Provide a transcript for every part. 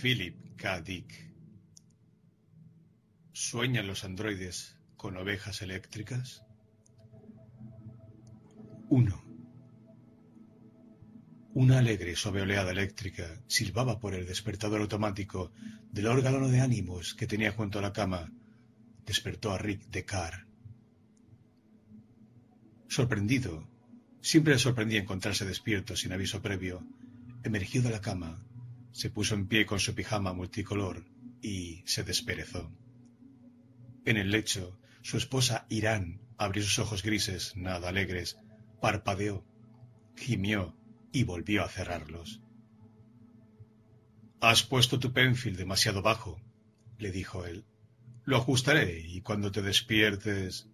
Philip K. Dick. ¿Sueñan los androides con ovejas eléctricas? 1. Una alegre suave oleada eléctrica silbaba por el despertador automático del órgano de ánimos que tenía junto a la cama. Despertó a Rick de Carr. Sorprendido, siempre le sorprendía encontrarse despierto sin aviso previo, emergió de la cama, se puso en pie con su pijama multicolor y se desperezó. En el lecho, su esposa Irán abrió sus ojos grises, nada alegres, parpadeó, gimió y volvió a cerrarlos. Has puesto tu penfil demasiado bajo, le dijo él. Lo ajustaré y cuando te despiertes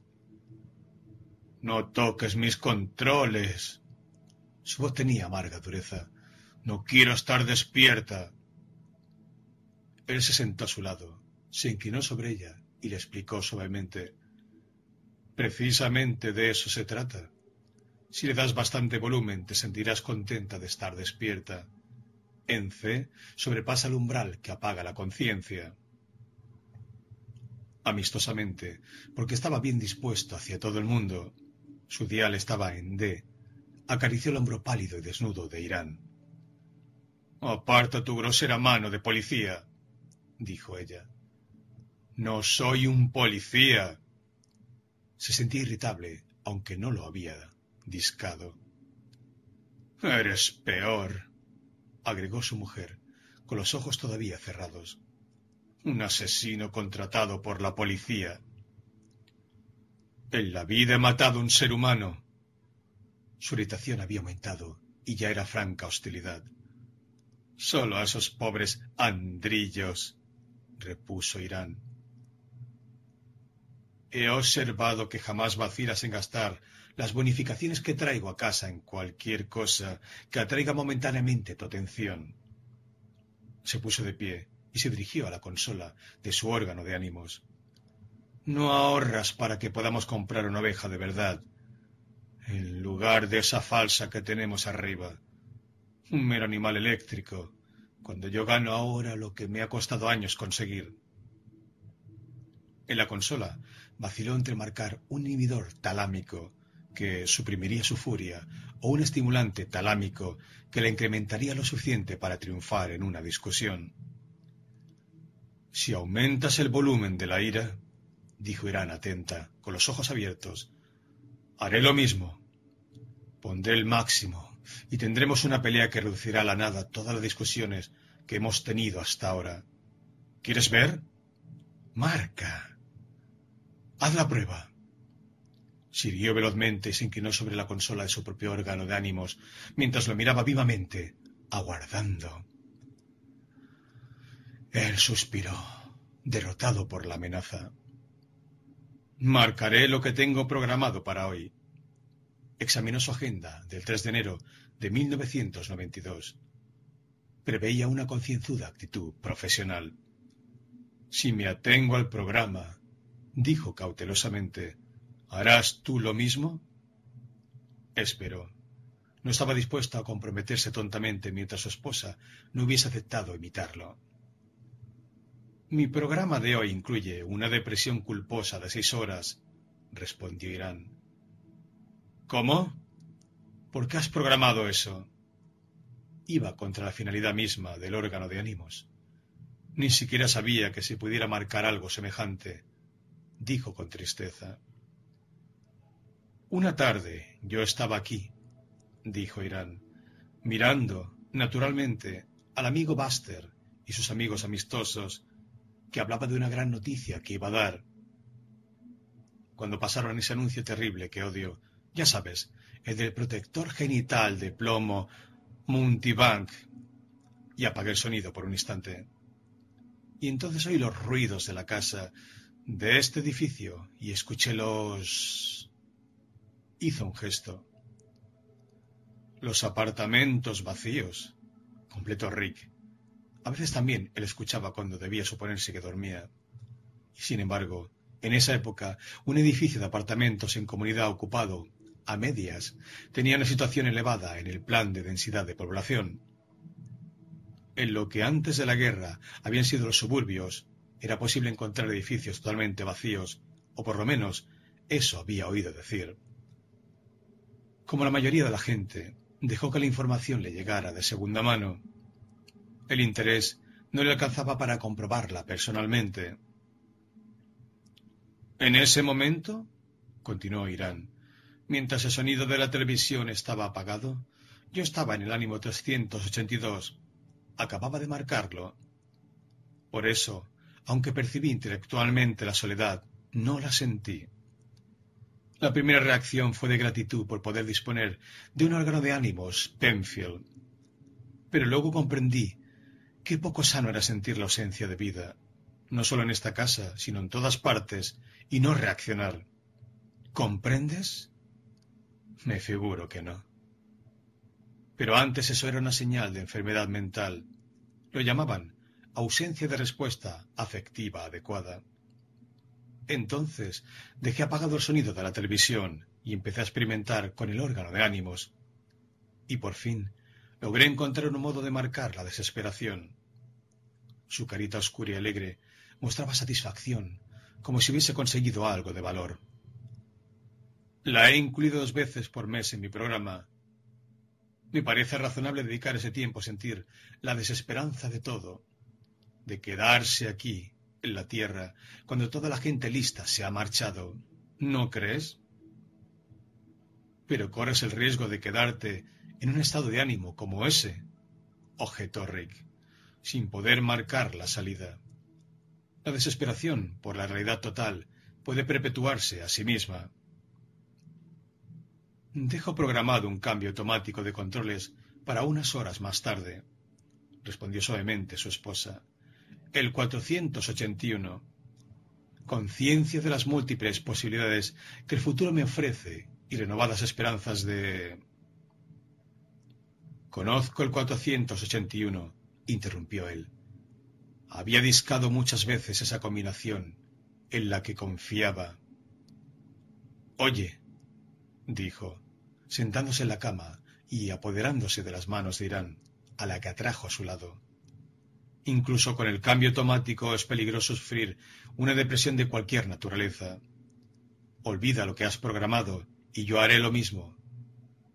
no toques mis controles. Su voz tenía amarga dureza. No quiero estar despierta. Él se sentó a su lado, se inclinó sobre ella y le explicó suavemente. Precisamente de eso se trata. Si le das bastante volumen, te sentirás contenta de estar despierta. En C sobrepasa el umbral que apaga la conciencia. Amistosamente, porque estaba bien dispuesto hacia todo el mundo, su dial estaba en D. Acarició el hombro pálido y desnudo de Irán. Aparta tu grosera mano de policía, dijo ella. No soy un policía. Se sentía irritable, aunque no lo había discado. Eres peor, agregó su mujer, con los ojos todavía cerrados. Un asesino contratado por la policía. En la vida he matado a un ser humano. Su irritación había aumentado y ya era franca hostilidad. Solo a esos pobres andrillos, repuso Irán. He observado que jamás vacilas en gastar las bonificaciones que traigo a casa en cualquier cosa que atraiga momentáneamente tu atención. Se puso de pie y se dirigió a la consola de su órgano de ánimos. No ahorras para que podamos comprar una oveja de verdad, en lugar de esa falsa que tenemos arriba. Un mero animal eléctrico, cuando yo gano ahora lo que me ha costado años conseguir. En la consola vaciló entre marcar un inhibidor talámico que suprimiría su furia o un estimulante talámico que le incrementaría lo suficiente para triunfar en una discusión. Si aumentas el volumen de la ira, dijo Irán atenta, con los ojos abiertos. Haré lo mismo. Pondré el máximo y tendremos una pelea que reducirá a la nada todas las discusiones que hemos tenido hasta ahora. ¿Quieres ver? Marca. Haz la prueba. Sirvió velozmente y se inclinó sobre la consola de su propio órgano de ánimos, mientras lo miraba vivamente, aguardando. Él suspiró, derrotado por la amenaza. Marcaré lo que tengo programado para hoy. Examinó su agenda del 3 de enero de 1992. Preveía una concienzuda actitud profesional. Si me atengo al programa, dijo cautelosamente, ¿harás tú lo mismo? Esperó. No estaba dispuesto a comprometerse tontamente mientras su esposa no hubiese aceptado imitarlo. Mi programa de hoy incluye una depresión culposa de seis horas, respondió Irán. ¿Cómo? ¿Por qué has programado eso? Iba contra la finalidad misma del órgano de ánimos. Ni siquiera sabía que se pudiera marcar algo semejante, dijo con tristeza. Una tarde yo estaba aquí, dijo Irán, mirando, naturalmente, al amigo Buster y sus amigos amistosos que hablaba de una gran noticia que iba a dar. Cuando pasaron ese anuncio terrible que odio, ya sabes, el del protector genital de plomo Muntibank, y apagué el sonido por un instante. Y entonces oí los ruidos de la casa, de este edificio, y escuché los... hizo un gesto. Los apartamentos vacíos, completó Rick. A veces también él escuchaba cuando debía suponerse que dormía. Y sin embargo, en esa época, un edificio de apartamentos en comunidad ocupado, a medias, tenía una situación elevada en el plan de densidad de población. En lo que antes de la guerra habían sido los suburbios, era posible encontrar edificios totalmente vacíos, o por lo menos eso había oído decir. Como la mayoría de la gente, dejó que la información le llegara de segunda mano. El interés no le alcanzaba para comprobarla personalmente. En ese momento, continuó Irán, mientras el sonido de la televisión estaba apagado, yo estaba en el ánimo 382. Acababa de marcarlo. Por eso, aunque percibí intelectualmente la soledad, no la sentí. La primera reacción fue de gratitud por poder disponer de un órgano de ánimos, Penfield. Pero luego comprendí qué poco sano era sentir la ausencia de vida, no solo en esta casa, sino en todas partes, y no reaccionar. ¿Comprendes? Me figuro que no. Pero antes eso era una señal de enfermedad mental. Lo llamaban ausencia de respuesta afectiva adecuada. Entonces dejé apagado el sonido de la televisión y empecé a experimentar con el órgano de ánimos. Y por fin logré encontrar un modo de marcar la desesperación. Su carita oscura y alegre mostraba satisfacción, como si hubiese conseguido algo de valor. La he incluido dos veces por mes en mi programa. Me parece razonable dedicar ese tiempo a sentir la desesperanza de todo, de quedarse aquí, en la tierra cuando toda la gente lista se ha marchado. ¿No crees? Pero corres el riesgo de quedarte en un estado de ánimo como ese, objetó Rick, sin poder marcar la salida. La desesperación por la realidad total puede perpetuarse a sí misma. Dejo programado un cambio automático de controles para unas horas más tarde, respondió suavemente su esposa el 481. Conciencia de las múltiples posibilidades que el futuro me ofrece y renovadas esperanzas de... Conozco el 481, interrumpió él. Había discado muchas veces esa combinación en la que confiaba. Oye, dijo, sentándose en la cama y apoderándose de las manos de Irán, a la que atrajo a su lado. Incluso con el cambio automático es peligroso sufrir una depresión de cualquier naturaleza. Olvida lo que has programado y yo haré lo mismo.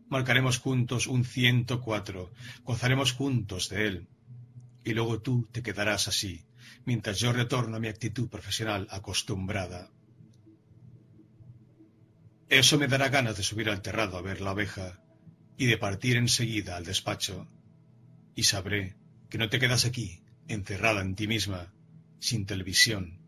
Marcaremos juntos un 104, gozaremos juntos de él. Y luego tú te quedarás así, mientras yo retorno a mi actitud profesional acostumbrada. Eso me dará ganas de subir al terrado a ver la oveja y de partir enseguida al despacho. Y sabré que no te quedas aquí, encerrada en ti misma, sin televisión.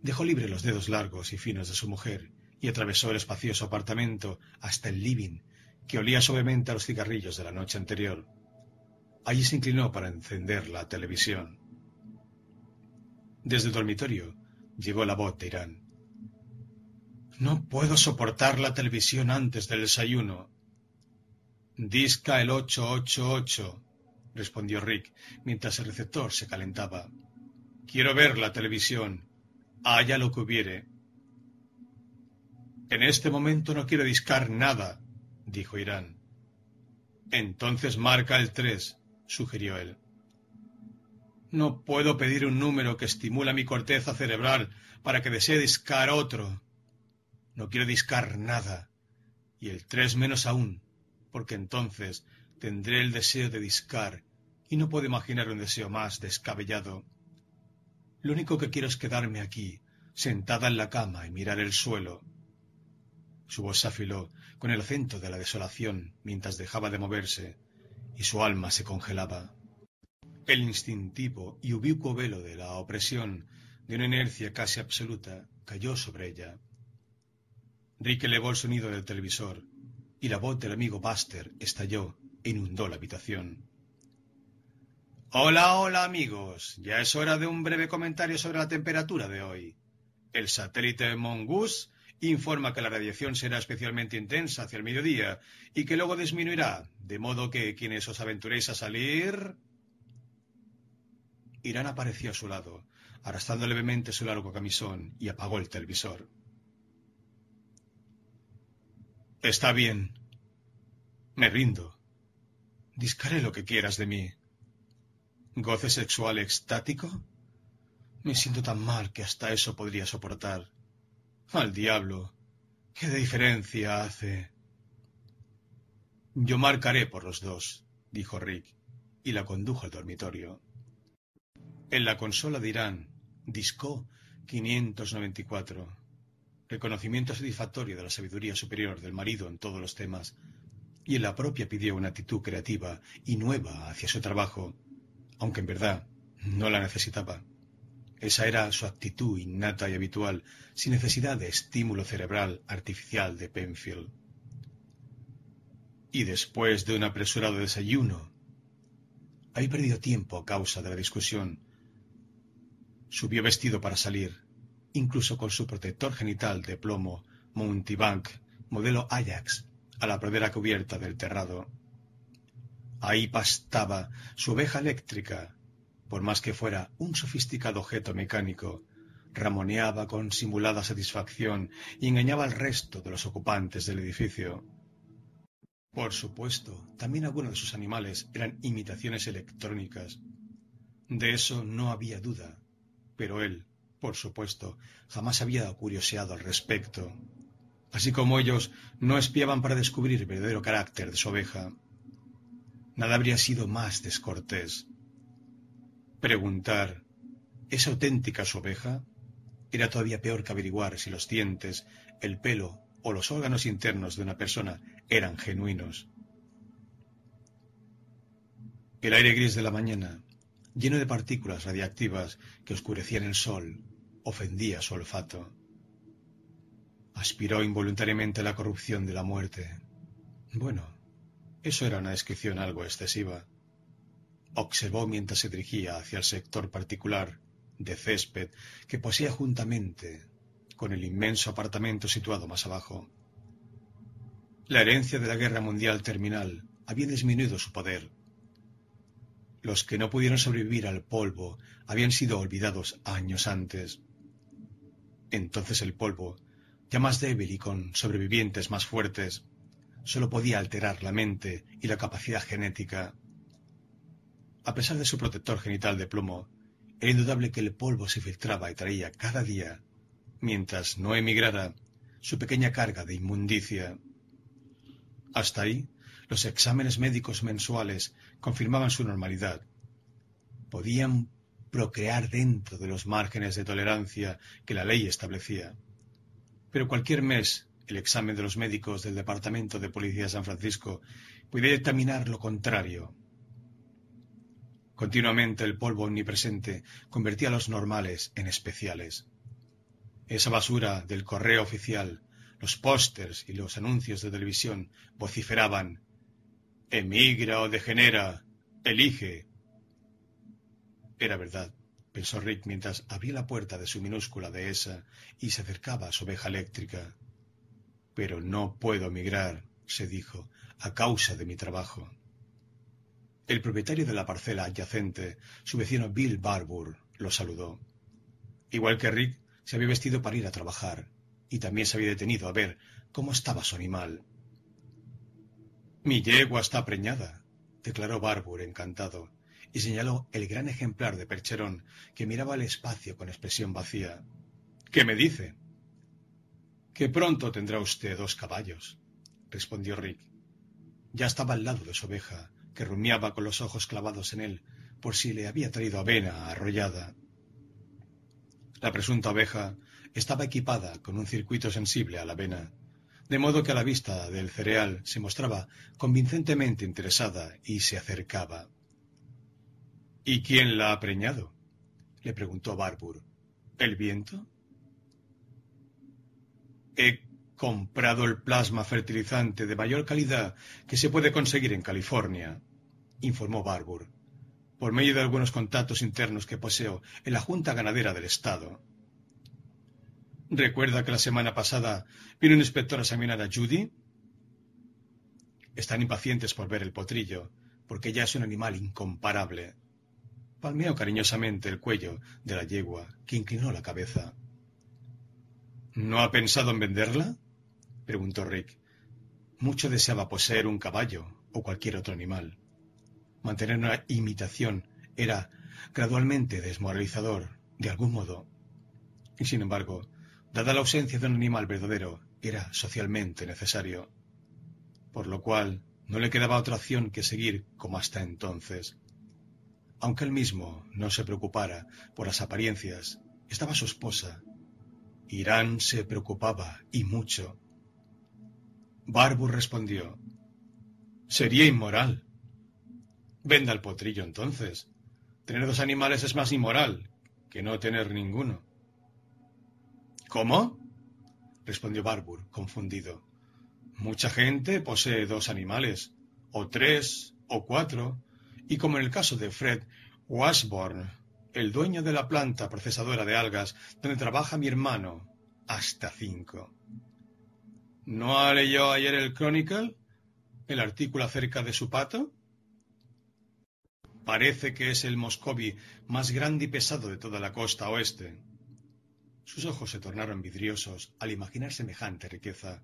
Dejó libre los dedos largos y finos de su mujer y atravesó el espacioso apartamento hasta el living, que olía suavemente a los cigarrillos de la noche anterior. Allí se inclinó para encender la televisión. Desde el dormitorio llegó la voz de Irán. No puedo soportar la televisión antes del desayuno. Disca el 888, respondió Rick, mientras el receptor se calentaba. Quiero ver la televisión. Haya lo que hubiere. En este momento no quiero discar nada, dijo Irán. Entonces marca el tres, sugirió él. No puedo pedir un número que estimula mi corteza cerebral para que desee discar otro. No quiero discar nada. Y el tres menos aún, porque entonces tendré el deseo de discar y no puedo imaginar un deseo más descabellado. Lo único que quiero es quedarme aquí, sentada en la cama y mirar el suelo. Su voz afiló con el acento de la desolación mientras dejaba de moverse, y su alma se congelaba. El instintivo y ubicuo velo de la opresión de una inercia casi absoluta cayó sobre ella. Rick elevó el sonido del televisor, y la voz del amigo Buster estalló e inundó la habitación. Hola, hola amigos. Ya es hora de un breve comentario sobre la temperatura de hoy. El satélite Mongoose informa que la radiación será especialmente intensa hacia el mediodía y que luego disminuirá, de modo que quienes os aventuréis a salir... Irán apareció a su lado, arrastrando levemente su largo camisón, y apagó el televisor. Está bien. Me rindo. Discaré lo que quieras de mí. ¿Goce sexual extático? Me siento tan mal que hasta eso podría soportar. Al diablo. ¿Qué diferencia hace? Yo marcaré por los dos, dijo Rick, y la condujo al dormitorio. En la consola de Irán, Disco 594. Reconocimiento satisfactorio de la sabiduría superior del marido en todos los temas. Y la propia pidió una actitud creativa y nueva hacia su trabajo, aunque en verdad no la necesitaba. Esa era su actitud innata y habitual, sin necesidad de estímulo cerebral artificial de Penfield. Y después de un apresurado desayuno, había perdido tiempo a causa de la discusión. Subió vestido para salir, incluso con su protector genital de plomo Mountibank, modelo Ajax, a la pradera cubierta del terrado. Ahí pastaba su oveja eléctrica, por más que fuera un sofisticado objeto mecánico, ramoneaba con simulada satisfacción y engañaba al resto de los ocupantes del edificio. Por supuesto, también algunos de sus animales eran imitaciones electrónicas. De eso no había duda, pero él, por supuesto, jamás había curioseado al respecto. Así como ellos no espiaban para descubrir el verdadero carácter de su oveja. Nada habría sido más descortés. Preguntar, ¿es auténtica su oveja? Era todavía peor que averiguar si los dientes, el pelo o los órganos internos de una persona eran genuinos. El aire gris de la mañana, lleno de partículas radiactivas que oscurecían el sol, ofendía su olfato. Aspiró involuntariamente la corrupción de la muerte. Bueno, eso era una descripción algo excesiva observó mientras se dirigía hacia el sector particular de césped que poseía juntamente con el inmenso apartamento situado más abajo. La herencia de la guerra mundial terminal había disminuido su poder. Los que no pudieron sobrevivir al polvo habían sido olvidados años antes. Entonces el polvo, ya más débil y con sobrevivientes más fuertes, solo podía alterar la mente y la capacidad genética a pesar de su protector genital de plomo, era indudable que el polvo se filtraba y traía cada día, mientras no emigrara, su pequeña carga de inmundicia. Hasta ahí, los exámenes médicos mensuales confirmaban su normalidad. Podían procrear dentro de los márgenes de tolerancia que la ley establecía. Pero cualquier mes, el examen de los médicos del Departamento de Policía de San Francisco podía determinar lo contrario. Continuamente el polvo omnipresente convertía a los normales en especiales. Esa basura del correo oficial, los pósters y los anuncios de televisión vociferaban Emigra o degenera, elige. Era verdad, pensó Rick mientras abría la puerta de su minúscula dehesa y se acercaba a su oveja eléctrica. Pero no puedo emigrar, se dijo, a causa de mi trabajo. El propietario de la parcela adyacente, su vecino Bill Barbour, lo saludó. Igual que Rick, se había vestido para ir a trabajar, y también se había detenido a ver cómo estaba su animal. Mi yegua está preñada, declaró Barbour encantado, y señaló el gran ejemplar de percherón que miraba al espacio con expresión vacía. ¿Qué me dice? Que pronto tendrá usted dos caballos, respondió Rick. Ya estaba al lado de su oveja, que rumiaba con los ojos clavados en él por si le había traído avena arrollada. La presunta oveja estaba equipada con un circuito sensible a la avena, de modo que a la vista del cereal se mostraba convincentemente interesada y se acercaba. ¿Y quién la ha preñado? le preguntó Barbour. ¿El viento? He comprado el plasma fertilizante de mayor calidad que se puede conseguir en California, informó Barbour, por medio de algunos contactos internos que poseo en la Junta Ganadera del Estado. ¿Recuerda que la semana pasada vino un inspector a examinar a Judy? Están impacientes por ver el potrillo, porque ya es un animal incomparable. Palmeó cariñosamente el cuello de la yegua, que inclinó la cabeza. ¿No ha pensado en venderla? preguntó Rick. Mucho deseaba poseer un caballo o cualquier otro animal. Mantener una imitación era gradualmente desmoralizador, de algún modo. Y sin embargo, dada la ausencia de un animal verdadero, era socialmente necesario. Por lo cual, no le quedaba otra opción que seguir como hasta entonces. Aunque él mismo no se preocupara por las apariencias, estaba su esposa. Irán se preocupaba, y mucho. Barbu respondió, Sería inmoral. Venda el potrillo entonces. Tener dos animales es más inmoral que no tener ninguno. ¿Cómo? respondió Barbour, confundido. Mucha gente posee dos animales, o tres, o cuatro, y como en el caso de Fred Washburn, el dueño de la planta procesadora de algas donde trabaja mi hermano, hasta cinco. ¿No leyó ayer el Chronicle? ¿El artículo acerca de su pato? Parece que es el Moscovi más grande y pesado de toda la costa oeste. Sus ojos se tornaron vidriosos al imaginar semejante riqueza.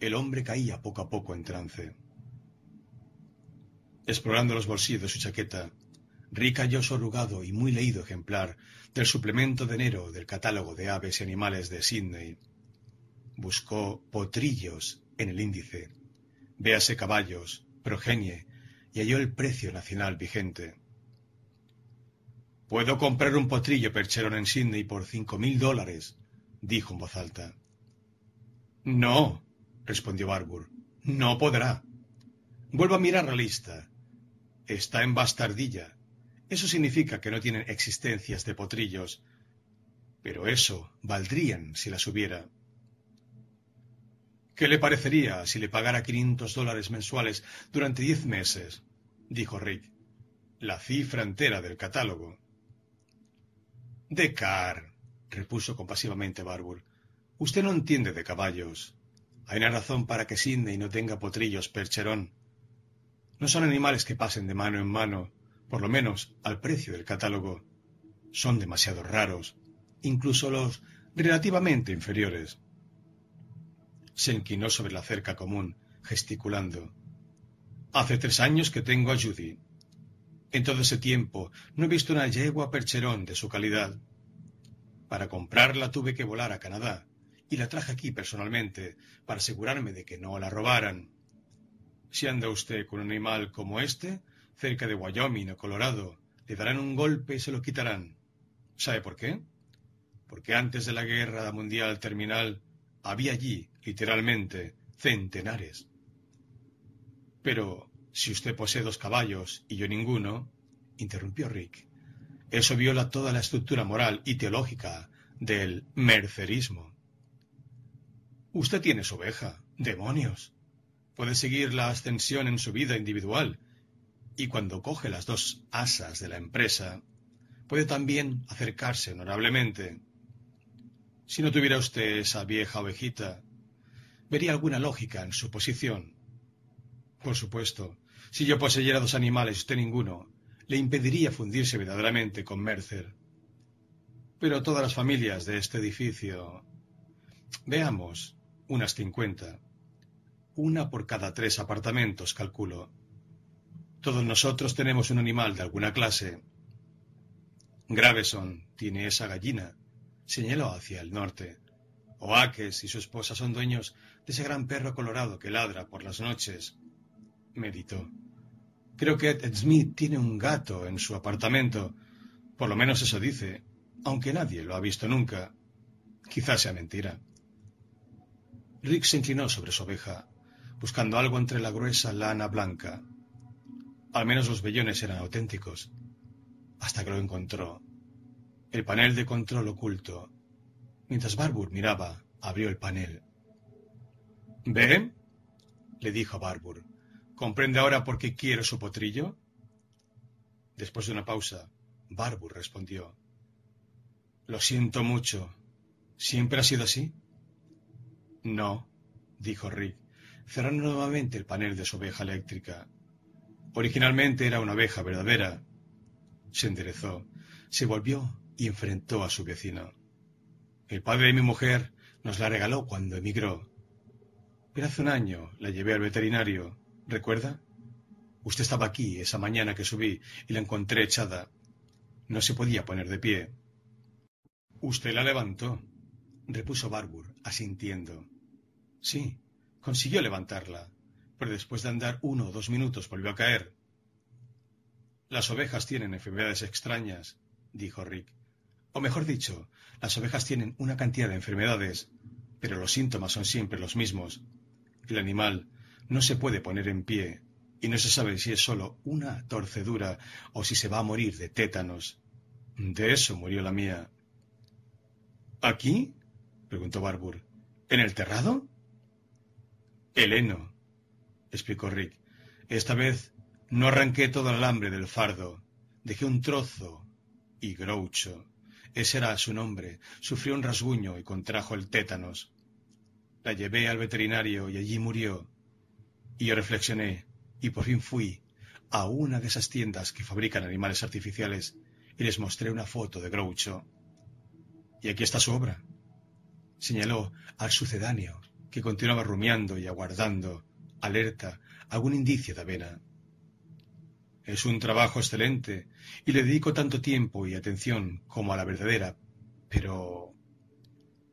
El hombre caía poco a poco en trance. Explorando los bolsillos de su chaqueta, Rick halló su y muy leído ejemplar del suplemento de enero del catálogo de aves y animales de Sydney. Buscó potrillos en el índice, véase caballos, progenie, y halló el precio nacional vigente. Puedo comprar un potrillo percherón en Sydney por cinco mil dólares, dijo en voz alta. No, respondió Barbour, no podrá. Vuelvo a mirar la lista. Está en bastardilla. Eso significa que no tienen existencias de potrillos. Pero eso valdrían si las hubiera. ¿Qué le parecería si le pagara quinientos dólares mensuales durante diez meses? dijo Rick. La cifra entera del catálogo. Decar, repuso compasivamente Barbour. Usted no entiende de caballos. Hay una razón para que Sidney no tenga potrillos percherón. No son animales que pasen de mano en mano, por lo menos al precio del catálogo. Son demasiado raros, incluso los relativamente inferiores. Se inclinó sobre la cerca común, gesticulando. Hace tres años que tengo a Judy. En todo ese tiempo no he visto una yegua percherón de su calidad. Para comprarla tuve que volar a Canadá, y la traje aquí personalmente para asegurarme de que no la robaran. Si anda usted con un animal como este, cerca de Wyoming o Colorado, le darán un golpe y se lo quitarán. ¿Sabe por qué? Porque antes de la guerra mundial terminal había allí, literalmente, centenares. Pero si usted posee dos caballos y yo ninguno, interrumpió Rick, eso viola toda la estructura moral y teológica del mercerismo. Usted tiene su oveja. Demonios. Puede seguir la ascensión en su vida individual. Y cuando coge las dos asas de la empresa, puede también acercarse honorablemente. Si no tuviera usted esa vieja ovejita, vería alguna lógica en su posición. Por supuesto, si yo poseyera dos animales y usted ninguno, le impediría fundirse verdaderamente con Mercer. Pero todas las familias de este edificio. Veamos, unas cincuenta. Una por cada tres apartamentos, calculo. Todos nosotros tenemos un animal de alguna clase. Graveson tiene esa gallina, señaló hacia el norte. Oakes y su esposa son dueños de ese gran perro colorado que ladra por las noches. Meditó. Creo que Ed Smith tiene un gato en su apartamento. Por lo menos eso dice, aunque nadie lo ha visto nunca. Quizás sea mentira. Rick se inclinó sobre su oveja, buscando algo entre la gruesa lana blanca. Al menos los vellones eran auténticos. Hasta que lo encontró. El panel de control oculto. Mientras Barbour miraba, abrió el panel. ¿Ve? le dijo a Barbour. ¿Comprende ahora por qué quiero su potrillo? Después de una pausa, Barbour respondió. Lo siento mucho. ¿Siempre ha sido así? No, dijo Rick, cerrando nuevamente el panel de su oveja eléctrica. Originalmente era una oveja verdadera. Se enderezó, se volvió y enfrentó a su vecino. El padre de mi mujer nos la regaló cuando emigró. Pero hace un año la llevé al veterinario, ¿recuerda? Usted estaba aquí esa mañana que subí y la encontré echada. No se podía poner de pie. Usted la levantó, repuso Barbour, asintiendo. Sí, consiguió levantarla, pero después de andar uno o dos minutos volvió a caer. Las ovejas tienen enfermedades extrañas, dijo Rick. O mejor dicho, las ovejas tienen una cantidad de enfermedades, pero los síntomas son siempre los mismos. El animal no se puede poner en pie y no se sabe si es solo una torcedura o si se va a morir de tétanos. De eso murió la mía. ¿Aquí? preguntó Barbour. ¿En el terrado? El heno, explicó Rick. Esta vez no arranqué todo el alambre del fardo. Dejé un trozo y Groucho. Ese era su nombre. Sufrió un rasguño y contrajo el tétanos. La llevé al veterinario y allí murió. Y yo reflexioné, y por fin fui a una de esas tiendas que fabrican animales artificiales y les mostré una foto de Groucho. Y aquí está su obra. Señaló al sucedáneo, que continuaba rumiando y aguardando, alerta, algún indicio de avena. Es un trabajo excelente y le dedico tanto tiempo y atención como a la verdadera, pero...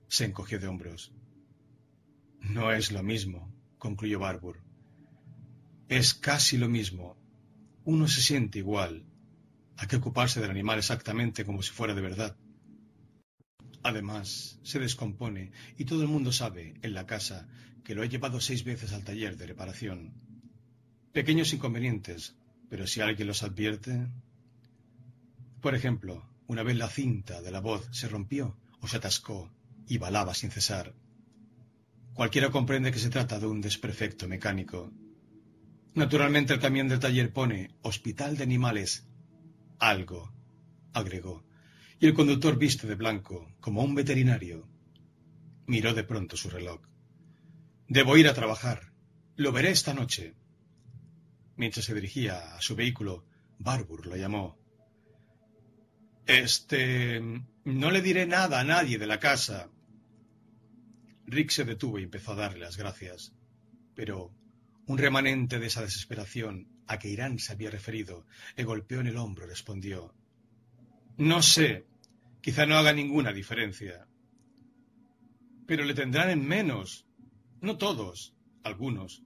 se encogió de hombros. No es lo mismo, concluyó Barbour. Es casi lo mismo. Uno se siente igual. Hay que ocuparse del animal exactamente como si fuera de verdad. Además, se descompone y todo el mundo sabe, en la casa, que lo he llevado seis veces al taller de reparación. Pequeños inconvenientes, pero si alguien los advierte. Por ejemplo, una vez la cinta de la voz se rompió o se atascó y balaba sin cesar. Cualquiera comprende que se trata de un desperfecto mecánico. Naturalmente el camión del taller pone Hospital de Animales. Algo, agregó, y el conductor viste de blanco, como un veterinario. Miró de pronto su reloj. Debo ir a trabajar. Lo veré esta noche. Mientras se dirigía a su vehículo, Barbour lo llamó. Este. No le diré nada a nadie de la casa, Rick se detuvo y empezó a darle las gracias. Pero un remanente de esa desesperación a que Irán se había referido le golpeó en el hombro y respondió No sé, quizá no haga ninguna diferencia. Pero le tendrán en menos. No todos, algunos.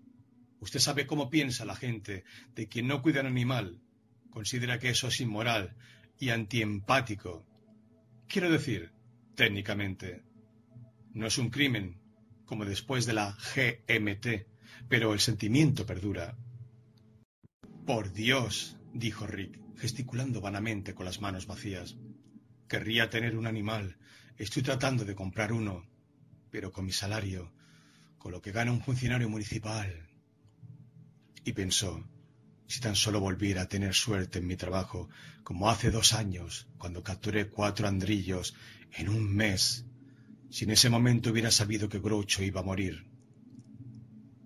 Usted sabe cómo piensa la gente de quien no cuida un animal. Considera que eso es inmoral y antiempático. Quiero decir, técnicamente. No es un crimen, como después de la GMT, pero el sentimiento perdura. Por Dios, dijo Rick, gesticulando vanamente con las manos vacías. Querría tener un animal. Estoy tratando de comprar uno, pero con mi salario, con lo que gana un funcionario municipal. Y pensó, si tan solo volviera a tener suerte en mi trabajo, como hace dos años, cuando capturé cuatro andrillos en un mes si en ese momento hubiera sabido que Groucho iba a morir.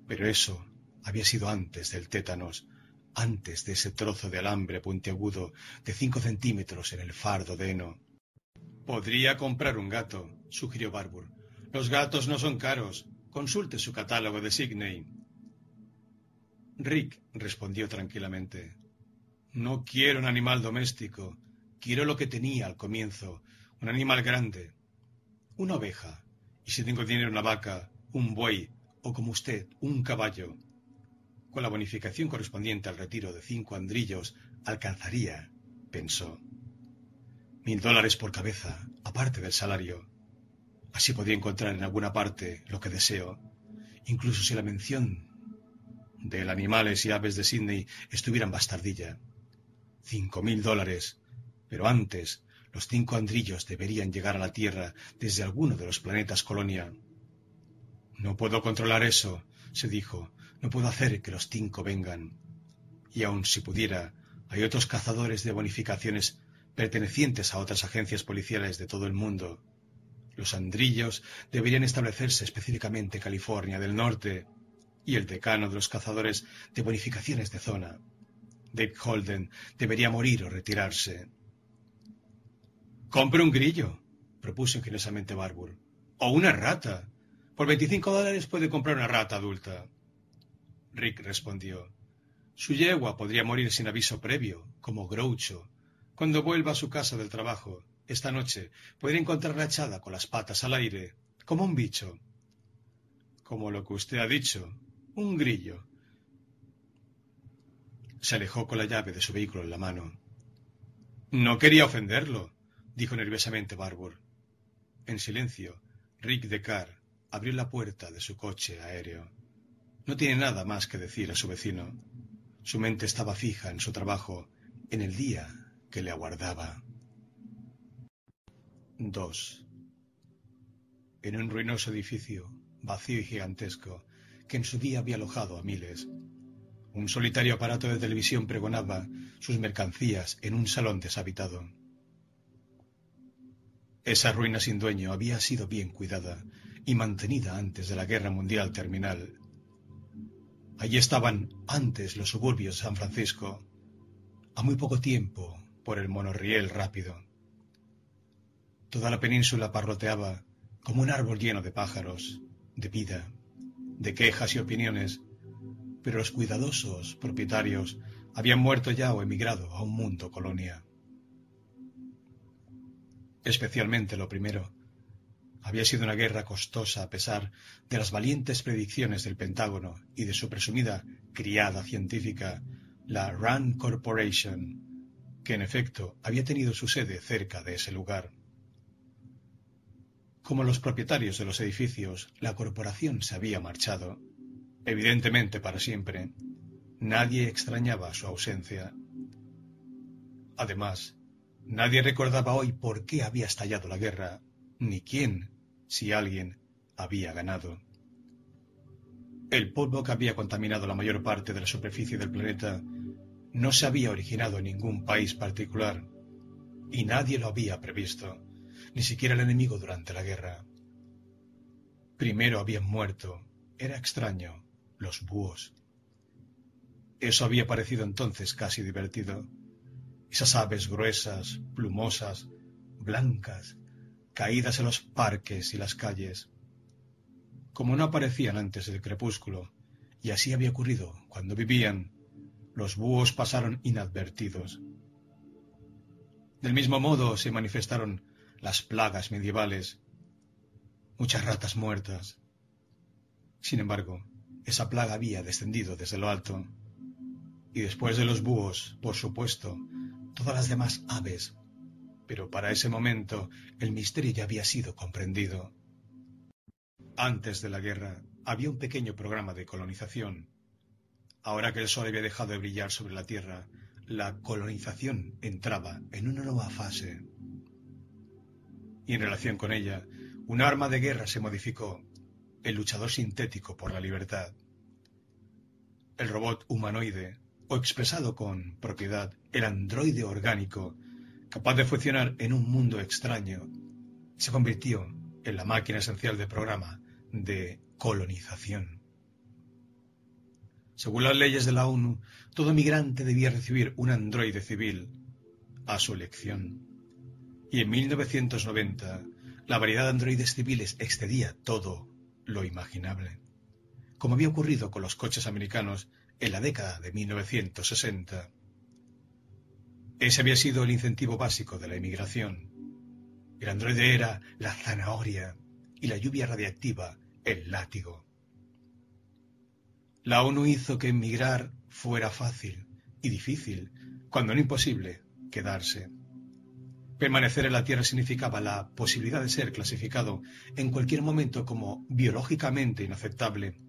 Pero eso había sido antes del tétanos, antes de ese trozo de alambre puntiagudo de cinco centímetros en el fardo de heno. Podría comprar un gato, sugirió Barbour. Los gatos no son caros. Consulte su catálogo de Sidney. Rick respondió tranquilamente. No quiero un animal doméstico. Quiero lo que tenía al comienzo, un animal grande, una oveja, y si tengo dinero una vaca, un buey, o como usted, un caballo, con la bonificación correspondiente al retiro de cinco andrillos, alcanzaría, pensó, mil dólares por cabeza, aparte del salario. Así podría encontrar en alguna parte lo que deseo, incluso si la mención de animales y aves de Sydney estuviera en bastardilla. Cinco mil dólares, pero antes los cinco andrillos deberían llegar a la Tierra desde alguno de los planetas colonia. No puedo controlar eso, se dijo. No puedo hacer que los cinco vengan. Y aun si pudiera, hay otros cazadores de bonificaciones pertenecientes a otras agencias policiales de todo el mundo. Los andrillos deberían establecerse específicamente en California del Norte, y el decano de los cazadores de bonificaciones de zona. Dave Holden debería morir o retirarse. Compre un grillo, propuso ingeniosamente Barbour. O una rata. Por veinticinco dólares puede comprar una rata adulta. Rick respondió. Su yegua podría morir sin aviso previo, como Groucho. Cuando vuelva a su casa del trabajo, esta noche, podría encontrarla echada con las patas al aire, como un bicho. Como lo que usted ha dicho, un grillo. Se alejó con la llave de su vehículo en la mano. No quería ofenderlo, dijo nerviosamente Barbour. En silencio, Rick Decar abrió la puerta de su coche aéreo. No tiene nada más que decir a su vecino. Su mente estaba fija en su trabajo, en el día que le aguardaba. 2. En un ruinoso edificio, vacío y gigantesco, que en su día había alojado a miles, un solitario aparato de televisión pregonaba sus mercancías en un salón deshabitado. Esa ruina sin dueño había sido bien cuidada y mantenida antes de la Guerra Mundial terminal. Allí estaban antes los suburbios de San Francisco, a muy poco tiempo por el monorriel rápido. Toda la península parloteaba como un árbol lleno de pájaros, de vida, de quejas y opiniones pero los cuidadosos propietarios habían muerto ya o emigrado a un mundo colonia. Especialmente lo primero. Había sido una guerra costosa a pesar de las valientes predicciones del Pentágono y de su presumida criada científica, la Rand Corporation, que en efecto había tenido su sede cerca de ese lugar. Como los propietarios de los edificios, la corporación se había marchado evidentemente para siempre, nadie extrañaba su ausencia. Además, nadie recordaba hoy por qué había estallado la guerra, ni quién, si alguien, había ganado. El polvo que había contaminado la mayor parte de la superficie del planeta no se había originado en ningún país particular, y nadie lo había previsto, ni siquiera el enemigo durante la guerra. Primero habían muerto, era extraño, los búhos. Eso había parecido entonces casi divertido. Esas aves gruesas, plumosas, blancas, caídas en los parques y las calles. Como no aparecían antes del crepúsculo, y así había ocurrido cuando vivían, los búhos pasaron inadvertidos. Del mismo modo se manifestaron las plagas medievales, muchas ratas muertas. Sin embargo, esa plaga había descendido desde lo alto. Y después de los búhos, por supuesto, todas las demás aves. Pero para ese momento el misterio ya había sido comprendido. Antes de la guerra había un pequeño programa de colonización. Ahora que el sol había dejado de brillar sobre la Tierra, la colonización entraba en una nueva fase. Y en relación con ella, un arma de guerra se modificó el luchador sintético por la libertad. El robot humanoide, o expresado con propiedad, el androide orgánico, capaz de funcionar en un mundo extraño, se convirtió en la máquina esencial de programa de colonización. Según las leyes de la ONU, todo migrante debía recibir un androide civil a su elección. Y en 1990, la variedad de androides civiles excedía todo lo imaginable, como había ocurrido con los coches americanos en la década de 1960. Ese había sido el incentivo básico de la emigración. El androide era la zanahoria y la lluvia radiactiva el látigo. La ONU hizo que emigrar fuera fácil y difícil, cuando no imposible, quedarse. Permanecer en la Tierra significaba la posibilidad de ser clasificado en cualquier momento como biológicamente inaceptable,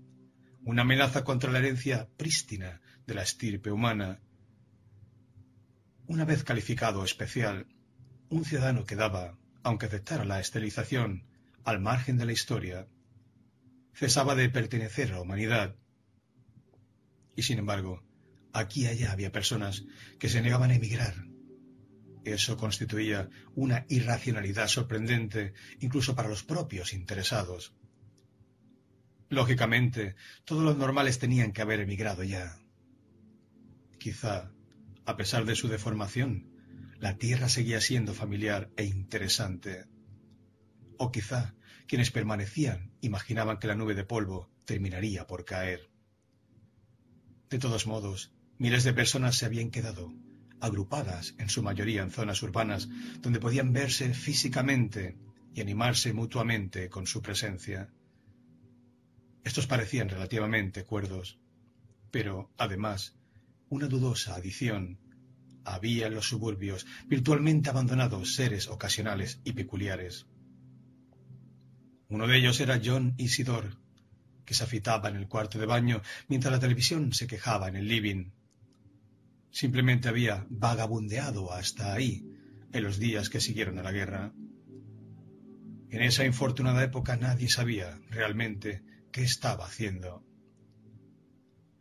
una amenaza contra la herencia prístina de la estirpe humana. Una vez calificado especial, un ciudadano quedaba, aunque aceptara la esterilización, al margen de la historia, cesaba de pertenecer a la humanidad. Y sin embargo, aquí y allá había personas que se negaban a emigrar eso constituía una irracionalidad sorprendente incluso para los propios interesados. Lógicamente, todos los normales tenían que haber emigrado ya. Quizá, a pesar de su deformación, la Tierra seguía siendo familiar e interesante. O quizá quienes permanecían imaginaban que la nube de polvo terminaría por caer. De todos modos, Miles de personas se habían quedado agrupadas, en su mayoría en zonas urbanas, donde podían verse físicamente y animarse mutuamente con su presencia. Estos parecían relativamente cuerdos, pero, además, una dudosa adición había en los suburbios virtualmente abandonados seres ocasionales y peculiares. Uno de ellos era John Isidor, que se afitaba en el cuarto de baño mientras la televisión se quejaba en el living. Simplemente había vagabundeado hasta ahí en los días que siguieron a la guerra. En esa infortunada época nadie sabía realmente qué estaba haciendo.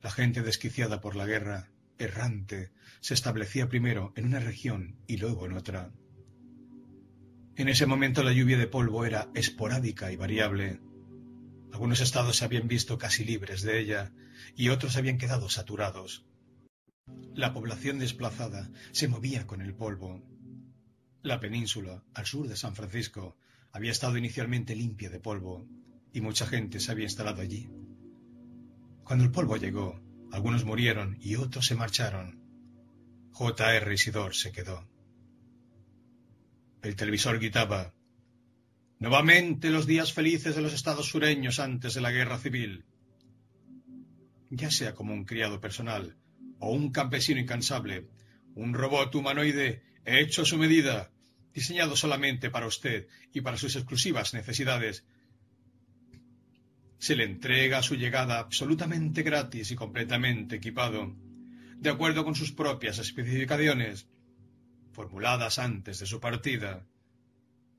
La gente desquiciada por la guerra, errante, se establecía primero en una región y luego en otra. En ese momento la lluvia de polvo era esporádica y variable. Algunos estados se habían visto casi libres de ella y otros habían quedado saturados. La población desplazada se movía con el polvo. La península, al sur de San Francisco, había estado inicialmente limpia de polvo y mucha gente se había instalado allí. Cuando el polvo llegó, algunos murieron y otros se marcharon. J. R. Isidor se quedó. El televisor gritaba Nuevamente los días felices de los estados sureños antes de la guerra civil. Ya sea como un criado personal o un campesino incansable, un robot humanoide hecho a su medida, diseñado solamente para usted y para sus exclusivas necesidades, se le entrega a su llegada absolutamente gratis y completamente equipado, de acuerdo con sus propias especificaciones, formuladas antes de su partida.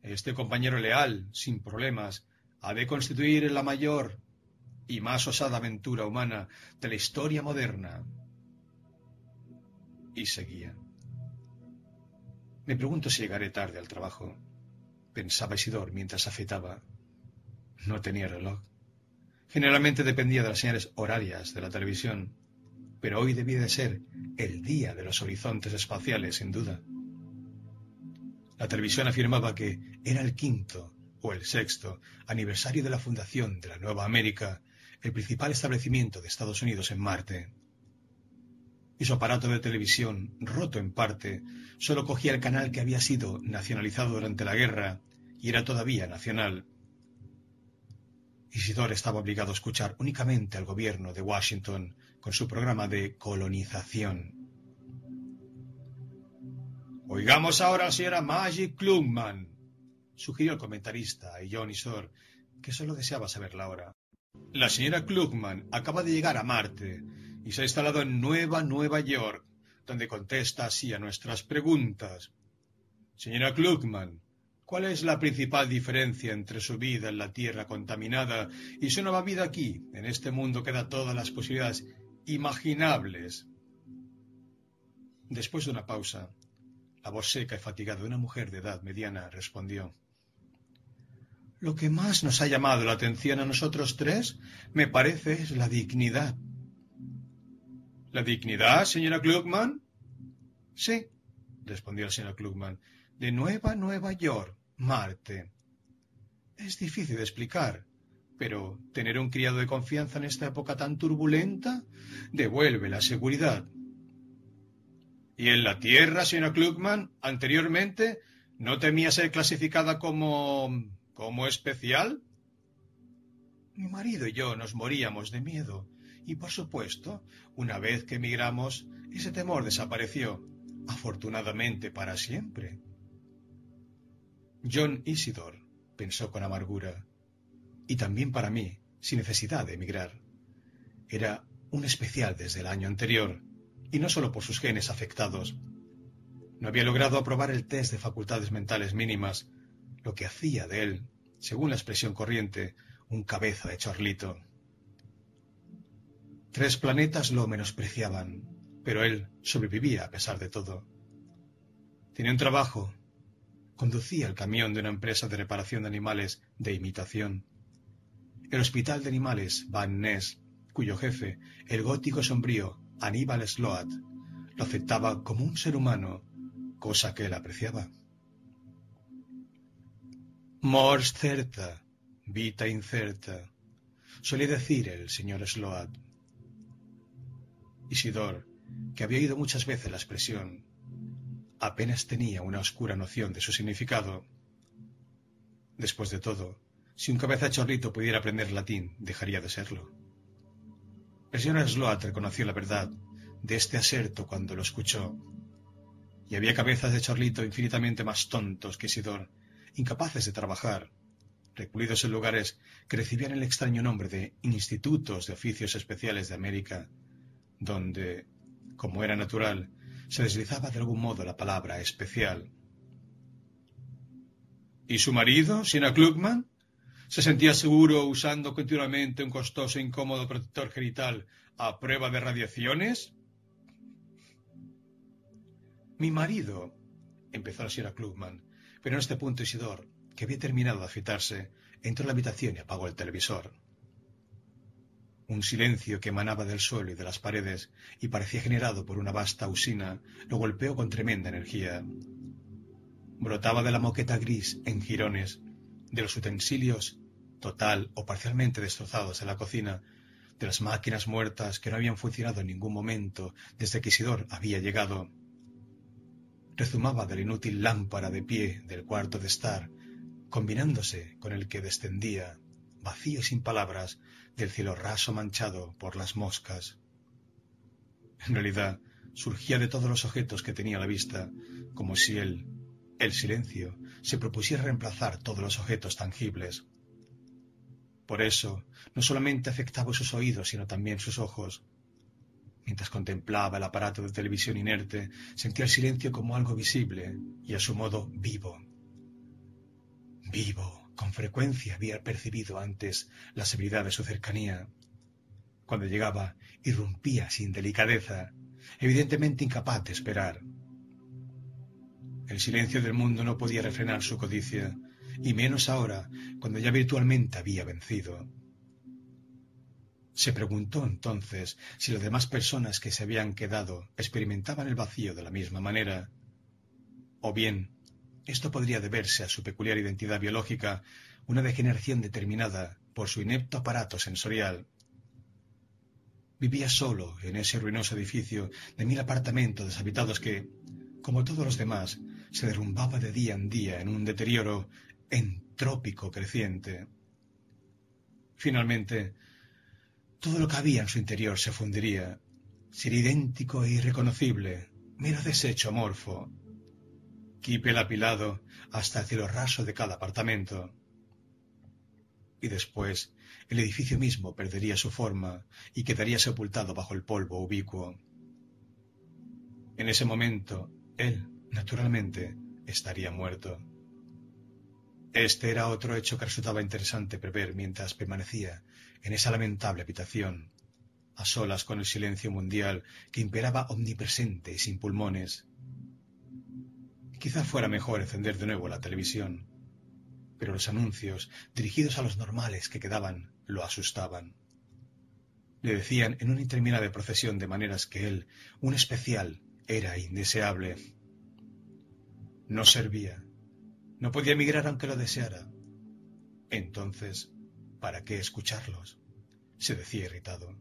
Este compañero leal, sin problemas, ha de constituir la mayor y más osada aventura humana de la historia moderna. Y seguía. Me pregunto si llegaré tarde al trabajo, pensaba Isidor mientras afeitaba. No tenía reloj. Generalmente dependía de las señales horarias de la televisión, pero hoy debía de ser el día de los horizontes espaciales, sin duda. La televisión afirmaba que era el quinto o el sexto aniversario de la fundación de la Nueva América, el principal establecimiento de Estados Unidos en Marte. Y su aparato de televisión, roto en parte, solo cogía el canal que había sido nacionalizado durante la guerra y era todavía nacional, Isidor estaba obligado a escuchar únicamente al gobierno de Washington con su programa de colonización. Oigamos ahora a la señora Maggie Klugman, sugirió el comentarista y John Isidor, que solo deseaba saber la hora. La señora Klugman acaba de llegar a Marte y se ha instalado en Nueva Nueva York, donde contesta así a nuestras preguntas. Señora Klugman, ¿Cuál es la principal diferencia entre su vida en la Tierra contaminada y su nueva vida aquí, en este mundo que da todas las posibilidades imaginables? Después de una pausa, la voz seca y fatigada de una mujer de edad mediana respondió. Lo que más nos ha llamado la atención a nosotros tres, me parece, es la dignidad. ¿La dignidad, señora Klugman? Sí, respondió la señora Klugman, de Nueva Nueva York. Marte. Es difícil de explicar, pero tener un criado de confianza en esta época tan turbulenta devuelve la seguridad. ¿Y en la Tierra, señora Klugman, anteriormente, no temía ser clasificada como... como especial? Mi marido y yo nos moríamos de miedo, y por supuesto, una vez que emigramos, ese temor desapareció, afortunadamente para siempre. John Isidor, pensó con amargura, y también para mí, sin necesidad de emigrar. Era un especial desde el año anterior, y no solo por sus genes afectados. No había logrado aprobar el test de facultades mentales mínimas, lo que hacía de él, según la expresión corriente, un cabeza de chorlito. Tres planetas lo menospreciaban, pero él sobrevivía a pesar de todo. Tenía un trabajo conducía el camión de una empresa de reparación de animales de imitación. El hospital de animales Van Ness, cuyo jefe, el gótico sombrío Aníbal Sloat, lo aceptaba como un ser humano, cosa que él apreciaba. Mors certa, vita incerta, solía decir el señor Sloat. Isidor que había oído muchas veces la expresión, apenas tenía una oscura noción de su significado. Después de todo, si un cabeza chorrito pudiera aprender latín, dejaría de serlo. El señor Sloat reconoció la verdad de este aserto cuando lo escuchó. Y había cabezas de chorlito infinitamente más tontos que Isidor, incapaces de trabajar, recluidos en lugares que recibían el extraño nombre de Institutos de Oficios Especiales de América, donde, como era natural, se deslizaba de algún modo la palabra especial. ¿Y su marido, Sina Klugman? ¿Se sentía seguro usando continuamente un costoso e incómodo protector genital a prueba de radiaciones? Mi marido, empezó la señora Klugman, pero en este punto Isidor que había terminado de afeitarse, entró en la habitación y apagó el televisor. Un silencio que emanaba del suelo y de las paredes y parecía generado por una vasta usina lo golpeó con tremenda energía. Brotaba de la moqueta gris en jirones, de los utensilios total o parcialmente destrozados en la cocina, de las máquinas muertas que no habían funcionado en ningún momento desde que Isidor había llegado. Rezumaba de la inútil lámpara de pie del cuarto de estar combinándose con el que descendía, vacío y sin palabras, del cielo raso manchado por las moscas. En realidad, surgía de todos los objetos que tenía a la vista, como si él, el silencio, se propusiera reemplazar todos los objetos tangibles. Por eso, no solamente afectaba sus oídos, sino también sus ojos. Mientras contemplaba el aparato de televisión inerte, sentía el silencio como algo visible y a su modo vivo. Vivo, con frecuencia había percibido antes la severidad de su cercanía. Cuando llegaba, irrumpía sin delicadeza, evidentemente incapaz de esperar. El silencio del mundo no podía refrenar su codicia, y menos ahora, cuando ya virtualmente había vencido. Se preguntó entonces si las demás personas que se habían quedado experimentaban el vacío de la misma manera, o bien esto podría deberse a su peculiar identidad biológica, una degeneración determinada por su inepto aparato sensorial. Vivía solo en ese ruinoso edificio de mil apartamentos deshabitados que, como todos los demás, se derrumbaba de día en día en un deterioro entrópico creciente. Finalmente, todo lo que había en su interior se fundiría, sería idéntico e irreconocible, mero desecho amorfo, kipel apilado hasta el cielo raso de cada apartamento. Y después el edificio mismo perdería su forma y quedaría sepultado bajo el polvo ubicuo. En ese momento, él, naturalmente, estaría muerto. Este era otro hecho que resultaba interesante prever mientras permanecía en esa lamentable habitación, a solas con el silencio mundial que imperaba omnipresente y sin pulmones, Quizá fuera mejor encender de nuevo la televisión, pero los anuncios, dirigidos a los normales que quedaban, lo asustaban. Le decían en una interminable procesión de maneras que él, un especial, era indeseable. No servía. No podía emigrar aunque lo deseara. Entonces, ¿para qué escucharlos? se decía irritado.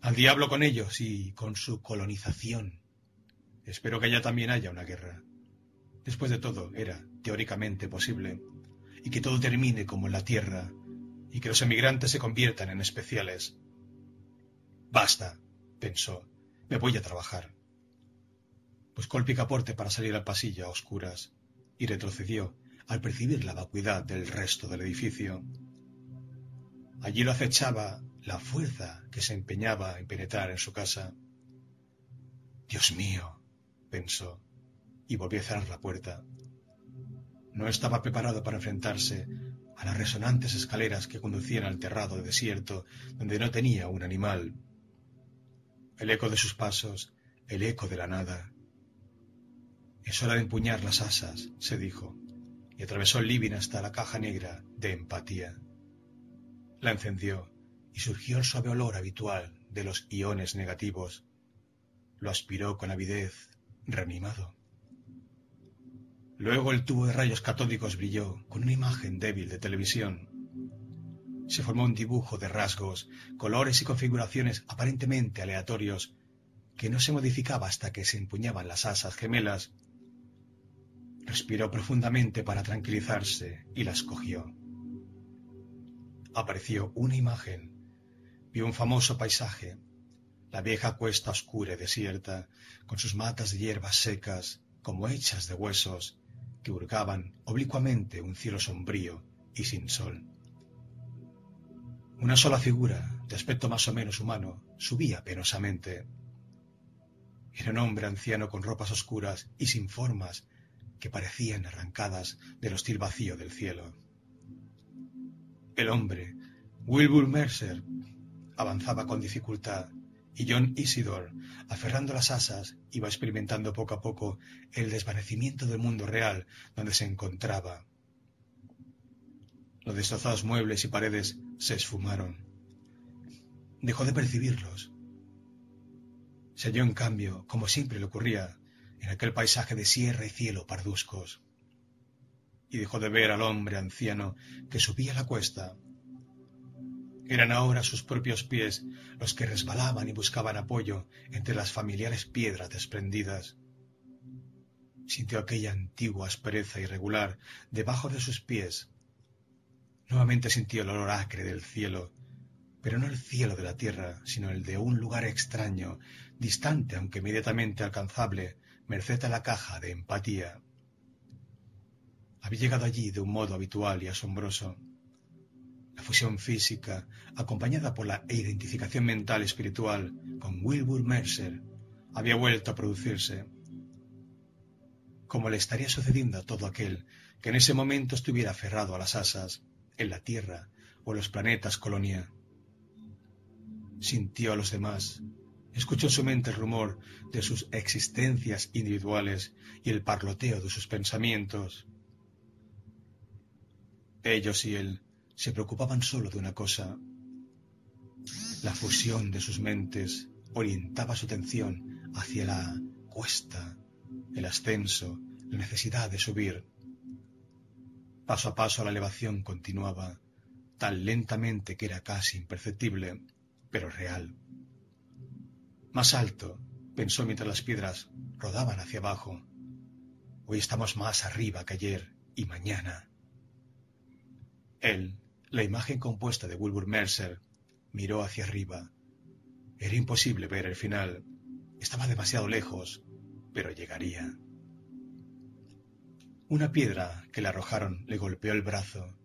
Al diablo con ellos y con su colonización. Espero que allá también haya una guerra. Después de todo, era teóricamente posible, y que todo termine como en la Tierra, y que los emigrantes se conviertan en especiales. Basta, pensó, me voy a trabajar. Buscó el picaporte para salir al pasillo a oscuras, y retrocedió al percibir la vacuidad del resto del edificio. Allí lo acechaba la fuerza que se empeñaba en penetrar en su casa. Dios mío, pensó, y volvió a cerrar la puerta. No estaba preparado para enfrentarse a las resonantes escaleras que conducían al terrado desierto donde no tenía un animal. El eco de sus pasos, el eco de la nada. Es hora de empuñar las asas, se dijo, y atravesó el living hasta la caja negra de empatía. La encendió y surgió el suave olor habitual de los iones negativos. Lo aspiró con avidez, reanimado. Luego el tubo de rayos catódicos brilló con una imagen débil de televisión. Se formó un dibujo de rasgos, colores y configuraciones aparentemente aleatorios que no se modificaba hasta que se empuñaban las asas gemelas. Respiró profundamente para tranquilizarse y las cogió. Apareció una imagen. Vio un famoso paisaje, la vieja cuesta oscura y desierta, con sus matas de hierbas secas, como hechas de huesos, que hurgaban oblicuamente un cielo sombrío y sin sol. Una sola figura, de aspecto más o menos humano, subía penosamente. Era un hombre anciano con ropas oscuras y sin formas que parecían arrancadas del hostil vacío del cielo. El hombre, Wilbur Mercer, avanzaba con dificultad y John Isidore, aferrando las asas, iba experimentando poco a poco el desvanecimiento del mundo real donde se encontraba. Los destrozados muebles y paredes se esfumaron. Dejó de percibirlos. Se halló en cambio, como siempre le ocurría, en aquel paisaje de sierra y cielo parduzcos. Y dejó de ver al hombre anciano que subía la cuesta. Eran ahora sus propios pies los que resbalaban y buscaban apoyo entre las familiares piedras desprendidas. Sintió aquella antigua aspereza irregular debajo de sus pies. Nuevamente sintió el olor acre del cielo, pero no el cielo de la tierra, sino el de un lugar extraño, distante aunque inmediatamente alcanzable, merced a la caja de empatía. Había llegado allí de un modo habitual y asombroso. La fusión física, acompañada por la identificación mental espiritual con Wilbur Mercer, había vuelto a producirse. Como le estaría sucediendo a todo aquel que en ese momento estuviera aferrado a las asas, en la Tierra o en los planetas colonia sintió a los demás, escuchó en su mente el rumor de sus existencias individuales y el parloteo de sus pensamientos. Ellos y él se preocupaban solo de una cosa. La fusión de sus mentes orientaba su atención hacia la cuesta, el ascenso, la necesidad de subir. Paso a paso la elevación continuaba, tan lentamente que era casi imperceptible pero real. Más alto, pensó mientras las piedras rodaban hacia abajo. Hoy estamos más arriba que ayer y mañana. Él, la imagen compuesta de Wilbur Mercer, miró hacia arriba. Era imposible ver el final. Estaba demasiado lejos, pero llegaría. Una piedra que le arrojaron le golpeó el brazo.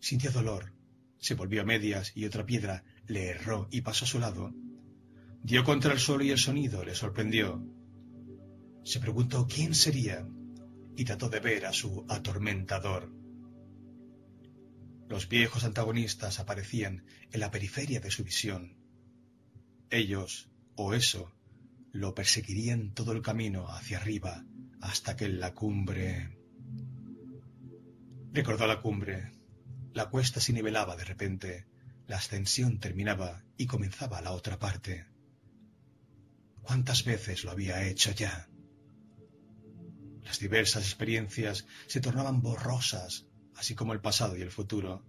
Sintió dolor. Se volvió a medias y otra piedra le erró y pasó a su lado. Dio contra el suelo y el sonido le sorprendió. Se preguntó quién sería y trató de ver a su atormentador. Los viejos antagonistas aparecían en la periferia de su visión. Ellos, o eso, lo perseguirían todo el camino hacia arriba hasta que en la cumbre... Recordó la cumbre. La cuesta se nivelaba de repente la ascensión terminaba y comenzaba la otra parte. ¿Cuántas veces lo había hecho ya? Las diversas experiencias se tornaban borrosas, así como el pasado y el futuro.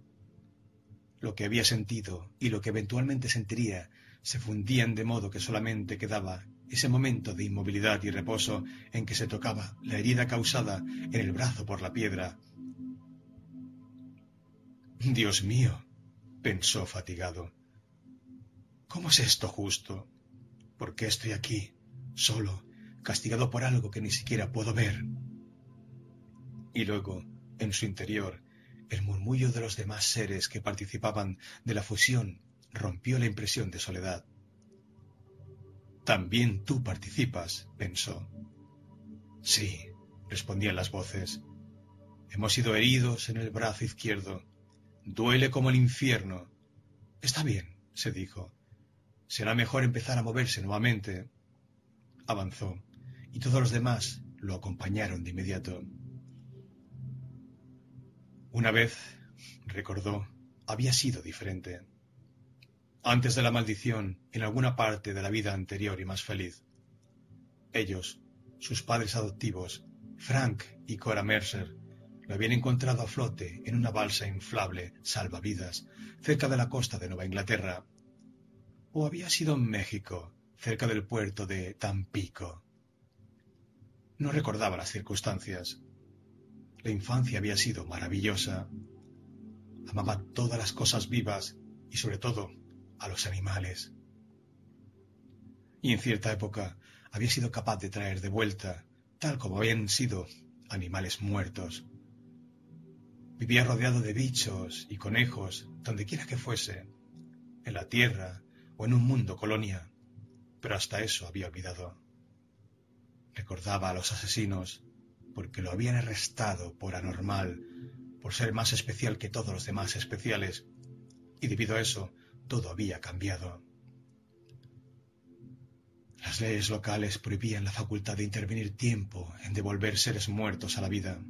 Lo que había sentido y lo que eventualmente sentiría se fundían de modo que solamente quedaba ese momento de inmovilidad y reposo en que se tocaba la herida causada en el brazo por la piedra. Dios mío, pensó fatigado. ¿Cómo es esto justo? ¿Por qué estoy aquí, solo, castigado por algo que ni siquiera puedo ver? Y luego, en su interior, el murmullo de los demás seres que participaban de la fusión rompió la impresión de soledad. También tú participas, pensó. Sí, respondían las voces. Hemos sido heridos en el brazo izquierdo Duele como el infierno. Está bien, se dijo. Será mejor empezar a moverse nuevamente. Avanzó, y todos los demás lo acompañaron de inmediato. Una vez, recordó, había sido diferente. Antes de la maldición, en alguna parte de la vida anterior y más feliz. Ellos, sus padres adoptivos, Frank y Cora Mercer, lo habían encontrado a flote en una balsa inflable salvavidas cerca de la costa de Nueva Inglaterra. O había sido en México, cerca del puerto de Tampico. No recordaba las circunstancias. La infancia había sido maravillosa. Amaba todas las cosas vivas y sobre todo a los animales. Y en cierta época había sido capaz de traer de vuelta, tal como habían sido, animales muertos. Vivía rodeado de bichos y conejos, donde quiera que fuese, en la tierra o en un mundo colonia, pero hasta eso había olvidado. Recordaba a los asesinos porque lo habían arrestado por anormal, por ser más especial que todos los demás especiales, y debido a eso todo había cambiado. Las leyes locales prohibían la facultad de intervenir tiempo en devolver seres muertos a la vida.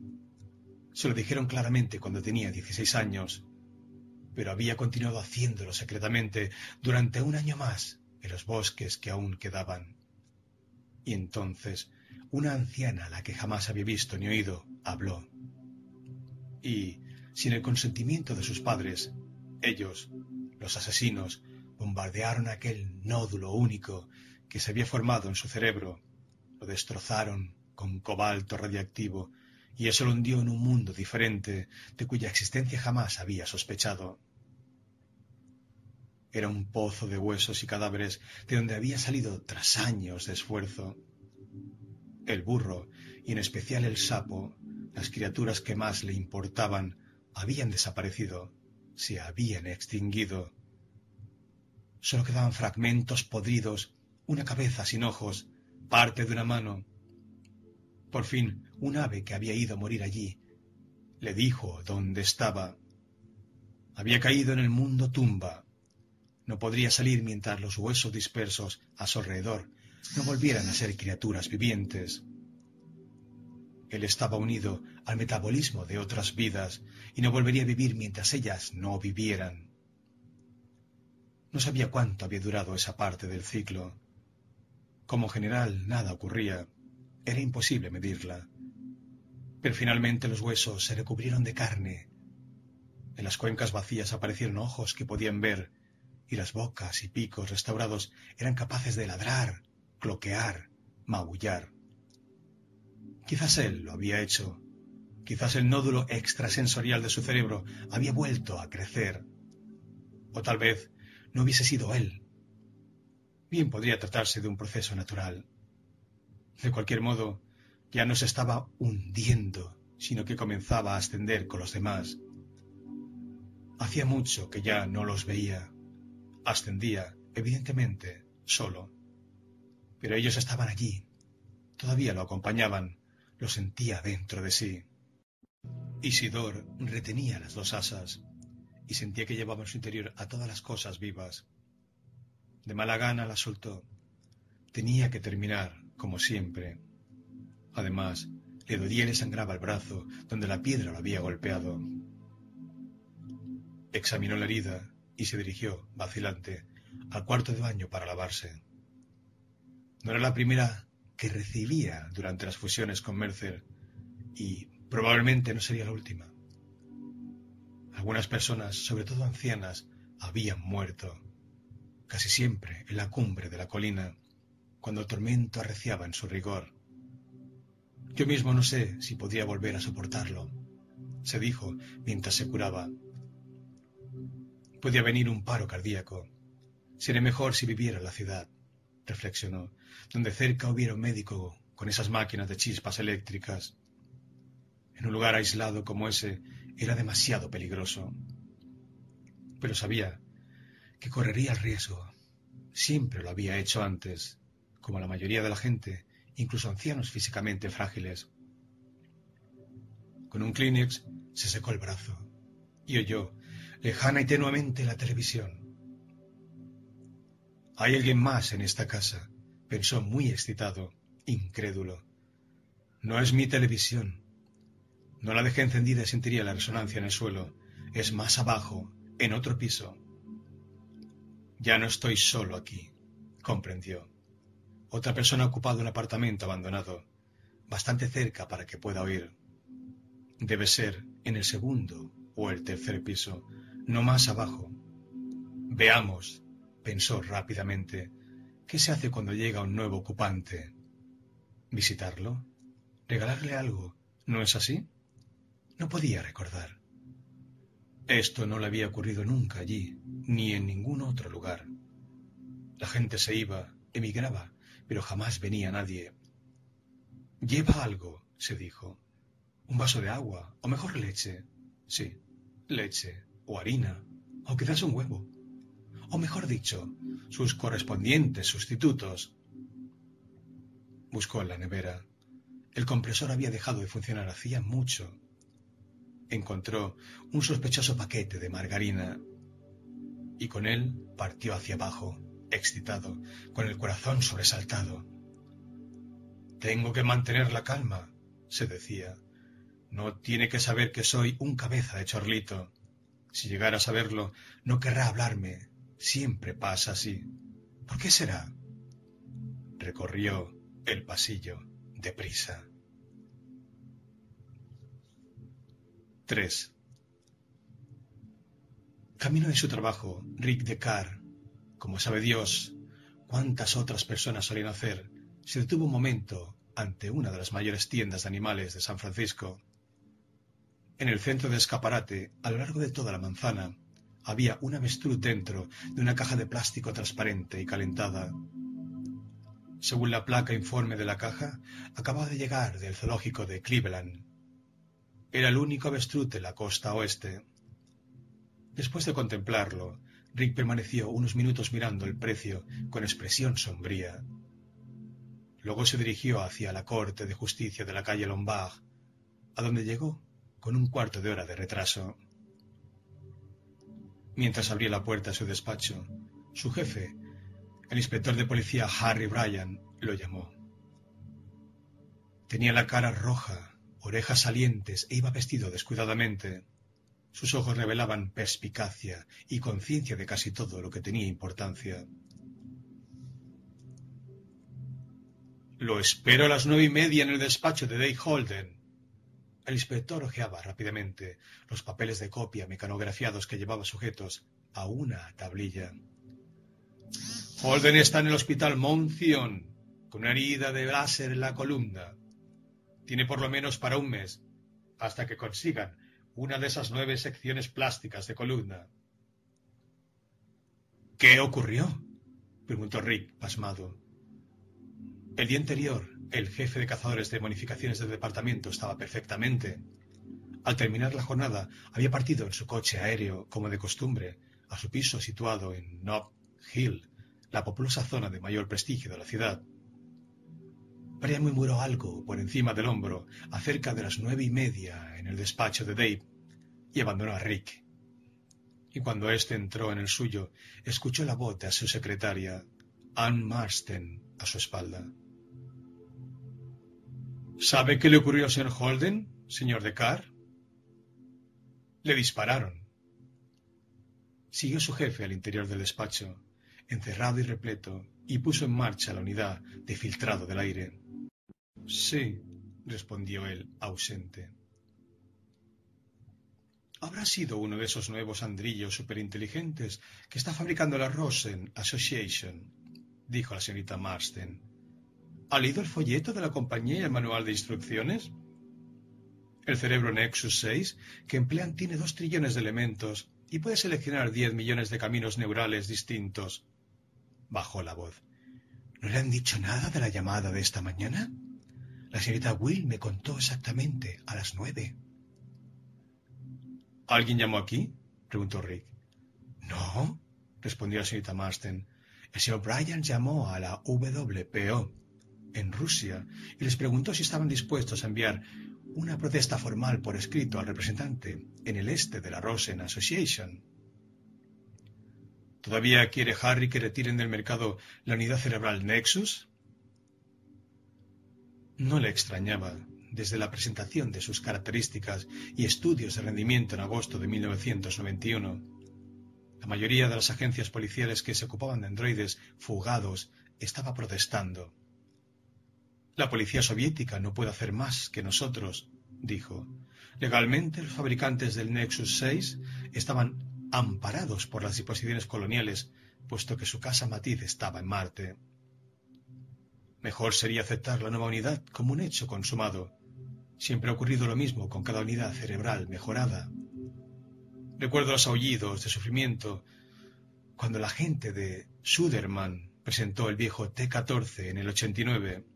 Se lo dijeron claramente cuando tenía 16 años, pero había continuado haciéndolo secretamente durante un año más en los bosques que aún quedaban. Y entonces una anciana a la que jamás había visto ni oído habló. Y, sin el consentimiento de sus padres, ellos, los asesinos, bombardearon aquel nódulo único que se había formado en su cerebro, lo destrozaron con cobalto radiactivo y eso lo hundió en un mundo diferente de cuya existencia jamás había sospechado. Era un pozo de huesos y cadáveres de donde había salido tras años de esfuerzo. El burro, y en especial el sapo, las criaturas que más le importaban, habían desaparecido, se habían extinguido. Solo quedaban fragmentos podridos, una cabeza sin ojos, parte de una mano. Por fin, un ave que había ido a morir allí le dijo dónde estaba. Había caído en el mundo tumba. No podría salir mientras los huesos dispersos a su alrededor no volvieran a ser criaturas vivientes. Él estaba unido al metabolismo de otras vidas y no volvería a vivir mientras ellas no vivieran. No sabía cuánto había durado esa parte del ciclo. Como general nada ocurría, era imposible medirla. Pero finalmente los huesos se recubrieron de carne. En las cuencas vacías aparecieron ojos que podían ver, y las bocas y picos restaurados eran capaces de ladrar, cloquear, maullar. Quizás él lo había hecho. Quizás el nódulo extrasensorial de su cerebro había vuelto a crecer. O tal vez no hubiese sido él. Bien podría tratarse de un proceso natural. De cualquier modo, ya no se estaba hundiendo, sino que comenzaba a ascender con los demás. Hacía mucho que ya no los veía. Ascendía, evidentemente, solo. Pero ellos estaban allí. Todavía lo acompañaban. Lo sentía dentro de sí. Isidor retenía las dos asas y sentía que llevaba en su interior a todas las cosas vivas. De mala gana la soltó. Tenía que terminar, como siempre. Además, le dolía y le sangraba el brazo donde la piedra lo había golpeado. Examinó la herida y se dirigió, vacilante, al cuarto de baño para lavarse. No era la primera que recibía durante las fusiones con Mercer y probablemente no sería la última. Algunas personas, sobre todo ancianas, habían muerto, casi siempre en la cumbre de la colina, cuando el tormento arreciaba en su rigor. Yo mismo no sé si podría volver a soportarlo, se dijo mientras se curaba. Podía venir un paro cardíaco. Sería mejor si viviera en la ciudad reflexionó, donde cerca hubiera un médico con esas máquinas de chispas eléctricas. En un lugar aislado como ese era demasiado peligroso. Pero sabía que correría el riesgo. Siempre lo había hecho antes, como la mayoría de la gente, incluso ancianos físicamente frágiles. Con un Kleenex se secó el brazo y oyó, lejana y tenuamente, la televisión. Hay alguien más en esta casa, pensó muy excitado, incrédulo. No es mi televisión. No la dejé encendida y sentiría la resonancia en el suelo. Es más abajo, en otro piso. Ya no estoy solo aquí, comprendió. Otra persona ha ocupado un apartamento abandonado, bastante cerca para que pueda oír. Debe ser en el segundo o el tercer piso, no más abajo. Veamos, pensó rápidamente, ¿Qué se hace cuando llega un nuevo ocupante? ¿Visitarlo? ¿Regalarle algo? ¿No es así? No podía recordar. Esto no le había ocurrido nunca allí, ni en ningún otro lugar. La gente se iba, emigraba, pero jamás venía nadie. Lleva algo, se dijo. Un vaso de agua, o mejor leche. Sí, leche, o harina, o quizás un huevo. O mejor dicho, sus correspondientes sustitutos. Buscó en la nevera. El compresor había dejado de funcionar hacía mucho. Encontró un sospechoso paquete de margarina y con él partió hacia abajo, excitado, con el corazón sobresaltado. Tengo que mantener la calma, se decía. No tiene que saber que soy un cabeza de chorlito. Si llegara a saberlo, no querrá hablarme. Siempre pasa así. ¿Por qué será? Recorrió el pasillo deprisa. 3. Camino de su trabajo, Rick Decar, como sabe Dios, cuántas otras personas solían hacer, se detuvo un momento ante una de las mayores tiendas de animales de San Francisco. En el centro de escaparate, a lo largo de toda la manzana, había un avestruz dentro de una caja de plástico transparente y calentada. Según la placa informe de la caja, acababa de llegar del zoológico de Cleveland. Era el único avestruz de la costa oeste. Después de contemplarlo, Rick permaneció unos minutos mirando el precio con expresión sombría. Luego se dirigió hacia la Corte de Justicia de la calle Lombard, a donde llegó con un cuarto de hora de retraso. Mientras abría la puerta a su despacho, su jefe, el inspector de policía Harry Bryan, lo llamó. Tenía la cara roja, orejas salientes e iba vestido descuidadamente. Sus ojos revelaban perspicacia y conciencia de casi todo lo que tenía importancia. Lo espero a las nueve y media en el despacho de Dave Holden. El inspector ojeaba rápidamente los papeles de copia mecanografiados que llevaba sujetos a una tablilla. Holden está en el hospital Mount con una herida de láser en la columna. Tiene por lo menos para un mes, hasta que consigan una de esas nueve secciones plásticas de columna. ¿Qué ocurrió? preguntó Rick, pasmado. El día anterior, el jefe de cazadores de bonificaciones del departamento estaba perfectamente. Al terminar la jornada, había partido en su coche aéreo, como de costumbre, a su piso situado en Nob Hill, la populosa zona de mayor prestigio de la ciudad. Brian murmuró algo por encima del hombro acerca de las nueve y media en el despacho de Dave y abandonó a Rick. Y cuando éste entró en el suyo, escuchó la voz de su secretaria, Anne Marston, a su espalda. ¿Sabe qué le ocurrió al señor Holden, señor de Carr? Le dispararon. Siguió su jefe al interior del despacho, encerrado y repleto, y puso en marcha la unidad de filtrado del aire. Sí, respondió él, ausente. Habrá sido uno de esos nuevos andrillos superinteligentes que está fabricando la Rosen Association, dijo la señorita Marsden. ¿Ha leído el folleto de la compañía y el manual de instrucciones? El cerebro Nexus 6, que emplean, tiene dos trillones de elementos y puede seleccionar diez millones de caminos neurales distintos. Bajó la voz. ¿No le han dicho nada de la llamada de esta mañana? La señorita Will me contó exactamente a las nueve. ¿Alguien llamó aquí? preguntó Rick. No, respondió la señorita Marston. El señor Bryan llamó a la WPO en Rusia y les preguntó si estaban dispuestos a enviar una protesta formal por escrito al representante en el este de la Rosen Association. ¿Todavía quiere Harry que retiren del mercado la unidad cerebral Nexus? No le extrañaba, desde la presentación de sus características y estudios de rendimiento en agosto de 1991. La mayoría de las agencias policiales que se ocupaban de androides fugados estaba protestando. La policía soviética no puede hacer más que nosotros, dijo. Legalmente los fabricantes del Nexus 6 estaban amparados por las disposiciones coloniales, puesto que su casa matiz estaba en Marte. Mejor sería aceptar la nueva unidad como un hecho consumado. Siempre ha ocurrido lo mismo con cada unidad cerebral mejorada. Recuerdo los aullidos de sufrimiento cuando la gente de Suderman presentó el viejo T-14 en el 89.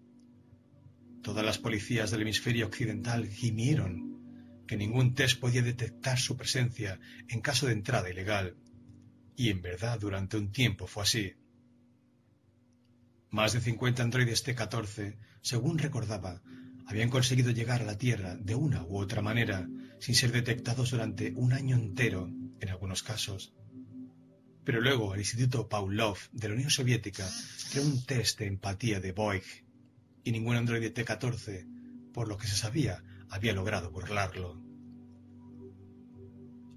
Todas las policías del hemisferio occidental gimieron que ningún test podía detectar su presencia en caso de entrada ilegal. Y en verdad durante un tiempo fue así. Más de 50 androides T-14, según recordaba, habían conseguido llegar a la Tierra de una u otra manera sin ser detectados durante un año entero, en algunos casos. Pero luego el Instituto Pavlov de la Unión Soviética creó un test de empatía de Boyd y ningún androide T-14, por lo que se sabía, había logrado burlarlo.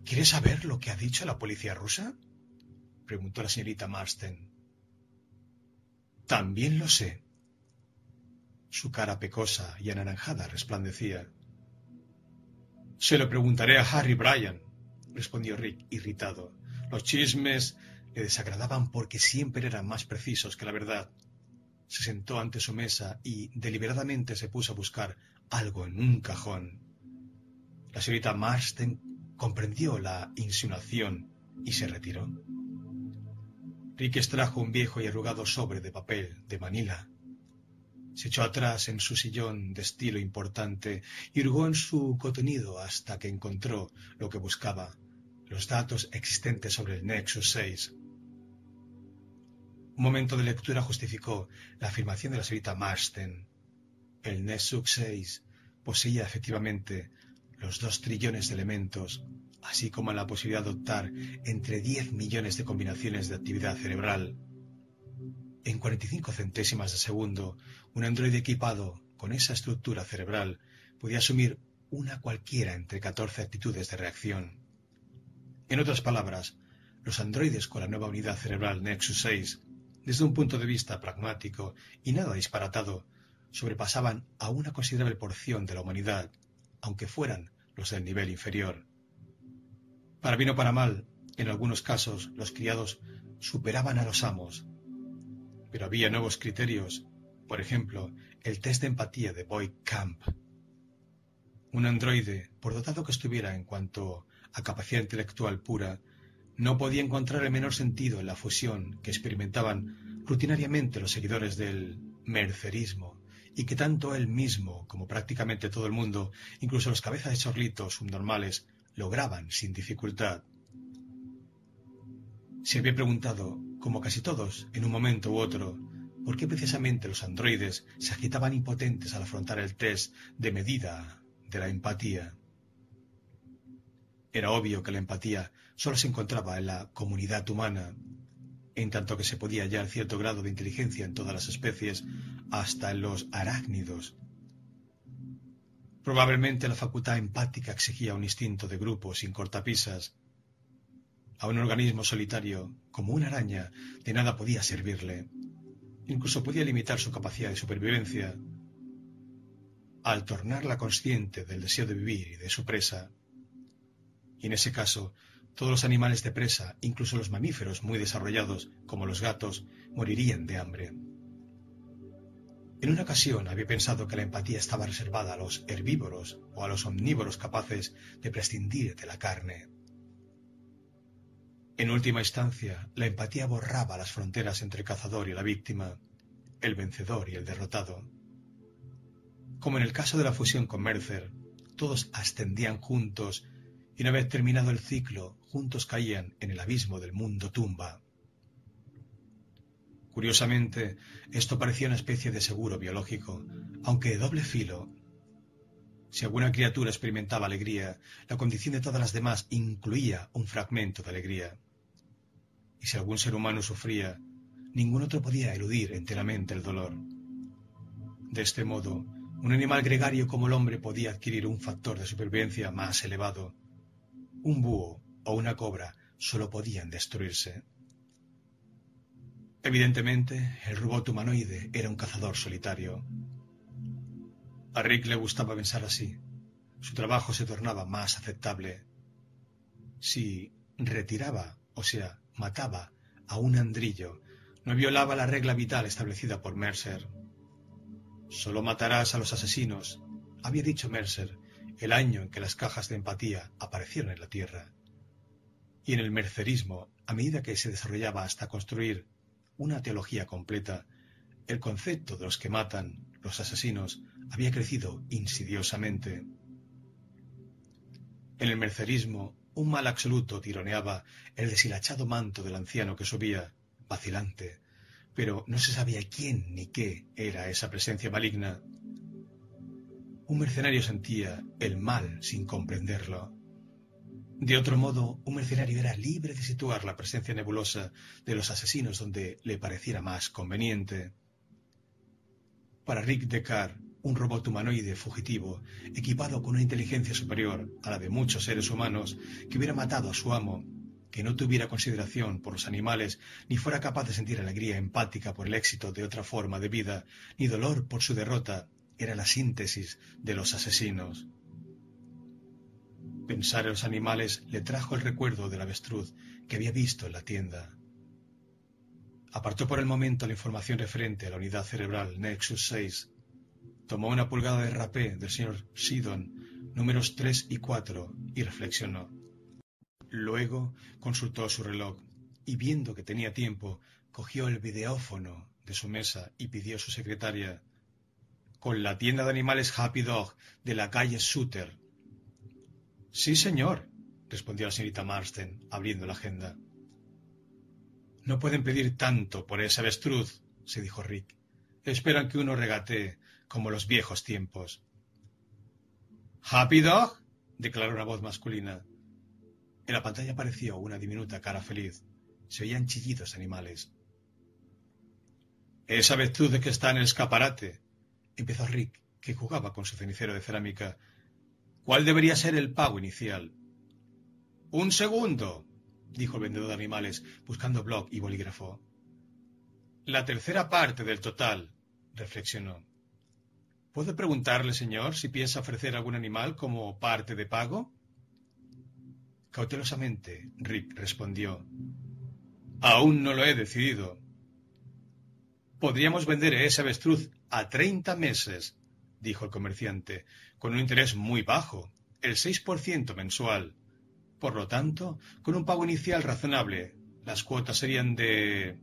¿Quieres saber lo que ha dicho la policía rusa? preguntó la señorita Marston. También lo sé. Su cara pecosa y anaranjada resplandecía. Se lo preguntaré a Harry Bryan, respondió Rick, irritado. Los chismes le desagradaban porque siempre eran más precisos que la verdad. Se sentó ante su mesa y deliberadamente se puso a buscar algo en un cajón. La señorita Marston comprendió la insinuación y se retiró. Rick extrajo un viejo y arrugado sobre de papel de Manila. Se echó atrás en su sillón de estilo importante y hurgó en su contenido hasta que encontró lo que buscaba, los datos existentes sobre el Nexus 6. Un momento de lectura justificó la afirmación de la señorita Marston. El Nexus 6 poseía efectivamente los dos trillones de elementos así como la posibilidad de adoptar entre 10 millones de combinaciones de actividad cerebral. En 45 centésimas de segundo, un androide equipado con esa estructura cerebral podía asumir una cualquiera entre 14 actitudes de reacción. En otras palabras, los androides con la nueva unidad cerebral Nexus 6, desde un punto de vista pragmático y nada disparatado, sobrepasaban a una considerable porción de la humanidad, aunque fueran los del nivel inferior. Para bien o para mal, en algunos casos los criados superaban a los amos. Pero había nuevos criterios, por ejemplo, el test de empatía de Boy Camp. Un androide, por dotado que estuviera en cuanto a capacidad intelectual pura, no podía encontrar el menor sentido en la fusión que experimentaban rutinariamente los seguidores del mercerismo y que tanto él mismo como prácticamente todo el mundo, incluso los cabezas de chorlitos subnormales, lograban sin dificultad. Se había preguntado, como casi todos, en un momento u otro, por qué precisamente los androides se agitaban impotentes al afrontar el test de medida de la empatía. Era obvio que la empatía solo se encontraba en la comunidad humana, en tanto que se podía hallar cierto grado de inteligencia en todas las especies, hasta en los arácnidos, Probablemente la facultad empática exigía un instinto de grupo sin cortapisas. A un organismo solitario, como una araña, de nada podía servirle. Incluso podía limitar su capacidad de supervivencia. Al tornarla consciente del deseo de vivir y de su presa. Y en ese caso, todos los animales de presa, incluso los mamíferos muy desarrollados, como los gatos, morirían de hambre. En una ocasión había pensado que la empatía estaba reservada a los herbívoros o a los omnívoros capaces de prescindir de la carne. En última instancia, la empatía borraba las fronteras entre el cazador y la víctima, el vencedor y el derrotado. Como en el caso de la fusión con Mercer, todos ascendían juntos y una vez terminado el ciclo, juntos caían en el abismo del mundo tumba. Curiosamente, esto parecía una especie de seguro biológico, aunque de doble filo. Si alguna criatura experimentaba alegría, la condición de todas las demás incluía un fragmento de alegría. Y si algún ser humano sufría, ningún otro podía eludir enteramente el dolor. De este modo, un animal gregario como el hombre podía adquirir un factor de supervivencia más elevado. Un búho o una cobra solo podían destruirse. Evidentemente, el robot humanoide era un cazador solitario. A Rick le gustaba pensar así. Su trabajo se tornaba más aceptable. Si retiraba, o sea, mataba a un andrillo, no violaba la regla vital establecida por Mercer. Solo matarás a los asesinos, había dicho Mercer el año en que las cajas de empatía aparecieron en la Tierra. Y en el mercerismo, a medida que se desarrollaba hasta construir una teología completa, el concepto de los que matan, los asesinos, había crecido insidiosamente. En el mercerismo, un mal absoluto tironeaba el deshilachado manto del anciano que subía, vacilante, pero no se sabía quién ni qué era esa presencia maligna. Un mercenario sentía el mal sin comprenderlo. De otro modo, un mercenario era libre de situar la presencia nebulosa de los asesinos donde le pareciera más conveniente. Para Rick Descartes, un robot humanoide fugitivo, equipado con una inteligencia superior a la de muchos seres humanos, que hubiera matado a su amo, que no tuviera consideración por los animales, ni fuera capaz de sentir alegría empática por el éxito de otra forma de vida, ni dolor por su derrota, era la síntesis de los asesinos. Pensar en los animales le trajo el recuerdo del avestruz que había visto en la tienda. Apartó por el momento la información referente a la unidad cerebral Nexus 6 Tomó una pulgada de rapé del señor Sidon, números 3 y 4, y reflexionó. Luego consultó su reloj y viendo que tenía tiempo, cogió el videófono de su mesa y pidió a su secretaria con la tienda de animales Happy Dog de la calle Suter. Sí, señor, respondió la señorita Marsden, abriendo la agenda. No pueden pedir tanto por ese avestruz, se dijo Rick. Esperan que uno regatee como los viejos tiempos. ¿Happy Dog? declaró una voz masculina. En la pantalla apareció una diminuta cara feliz. Se oían chillidos animales. Esa de que está en el escaparate, empezó Rick, que jugaba con su cenicero de cerámica. ¿Cuál debería ser el pago inicial? Un segundo, dijo el vendedor de animales, buscando bloc y bolígrafo. La tercera parte del total, reflexionó. ¿Puedo preguntarle, señor, si piensa ofrecer algún animal como parte de pago? Cautelosamente, Rick respondió. Aún no lo he decidido. Podríamos vender ese avestruz a treinta meses, dijo el comerciante, con un interés muy bajo, el seis por ciento mensual. Por lo tanto, con un pago inicial razonable, las cuotas serían de.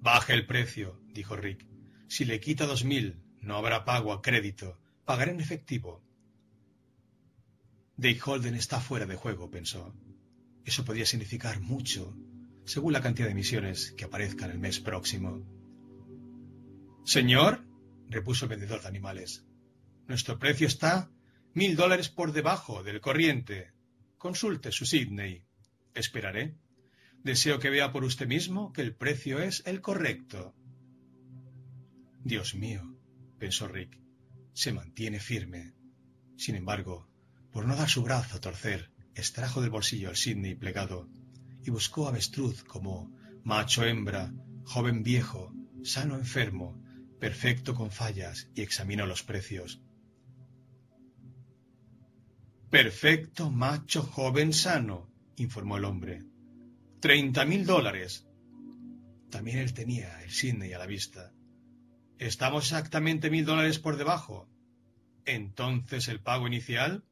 Baje el precio, dijo Rick. Si le quita dos mil, no habrá pago a crédito. Pagaré en efectivo. Dave Holden está fuera de juego, pensó. Eso podría significar mucho, según la cantidad de misiones que aparezcan el mes próximo. Señor, repuso el vendedor de animales, nuestro precio está mil dólares por debajo del corriente. Consulte su Sidney. Esperaré. Deseo que vea por usted mismo que el precio es el correcto. Dios mío, pensó Rick. Se mantiene firme. Sin embargo, por no dar su brazo a torcer, extrajo del bolsillo el Sidney plegado y buscó avestruz como macho hembra, joven viejo, sano enfermo, perfecto con fallas y examinó los precios. Perfecto macho joven sano, informó el hombre. Treinta mil dólares. También él tenía el Sidney a la vista. Estamos exactamente mil dólares por debajo. Entonces, ¿el pago inicial?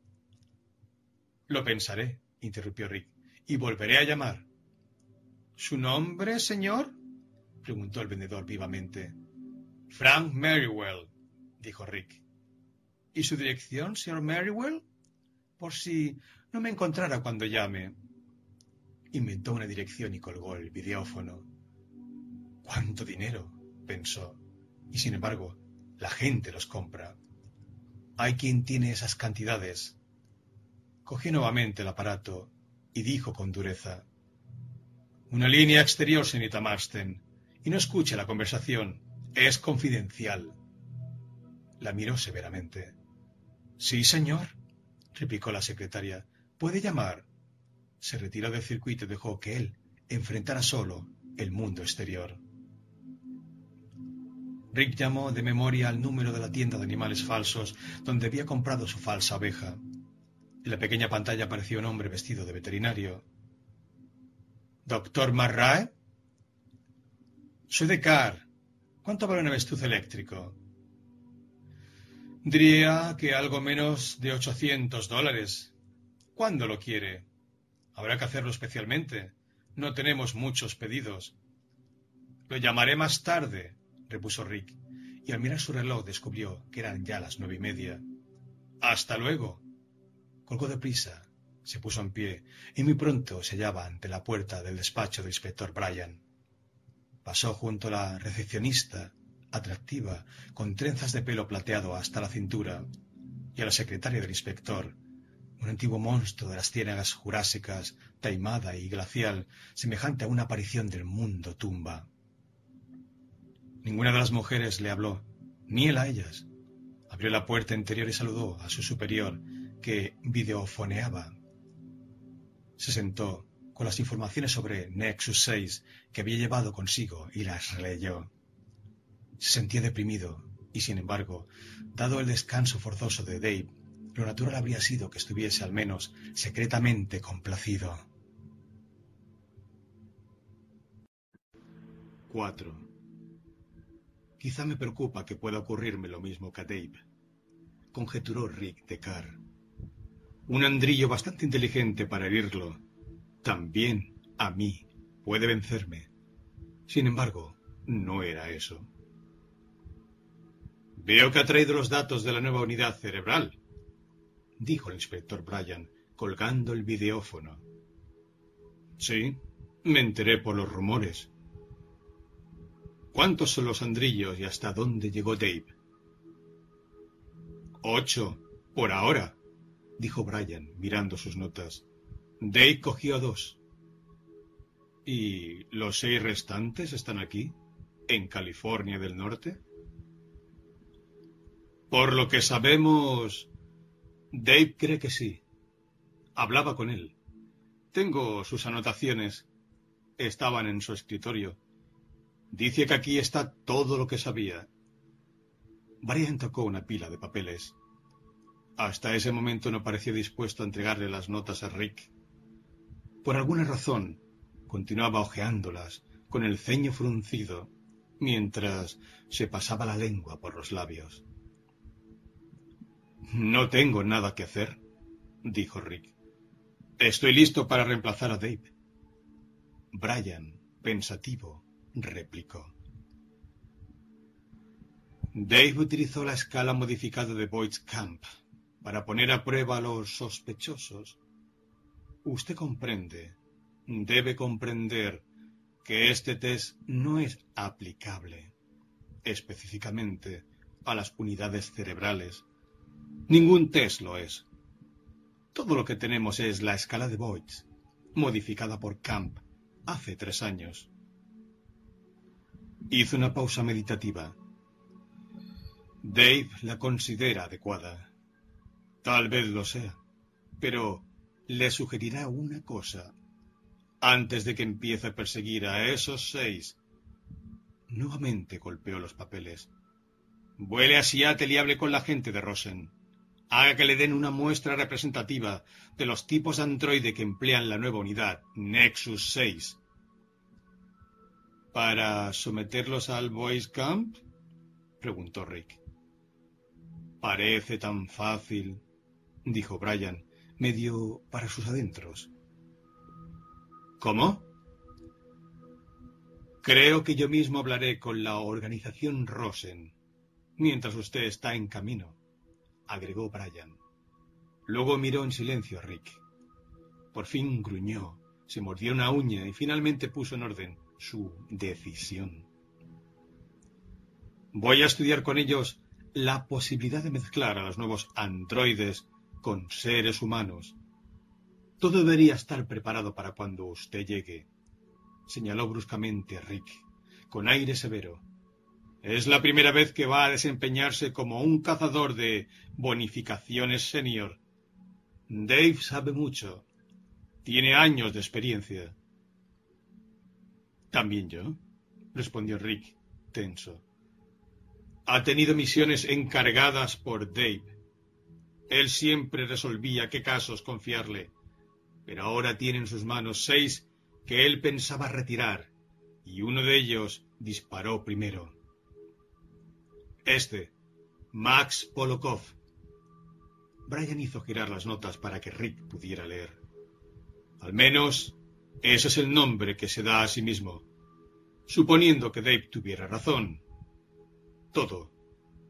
Lo pensaré, interrumpió Rick, y volveré a llamar. ¿Su nombre, señor? preguntó el vendedor vivamente. Frank Merriwell, dijo Rick. ¿Y su dirección, señor Merriwell? Por si no me encontrara cuando llame. Inventó una dirección y colgó el videófono. ¿Cuánto dinero? pensó. Y sin embargo, la gente los compra. Hay quien tiene esas cantidades. Cogió nuevamente el aparato y dijo con dureza Una línea exterior, señorita Marston, y no escuche la conversación. Es confidencial. La miró severamente. Sí, señor, replicó la secretaria. Puede llamar. Se retiró del circuito y dejó que él enfrentara solo el mundo exterior. Rick llamó de memoria al número de la tienda de animales falsos donde había comprado su falsa abeja. En la pequeña pantalla apareció un hombre vestido de veterinario. ¿Doctor Marrae? Soy de Car. ¿Cuánto vale un avestruz eléctrico? Diría que algo menos de ochocientos dólares. ¿Cuándo lo quiere? Habrá que hacerlo especialmente. No tenemos muchos pedidos. Lo llamaré más tarde, repuso Rick, y al mirar su reloj descubrió que eran ya las nueve y media. Hasta luego. Colgó deprisa, se puso en pie, y muy pronto se hallaba ante la puerta del despacho del inspector Bryan. Pasó junto a la recepcionista, atractiva, con trenzas de pelo plateado hasta la cintura, y a la secretaria del inspector, un antiguo monstruo de las ciénagas jurásicas, taimada y glacial, semejante a una aparición del mundo tumba. Ninguna de las mujeres le habló, ni él a ellas. Abrió la puerta interior y saludó a su superior, que videofoneaba. Se sentó con las informaciones sobre Nexus 6 que había llevado consigo y las releyó. Se sentía deprimido y, sin embargo, dado el descanso forzoso de Dave, lo natural habría sido que estuviese al menos secretamente complacido. 4. Quizá me preocupa que pueda ocurrirme lo mismo que a Dave, conjeturó Rick de Carr. Un andrillo bastante inteligente para herirlo. También a mí puede vencerme. Sin embargo, no era eso. Veo que ha traído los datos de la nueva unidad cerebral, dijo el inspector Bryan, colgando el videófono. Sí, me enteré por los rumores. ¿Cuántos son los andrillos y hasta dónde llegó Dave? Ocho, por ahora, dijo Bryan, mirando sus notas. Dave cogió dos. ¿Y los seis restantes están aquí? ¿En California del Norte? Por lo que sabemos, Dave cree que sí. Hablaba con él. Tengo sus anotaciones. Estaban en su escritorio. Dice que aquí está todo lo que sabía. Brian tocó una pila de papeles. Hasta ese momento no parecía dispuesto a entregarle las notas a Rick. Por alguna razón, continuaba hojeándolas, con el ceño fruncido, mientras se pasaba la lengua por los labios. No tengo nada que hacer, dijo Rick. Estoy listo para reemplazar a Dave. Brian, pensativo, replicó. Dave utilizó la escala modificada de Boyd's Camp para poner a prueba a los sospechosos. Usted comprende, debe comprender que este test no es aplicable específicamente a las unidades cerebrales Ningún test lo es. Todo lo que tenemos es la escala de Boyds, modificada por Camp hace tres años. Hizo una pausa meditativa. Dave la considera adecuada. Tal vez lo sea, pero le sugerirá una cosa. Antes de que empiece a perseguir a esos seis. Nuevamente golpeó los papeles. Vuele a Seattle y hable con la gente de Rosen haga que le den una muestra representativa de los tipos de androide que emplean la nueva unidad Nexus 6. ¿Para someterlos al Voice Camp? preguntó Rick. Parece tan fácil, dijo Brian, medio para sus adentros. ¿Cómo? Creo que yo mismo hablaré con la organización Rosen, mientras usted está en camino agregó Brian. Luego miró en silencio a Rick. Por fin gruñó, se mordió una uña y finalmente puso en orden su decisión. Voy a estudiar con ellos la posibilidad de mezclar a los nuevos androides con seres humanos. Todo debería estar preparado para cuando usted llegue, señaló bruscamente Rick, con aire severo. Es la primera vez que va a desempeñarse como un cazador de bonificaciones senior. Dave sabe mucho. Tiene años de experiencia. También yo, respondió Rick, tenso. Ha tenido misiones encargadas por Dave. Él siempre resolvía qué casos confiarle, pero ahora tiene en sus manos seis que él pensaba retirar, y uno de ellos disparó primero. Este, Max Polokov. Brian hizo girar las notas para que Rick pudiera leer. Al menos, ese es el nombre que se da a sí mismo, suponiendo que Dave tuviera razón. Todo,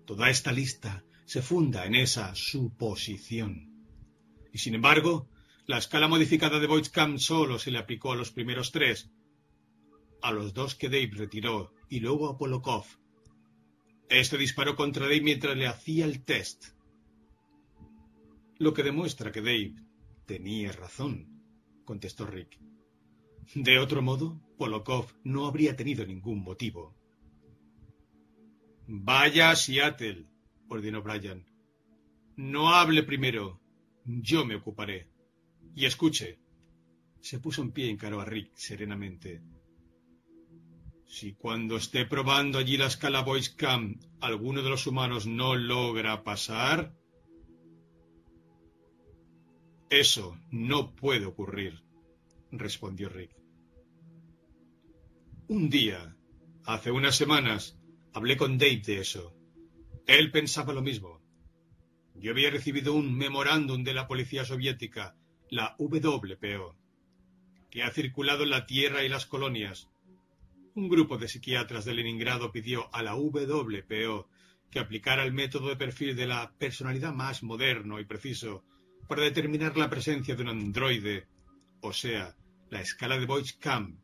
toda esta lista se funda en esa suposición. Y sin embargo, la escala modificada de Voigtkamp solo se le aplicó a los primeros tres, a los dos que Dave retiró y luego a Polokov. Este disparó contra Dave mientras le hacía el test. Lo que demuestra que Dave tenía razón, contestó Rick. De otro modo, Polokov no habría tenido ningún motivo. Vaya a Seattle, ordenó Brian. No hable primero. Yo me ocuparé. Y escuche. Se puso en pie y encaró a Rick serenamente. Si cuando esté probando allí la escala Cam alguno de los humanos no logra pasar, eso no puede ocurrir, respondió Rick. Un día, hace unas semanas, hablé con Dave de eso. Él pensaba lo mismo. Yo había recibido un memorándum de la policía soviética, la WPO, que ha circulado en la Tierra y las colonias. Un grupo de psiquiatras de Leningrado pidió a la WPO que aplicara el método de perfil de la personalidad más moderno y preciso para determinar la presencia de un androide, o sea, la escala de Boyce-Camp,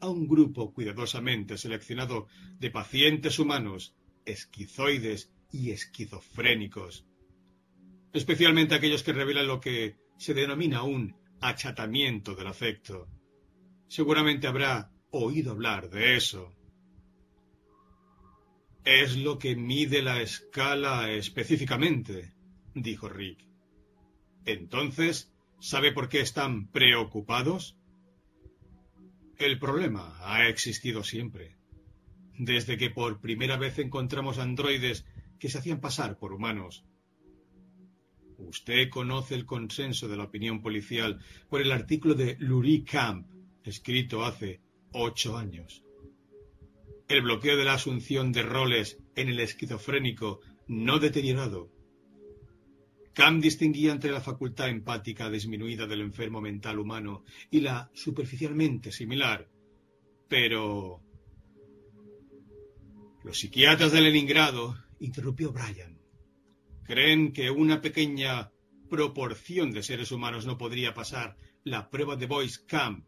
a un grupo cuidadosamente seleccionado de pacientes humanos, esquizoides y esquizofrénicos, especialmente aquellos que revelan lo que se denomina un achatamiento del afecto. Seguramente habrá oído hablar de eso. Es lo que mide la escala específicamente, dijo Rick. Entonces, ¿sabe por qué están preocupados? El problema ha existido siempre. Desde que por primera vez encontramos androides que se hacían pasar por humanos. Usted conoce el consenso de la opinión policial por el artículo de Lurie Camp, escrito hace ocho años. El bloqueo de la asunción de roles en el esquizofrénico no deteriorado Kant distinguía entre la facultad empática disminuida del enfermo mental humano y la superficialmente similar. Pero... Los psiquiatras de Leningrado, interrumpió Brian, creen que una pequeña proporción de seres humanos no podría pasar la prueba de Boyce Camp.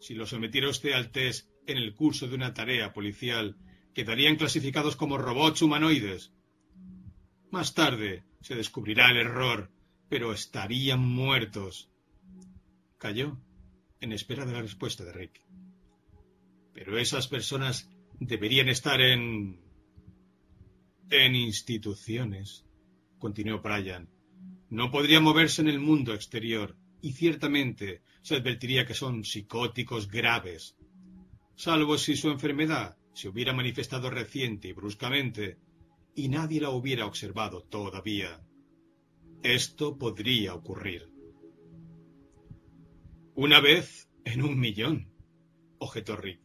Si lo sometiera usted al test en el curso de una tarea policial, quedarían clasificados como robots humanoides. Más tarde, se descubrirá el error, pero estarían muertos. Cayó, en espera de la respuesta de Rick. Pero esas personas deberían estar en... en instituciones, continuó Brian. No podrían moverse en el mundo exterior, y ciertamente se advertiría que son psicóticos graves, salvo si su enfermedad se hubiera manifestado reciente y bruscamente y nadie la hubiera observado todavía. Esto podría ocurrir. Una vez en un millón, objetó Rick,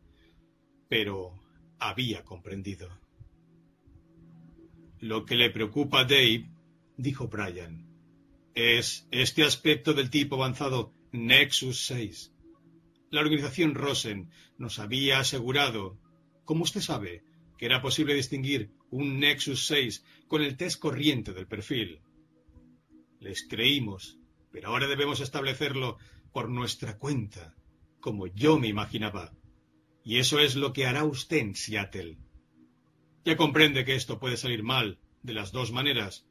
pero había comprendido. Lo que le preocupa a Dave, dijo Brian, es este aspecto del tipo avanzado Nexus 6. La organización Rosen nos había asegurado, como usted sabe, que era posible distinguir un Nexus 6 con el test corriente del perfil. Les creímos, pero ahora debemos establecerlo por nuestra cuenta, como yo me imaginaba. Y eso es lo que hará usted en Seattle. Ya comprende que esto puede salir mal de las dos maneras.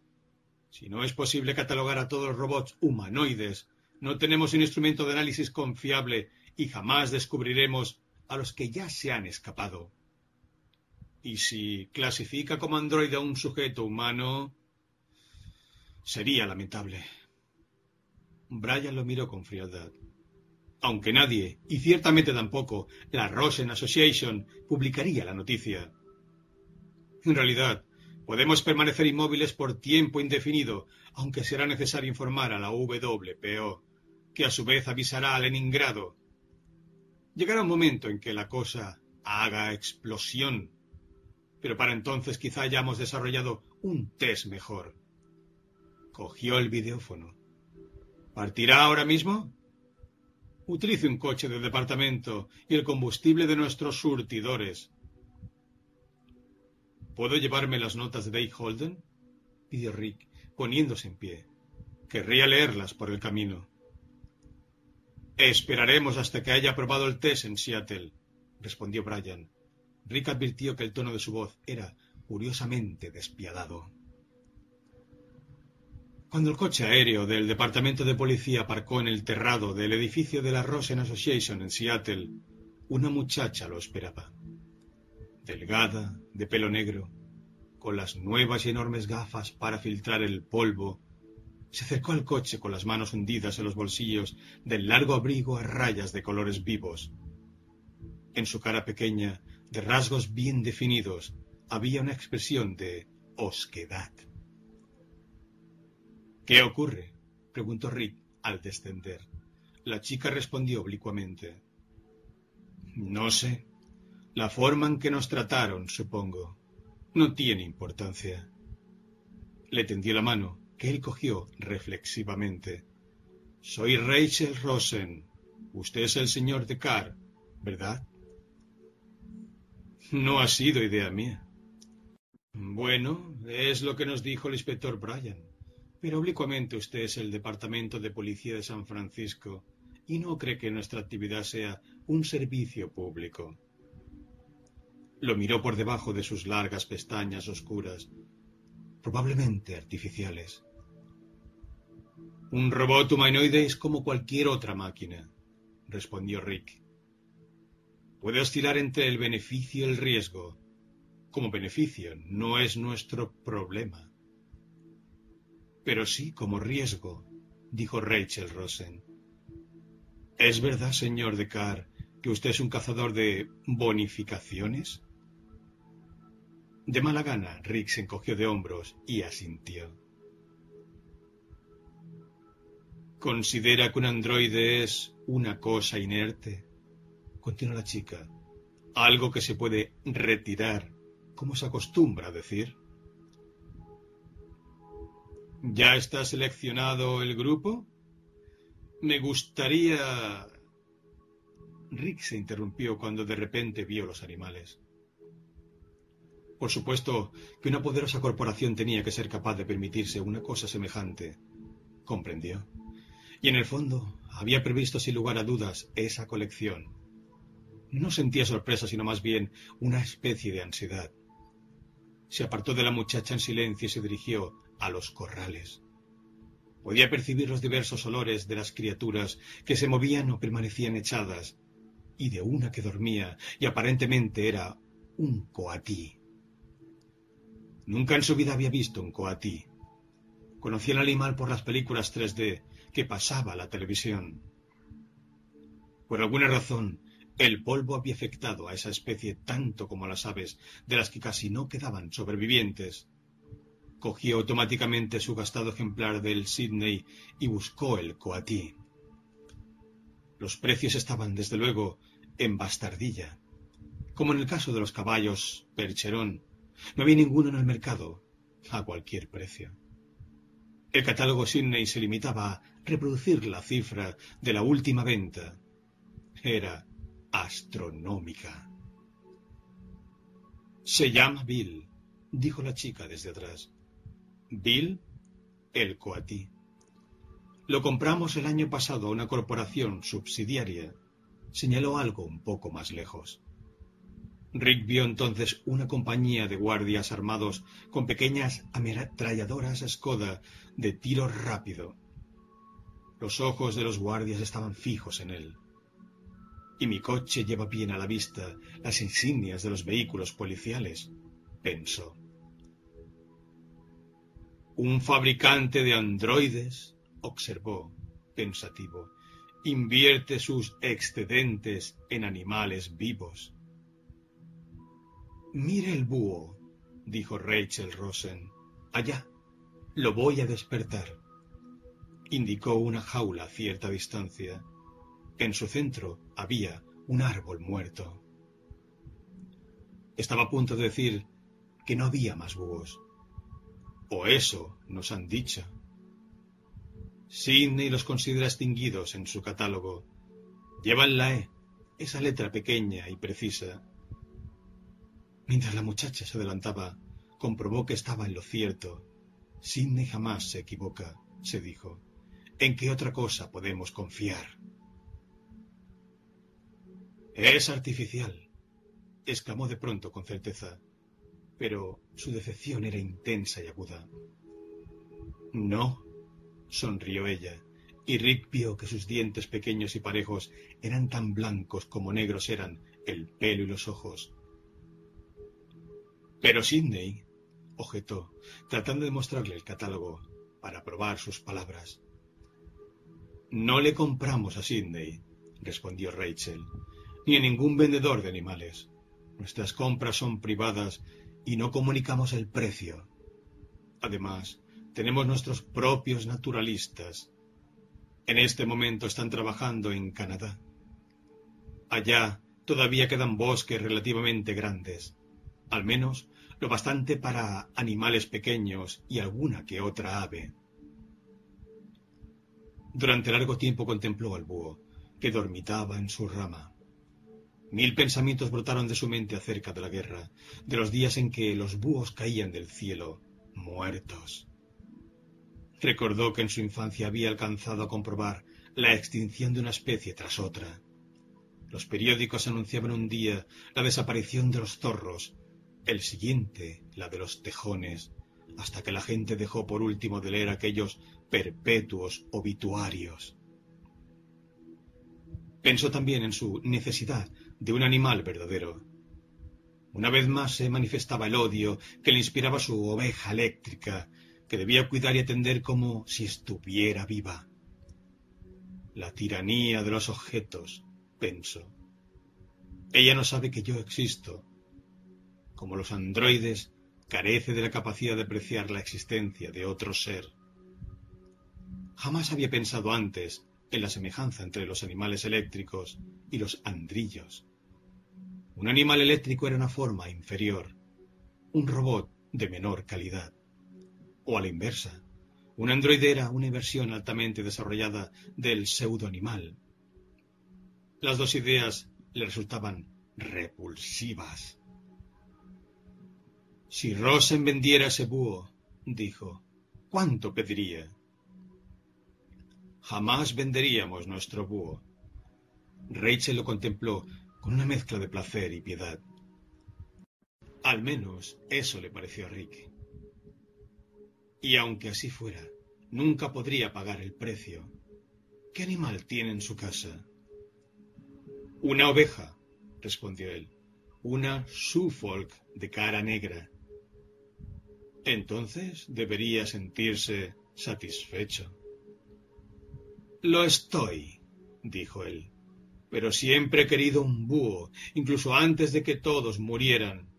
Si no es posible catalogar a todos los robots humanoides, no tenemos un instrumento de análisis confiable y jamás descubriremos a los que ya se han escapado. Y si clasifica como androide a un sujeto humano, sería lamentable. Brian lo miró con frialdad. Aunque nadie, y ciertamente tampoco, la Rosen Association publicaría la noticia. En realidad, podemos permanecer inmóviles por tiempo indefinido, aunque será necesario informar a la WPO, que a su vez avisará a Leningrado. Llegará un momento en que la cosa haga explosión pero para entonces quizá hayamos desarrollado un test mejor. Cogió el videófono. ¿Partirá ahora mismo? Utilice un coche de departamento y el combustible de nuestros surtidores. ¿Puedo llevarme las notas de Dave Holden? pidió Rick, poniéndose en pie. Querría leerlas por el camino. Esperaremos hasta que haya aprobado el test en Seattle, respondió Brian. Rick advirtió que el tono de su voz era curiosamente despiadado. Cuando el coche aéreo del Departamento de Policía aparcó en el terrado del edificio de la Rosen Association en Seattle, una muchacha lo esperaba. Delgada, de pelo negro, con las nuevas y enormes gafas para filtrar el polvo, se acercó al coche con las manos hundidas en los bolsillos del largo abrigo a rayas de colores vivos. En su cara pequeña, de rasgos bien definidos, había una expresión de osquedad. ¿Qué ocurre? preguntó Rick al descender. La chica respondió oblicuamente. No sé. La forma en que nos trataron, supongo. No tiene importancia. Le tendió la mano, que él cogió reflexivamente. Soy Rachel Rosen. Usted es el señor de Carr, ¿verdad? No ha sido idea mía. Bueno, es lo que nos dijo el inspector Bryan. Pero oblicuamente usted es el Departamento de Policía de San Francisco y no cree que nuestra actividad sea un servicio público. Lo miró por debajo de sus largas pestañas oscuras, probablemente artificiales. Un robot humanoide es como cualquier otra máquina, respondió Rick. Puede oscilar entre el beneficio y el riesgo, como beneficio no es nuestro problema. Pero sí como riesgo, dijo Rachel Rosen. ¿Es verdad, señor de Carr, que usted es un cazador de bonificaciones? De mala gana, Rick se encogió de hombros y asintió. ¿Considera que un androide es una cosa inerte? Continuó la chica. Algo que se puede retirar como se acostumbra a decir. ¿Ya está seleccionado el grupo? Me gustaría... Rick se interrumpió cuando de repente vio los animales. Por supuesto que una poderosa corporación tenía que ser capaz de permitirse una cosa semejante. Comprendió. Y en el fondo había previsto sin lugar a dudas esa colección. No sentía sorpresa, sino más bien una especie de ansiedad se apartó de la muchacha en silencio y se dirigió a los corrales. Podía percibir los diversos olores de las criaturas que se movían o permanecían echadas, y de una que dormía y aparentemente era un coatí. Nunca en su vida había visto un coatí. Conocía el animal por las películas 3D que pasaba la televisión. Por alguna razón, el polvo había afectado a esa especie tanto como a las aves, de las que casi no quedaban sobrevivientes. Cogió automáticamente su gastado ejemplar del Sydney y buscó el coatí. Los precios estaban, desde luego, en bastardilla. Como en el caso de los caballos percherón, no había ninguno en el mercado, a cualquier precio. El catálogo Sydney se limitaba a reproducir la cifra de la última venta. Era astronómica. Se llama Bill, dijo la chica desde atrás. Bill, el coatí. Lo compramos el año pasado a una corporación subsidiaria. Señaló algo un poco más lejos. Rick vio entonces una compañía de guardias armados con pequeñas ametralladoras Skoda de tiro rápido. Los ojos de los guardias estaban fijos en él y mi coche lleva bien a la vista las insignias de los vehículos policiales, pensó. Un fabricante de androides, observó, pensativo, invierte sus excedentes en animales vivos. Mire el búho, dijo Rachel Rosen. Allá. Lo voy a despertar. Indicó una jaula a cierta distancia en su centro había un árbol muerto. Estaba a punto de decir que no había más búhos, O eso nos han dicho. Sidney los considera extinguidos en su catálogo. Llevan la E, esa letra pequeña y precisa. Mientras la muchacha se adelantaba, comprobó que estaba en lo cierto. Sidney jamás se equivoca, se dijo. ¿En qué otra cosa podemos confiar? Es artificial, exclamó de pronto con certeza, pero su decepción era intensa y aguda. No, sonrió ella, y Rick vio que sus dientes pequeños y parejos eran tan blancos como negros eran el pelo y los ojos. Pero Sidney, objetó, tratando de mostrarle el catálogo para probar sus palabras. No le compramos a Sidney, respondió Rachel, ni a ningún vendedor de animales. Nuestras compras son privadas y no comunicamos el precio. Además, tenemos nuestros propios naturalistas. En este momento están trabajando en Canadá. Allá todavía quedan bosques relativamente grandes, al menos lo bastante para animales pequeños y alguna que otra ave. Durante largo tiempo contempló al búho, que dormitaba en su rama. Mil pensamientos brotaron de su mente acerca de la guerra, de los días en que los búhos caían del cielo, muertos. Recordó que en su infancia había alcanzado a comprobar la extinción de una especie tras otra. Los periódicos anunciaban un día la desaparición de los zorros, el siguiente la de los tejones, hasta que la gente dejó por último de leer aquellos perpetuos obituarios. Pensó también en su necesidad de un animal verdadero. Una vez más se manifestaba el odio que le inspiraba su oveja eléctrica, que debía cuidar y atender como si estuviera viva. La tiranía de los objetos, pensó. Ella no sabe que yo existo. Como los androides, carece de la capacidad de apreciar la existencia de otro ser. Jamás había pensado antes en la semejanza entre los animales eléctricos y los andrillos. Un animal eléctrico era una forma inferior, un robot de menor calidad. O a la inversa, un androide era una versión altamente desarrollada del pseudoanimal. Las dos ideas le resultaban repulsivas. Si Rosen vendiera ese búho, dijo, ¿cuánto pediría? Jamás venderíamos nuestro búho. Rachel lo contempló con una mezcla de placer y piedad. Al menos eso le pareció a Rick. Y aunque así fuera, nunca podría pagar el precio. ¿Qué animal tiene en su casa? Una oveja, respondió él. Una Suffolk de cara negra. Entonces debería sentirse satisfecho. Lo estoy, dijo él, pero siempre he querido un búho, incluso antes de que todos murieran,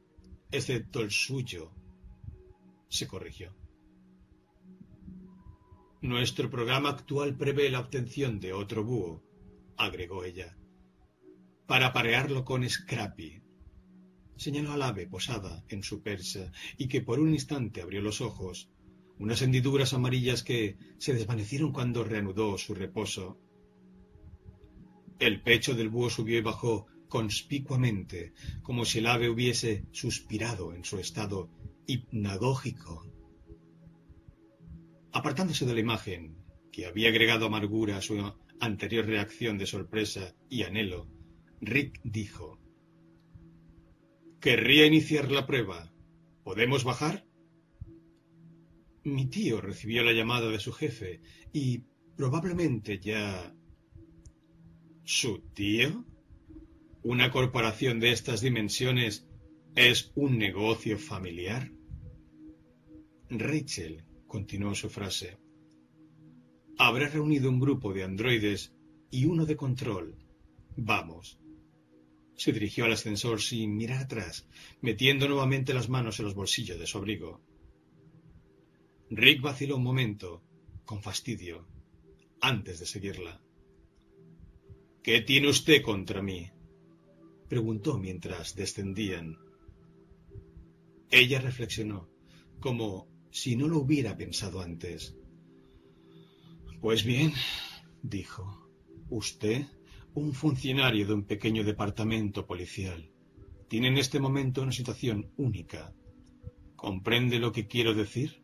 excepto el suyo. Se corrigió. Nuestro programa actual prevé la obtención de otro búho, agregó ella, para parearlo con Scrappy. Señaló al ave posada en su persa y que por un instante abrió los ojos unas hendiduras amarillas que se desvanecieron cuando reanudó su reposo. El pecho del búho subió y bajó conspicuamente, como si el ave hubiese suspirado en su estado hipnagógico. Apartándose de la imagen, que había agregado amargura a su anterior reacción de sorpresa y anhelo, Rick dijo Querría iniciar la prueba. ¿Podemos bajar? Mi tío recibió la llamada de su jefe y probablemente ya... ¿Su tío? ¿Una corporación de estas dimensiones es un negocio familiar? Rachel continuó su frase. Habrá reunido un grupo de androides y uno de control. Vamos. Se dirigió al ascensor sin mirar atrás, metiendo nuevamente las manos en los bolsillos de su abrigo. Rick vaciló un momento, con fastidio, antes de seguirla. ¿Qué tiene usted contra mí? preguntó mientras descendían. Ella reflexionó, como si no lo hubiera pensado antes. Pues bien, dijo, usted, un funcionario de un pequeño departamento policial, tiene en este momento una situación única. ¿Comprende lo que quiero decir?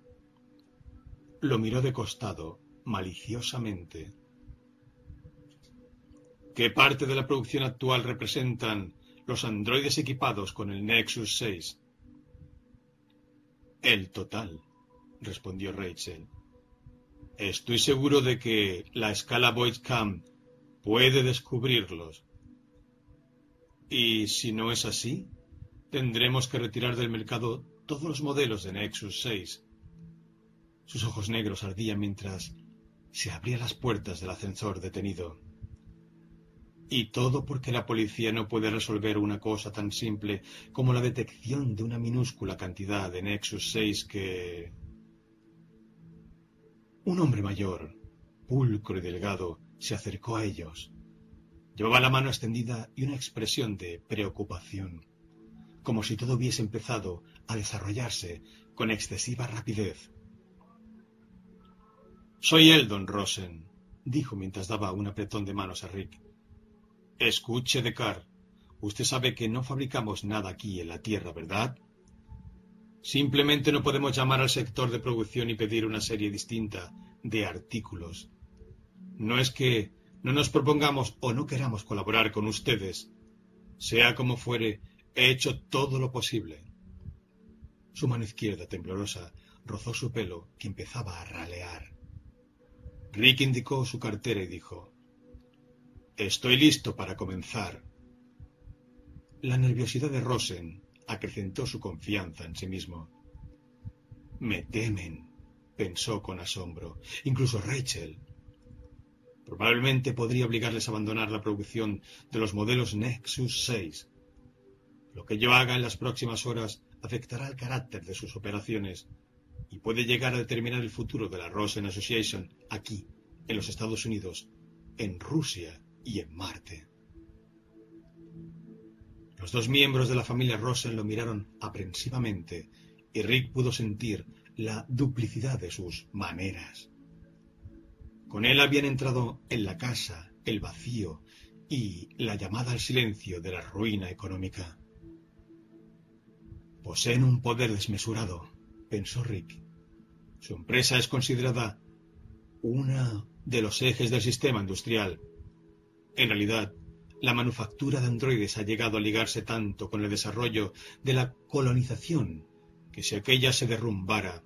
Lo miró de costado, maliciosamente. ¿Qué parte de la producción actual representan los androides equipados con el Nexus 6? El total, respondió Rachel. Estoy seguro de que la escala Camp puede descubrirlos. Y si no es así, tendremos que retirar del mercado todos los modelos de Nexus 6. Sus ojos negros ardían mientras se abrían las puertas del ascensor detenido. Y todo porque la policía no puede resolver una cosa tan simple como la detección de una minúscula cantidad de Nexus 6 que... Un hombre mayor, pulcro y delgado, se acercó a ellos. Llevaba la mano extendida y una expresión de preocupación, como si todo hubiese empezado a desarrollarse con excesiva rapidez. Soy Eldon Rosen, dijo mientras daba un apretón de manos a Rick. Escuche, Decar. Usted sabe que no fabricamos nada aquí en la Tierra, ¿verdad? Simplemente no podemos llamar al sector de producción y pedir una serie distinta de artículos. No es que no nos propongamos o no queramos colaborar con ustedes. Sea como fuere, he hecho todo lo posible. Su mano izquierda, temblorosa, rozó su pelo, que empezaba a ralear. Rick indicó su cartera y dijo, Estoy listo para comenzar. La nerviosidad de Rosen acrecentó su confianza en sí mismo. Me temen, pensó con asombro. Incluso Rachel. Probablemente podría obligarles a abandonar la producción de los modelos Nexus 6. Lo que yo haga en las próximas horas afectará el carácter de sus operaciones y puede llegar a determinar el futuro de la Rosen Association aquí, en los Estados Unidos, en Rusia y en Marte. Los dos miembros de la familia Rosen lo miraron aprensivamente y Rick pudo sentir la duplicidad de sus maneras. Con él habían entrado en la casa el vacío y la llamada al silencio de la ruina económica. Poseen un poder desmesurado, pensó Rick. Su empresa es considerada una de los ejes del sistema industrial. En realidad, la manufactura de androides ha llegado a ligarse tanto con el desarrollo de la colonización que si aquella se derrumbara,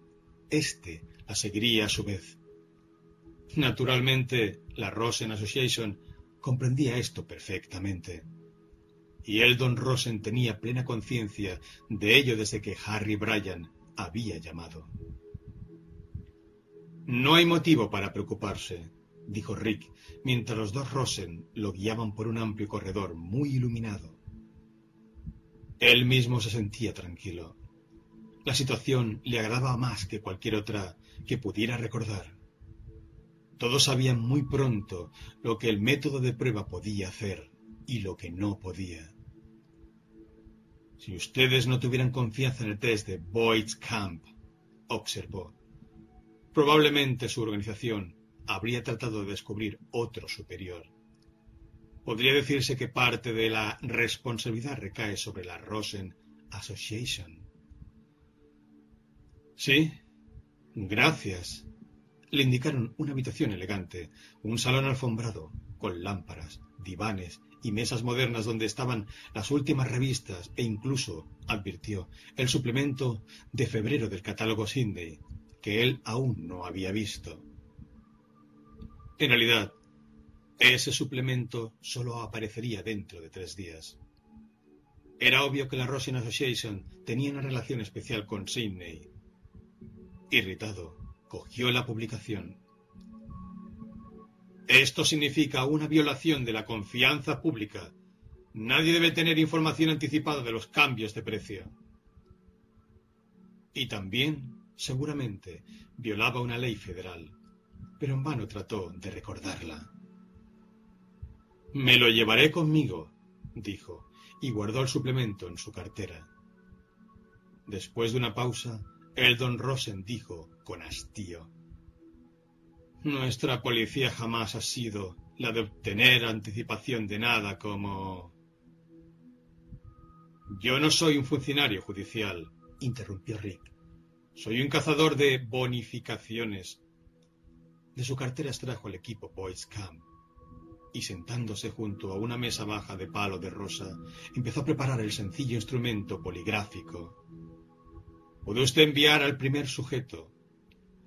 éste la seguiría a su vez. Naturalmente, la Rosen Association comprendía esto perfectamente. Y Eldon Rosen tenía plena conciencia de ello desde que Harry Bryan había llamado. No hay motivo para preocuparse, dijo Rick, mientras los dos Rosen lo guiaban por un amplio corredor muy iluminado. Él mismo se sentía tranquilo. La situación le agradaba más que cualquier otra que pudiera recordar. Todos sabían muy pronto lo que el método de prueba podía hacer y lo que no podía. Si ustedes no tuvieran confianza en el test de Boyd's Camp, observó, probablemente su organización habría tratado de descubrir otro superior. Podría decirse que parte de la responsabilidad recae sobre la Rosen Association. Sí, gracias. Le indicaron una habitación elegante, un salón alfombrado, con lámparas, divanes y mesas modernas donde estaban las últimas revistas e incluso, advirtió, el suplemento de febrero del catálogo Sindey, que él aún no había visto. En realidad, ese suplemento solo aparecería dentro de tres días. Era obvio que la Rosin Association tenía una relación especial con Sidney. Irritado, cogió la publicación. Esto significa una violación de la confianza pública. Nadie debe tener información anticipada de los cambios de precio. Y también, seguramente, violaba una ley federal pero en vano trató de recordarla. Me lo llevaré conmigo, dijo, y guardó el suplemento en su cartera. Después de una pausa, Eldon Rosen dijo con hastío. Nuestra policía jamás ha sido la de obtener anticipación de nada como... Yo no soy un funcionario judicial, interrumpió Rick. Soy un cazador de bonificaciones. De su cartera extrajo el equipo Boys Camp y sentándose junto a una mesa baja de palo de rosa, empezó a preparar el sencillo instrumento poligráfico. ¿Puede usted enviar al primer sujeto?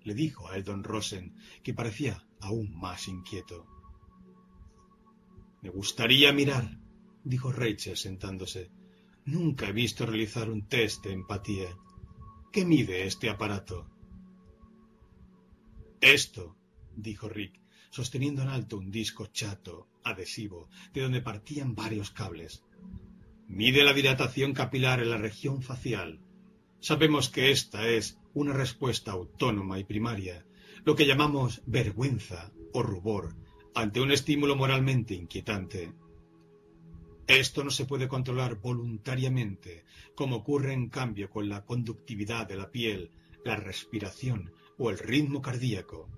le dijo a Eldon Rosen, que parecía aún más inquieto. Me gustaría mirar, dijo Rachel sentándose. Nunca he visto realizar un test de empatía. ¿Qué mide este aparato? Esto, dijo Rick, sosteniendo en alto un disco chato, adhesivo, de donde partían varios cables. Mide la dilatación capilar en la región facial. Sabemos que esta es una respuesta autónoma y primaria, lo que llamamos vergüenza o rubor ante un estímulo moralmente inquietante. Esto no se puede controlar voluntariamente, como ocurre en cambio con la conductividad de la piel, la respiración o el ritmo cardíaco.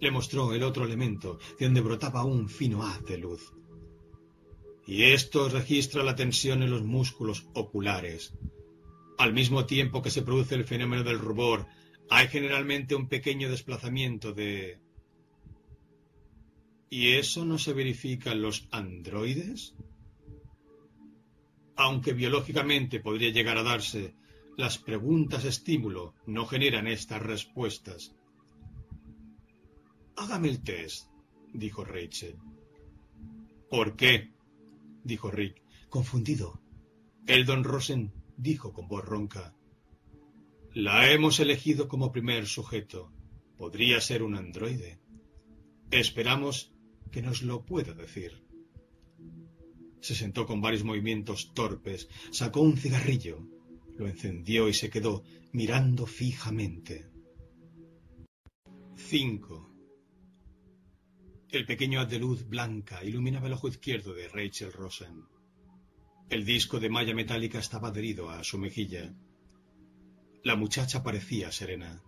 Le mostró el otro elemento, de donde brotaba un fino haz de luz. Y esto registra la tensión en los músculos oculares. Al mismo tiempo que se produce el fenómeno del rubor, hay generalmente un pequeño desplazamiento de ¿Y eso no se verifica en los androides? Aunque biológicamente podría llegar a darse, las preguntas estímulo no generan estas respuestas. Hágame el test, dijo Rachel. ¿Por qué? dijo Rick, confundido. Eldon Rosen dijo con voz ronca. La hemos elegido como primer sujeto. Podría ser un androide. Esperamos que nos lo pueda decir. Se sentó con varios movimientos torpes, sacó un cigarrillo, lo encendió y se quedó mirando fijamente. 5. El pequeño haz de luz blanca iluminaba el ojo izquierdo de Rachel Rosen. El disco de malla metálica estaba adherido a su mejilla. La muchacha parecía serena.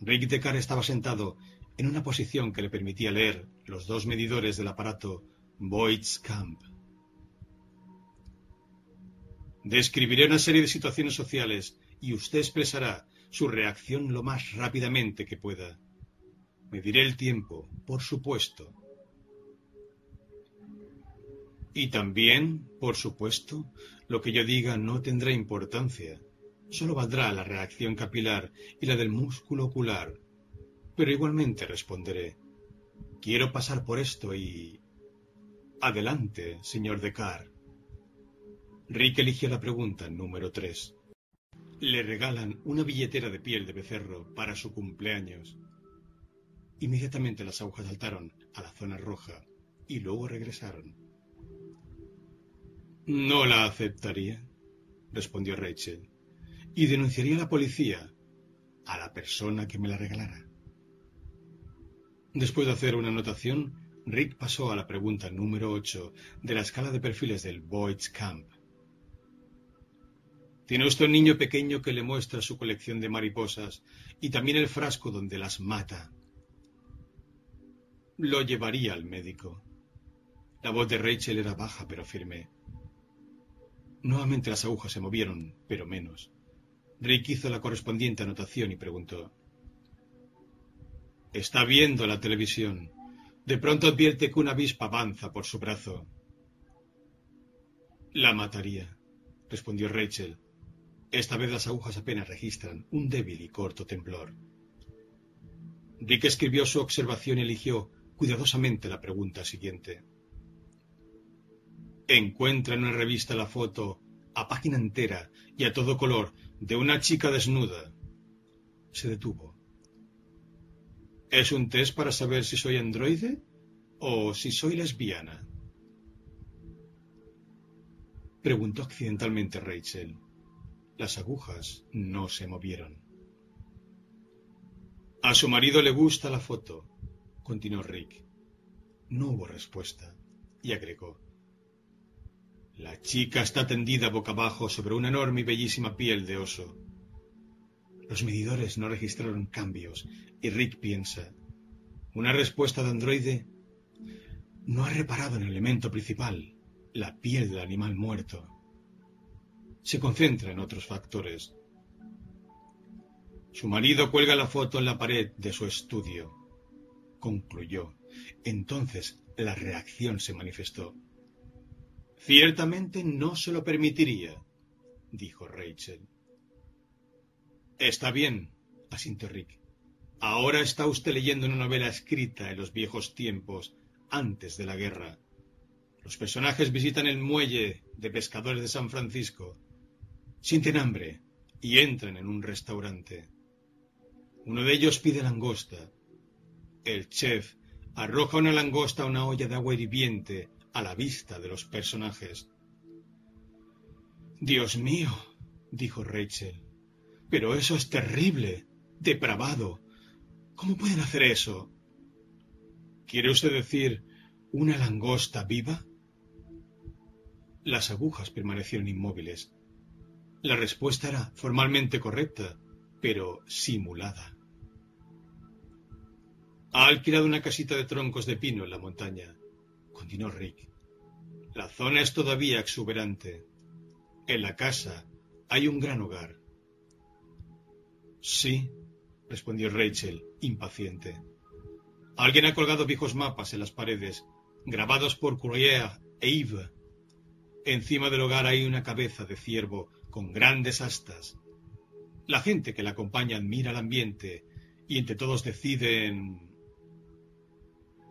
Rick Decar estaba sentado en una posición que le permitía leer los dos medidores del aparato Boyd's Camp. Describiré una serie de situaciones sociales y usted expresará su reacción lo más rápidamente que pueda. Mediré el tiempo, por supuesto. Y también, por supuesto, lo que yo diga no tendrá importancia. Solo valdrá la reacción capilar y la del músculo ocular pero igualmente responderé. Quiero pasar por esto y... Adelante, señor Decar. Rick eligió la pregunta número tres. Le regalan una billetera de piel de becerro para su cumpleaños. Inmediatamente las agujas saltaron a la zona roja y luego regresaron. No la aceptaría, respondió Rachel, y denunciaría a la policía a la persona que me la regalara. Después de hacer una anotación, Rick pasó a la pregunta número 8 de la escala de perfiles del Boyd's Camp. Tiene usted un niño pequeño que le muestra su colección de mariposas y también el frasco donde las mata. Lo llevaría al médico. La voz de Rachel era baja pero firme. Nuevamente las agujas se movieron, pero menos. Rick hizo la correspondiente anotación y preguntó Está viendo la televisión. De pronto advierte que una avispa avanza por su brazo. La mataría, respondió Rachel. Esta vez las agujas apenas registran un débil y corto temblor. Rick escribió su observación y eligió cuidadosamente la pregunta siguiente. Encuentra en una revista la foto, a página entera y a todo color, de una chica desnuda. Se detuvo. ¿Es un test para saber si soy androide o si soy lesbiana? Preguntó accidentalmente Rachel. Las agujas no se movieron. A su marido le gusta la foto, continuó Rick. No hubo respuesta y agregó. La chica está tendida boca abajo sobre una enorme y bellísima piel de oso. Los medidores no registraron cambios y Rick piensa, una respuesta de androide no ha reparado en el elemento principal, la piel del animal muerto. Se concentra en otros factores. Su marido cuelga la foto en la pared de su estudio. Concluyó. Entonces la reacción se manifestó. Ciertamente no se lo permitiría, dijo Rachel. Está bien, asintió Rick. Ahora está usted leyendo una novela escrita en los viejos tiempos, antes de la guerra. Los personajes visitan el muelle de pescadores de San Francisco, sienten hambre y entran en un restaurante. Uno de ellos pide langosta. El chef arroja una langosta a una olla de agua hirviente a la vista de los personajes. Dios mío, dijo Rachel, pero eso es terrible, depravado. ¿Cómo pueden hacer eso? ¿Quiere usted decir una langosta viva? Las agujas permanecieron inmóviles. La respuesta era formalmente correcta, pero simulada. Ha alquilado una casita de troncos de pino en la montaña continuó Rick. La zona es todavía exuberante. En la casa hay un gran hogar. Sí, respondió Rachel, impaciente. Alguien ha colgado viejos mapas en las paredes, grabados por Courier e Yves. Encima del hogar hay una cabeza de ciervo con grandes astas. La gente que la acompaña admira el ambiente y entre todos deciden...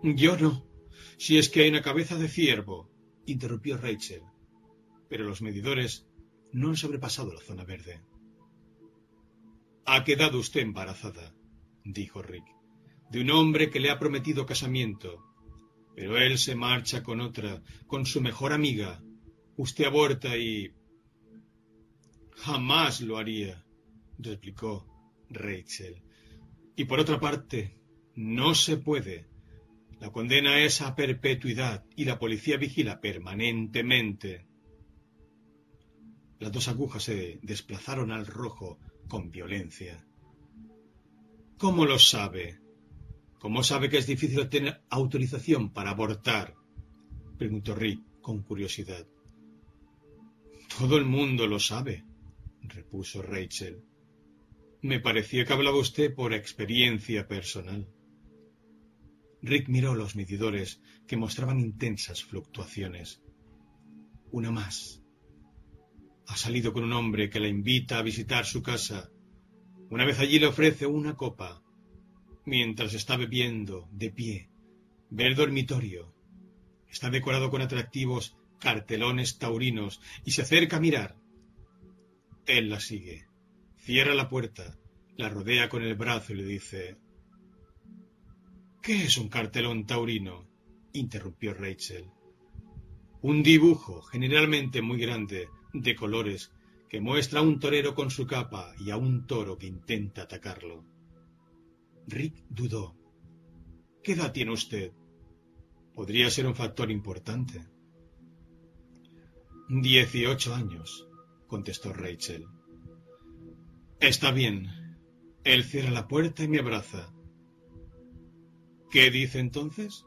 Yo no, si es que hay una cabeza de ciervo, interrumpió Rachel. Pero los medidores no han sobrepasado la zona verde. Ha quedado usted embarazada, dijo Rick, de un hombre que le ha prometido casamiento. Pero él se marcha con otra, con su mejor amiga. Usted aborta y... Jamás lo haría, replicó Rachel. Y por otra parte, no se puede. La condena es a perpetuidad y la policía vigila permanentemente. Las dos agujas se desplazaron al rojo con violencia. ¿Cómo lo sabe? ¿Cómo sabe que es difícil obtener autorización para abortar? preguntó Rick con curiosidad. Todo el mundo lo sabe, repuso Rachel. Me parecía que hablaba usted por experiencia personal. Rick miró los medidores que mostraban intensas fluctuaciones. Una más. Ha salido con un hombre que la invita a visitar su casa. Una vez allí le ofrece una copa, mientras está bebiendo, de pie. Ve el dormitorio. Está decorado con atractivos cartelones taurinos y se acerca a mirar. Él la sigue. Cierra la puerta, la rodea con el brazo y le dice ¿Qué es un cartelón taurino? interrumpió Rachel. Un dibujo, generalmente muy grande, de colores, que muestra a un torero con su capa y a un toro que intenta atacarlo. Rick dudó. ¿Qué edad tiene usted? Podría ser un factor importante. Dieciocho años, contestó Rachel. Está bien. Él cierra la puerta y me abraza. ¿Qué dice entonces?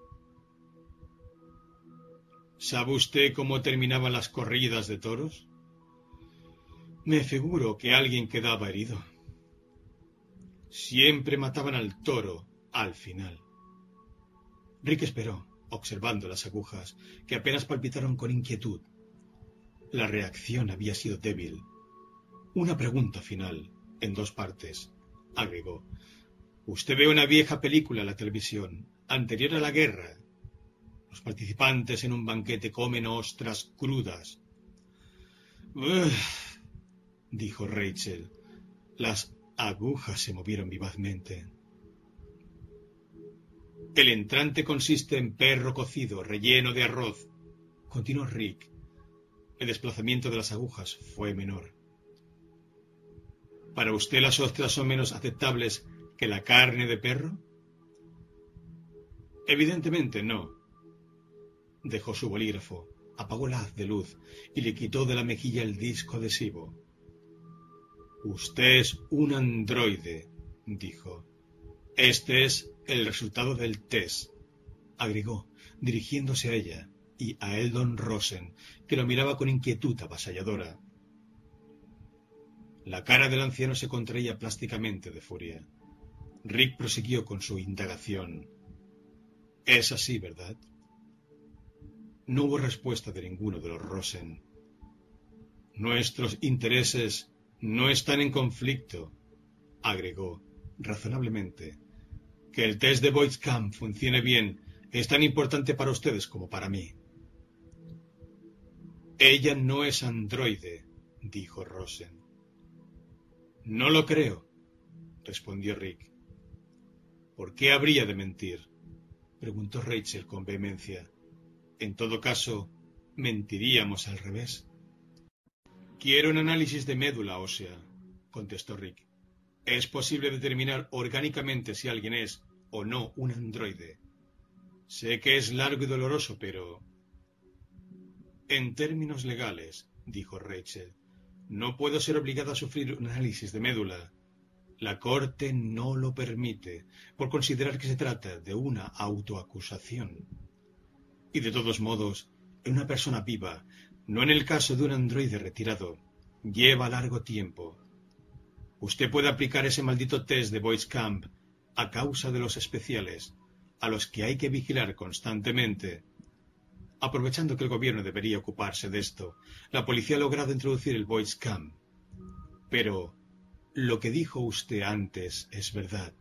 ¿Sabe usted cómo terminaban las corridas de toros? Me figuro que alguien quedaba herido. Siempre mataban al toro al final. Rick esperó, observando las agujas, que apenas palpitaron con inquietud. La reacción había sido débil. Una pregunta final, en dos partes, agregó. Usted ve una vieja película en la televisión, anterior a la guerra. Los participantes en un banquete comen ostras crudas. dijo Rachel. Las agujas se movieron vivazmente. El entrante consiste en perro cocido relleno de arroz, continuó Rick. El desplazamiento de las agujas fue menor. Para usted las ostras son menos aceptables que la carne de perro? Evidentemente no. Dejó su bolígrafo. apagó la haz de luz y le quitó de la mejilla el disco adhesivo. Usted es un androide, dijo. Este es el resultado del test, agregó, dirigiéndose a ella y a Eldon Rosen, que lo miraba con inquietud avasalladora. La cara del anciano se contraía plásticamente de furia. Rick prosiguió con su indagación. Es así, ¿verdad? No hubo respuesta de ninguno de los Rosen. Nuestros intereses no están en conflicto, agregó razonablemente. Que el test de Voigtkamp funcione bien es tan importante para ustedes como para mí. Ella no es androide, dijo Rosen. No lo creo, respondió Rick. ¿Por qué habría de mentir? preguntó Rachel con vehemencia. En todo caso, mentiríamos al revés. Quiero un análisis de médula ósea, contestó Rick. Es posible determinar orgánicamente si alguien es o no un androide. Sé que es largo y doloroso, pero... En términos legales, dijo Rachel, no puedo ser obligada a sufrir un análisis de médula. La Corte no lo permite, por considerar que se trata de una autoacusación. Y de todos modos, una persona viva, no en el caso de un androide retirado, lleva largo tiempo. Usted puede aplicar ese maldito test de Voice Camp a causa de los especiales, a los que hay que vigilar constantemente. Aprovechando que el gobierno debería ocuparse de esto, la policía ha logrado introducir el Voice Camp. Pero lo que dijo usted antes es verdad.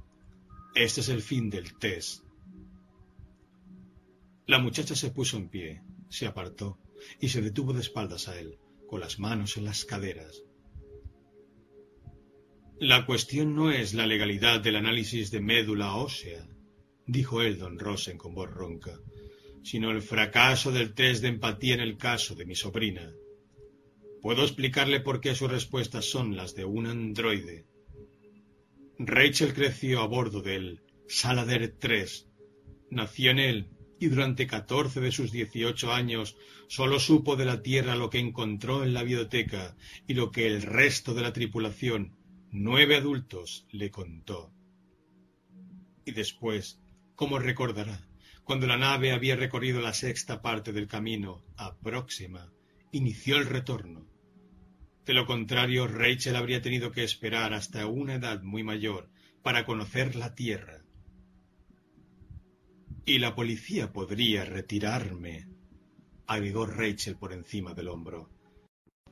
Este es el fin del test. La muchacha se puso en pie, se apartó y se detuvo de espaldas a él, con las manos en las caderas. La cuestión no es la legalidad del análisis de médula ósea, dijo él don Rosen con voz ronca, sino el fracaso del test de empatía en el caso de mi sobrina. Puedo explicarle por qué sus respuestas son las de un androide. Rachel creció a bordo del Salader 3. Nació en él y durante catorce de sus dieciocho años solo supo de la Tierra lo que encontró en la biblioteca y lo que el resto de la tripulación, nueve adultos, le contó. Y después, como recordará, cuando la nave había recorrido la sexta parte del camino a Próxima, inició el retorno. De lo contrario, Rachel habría tenido que esperar hasta una edad muy mayor para conocer la Tierra y la policía podría retirarme, agregó Rachel por encima del hombro.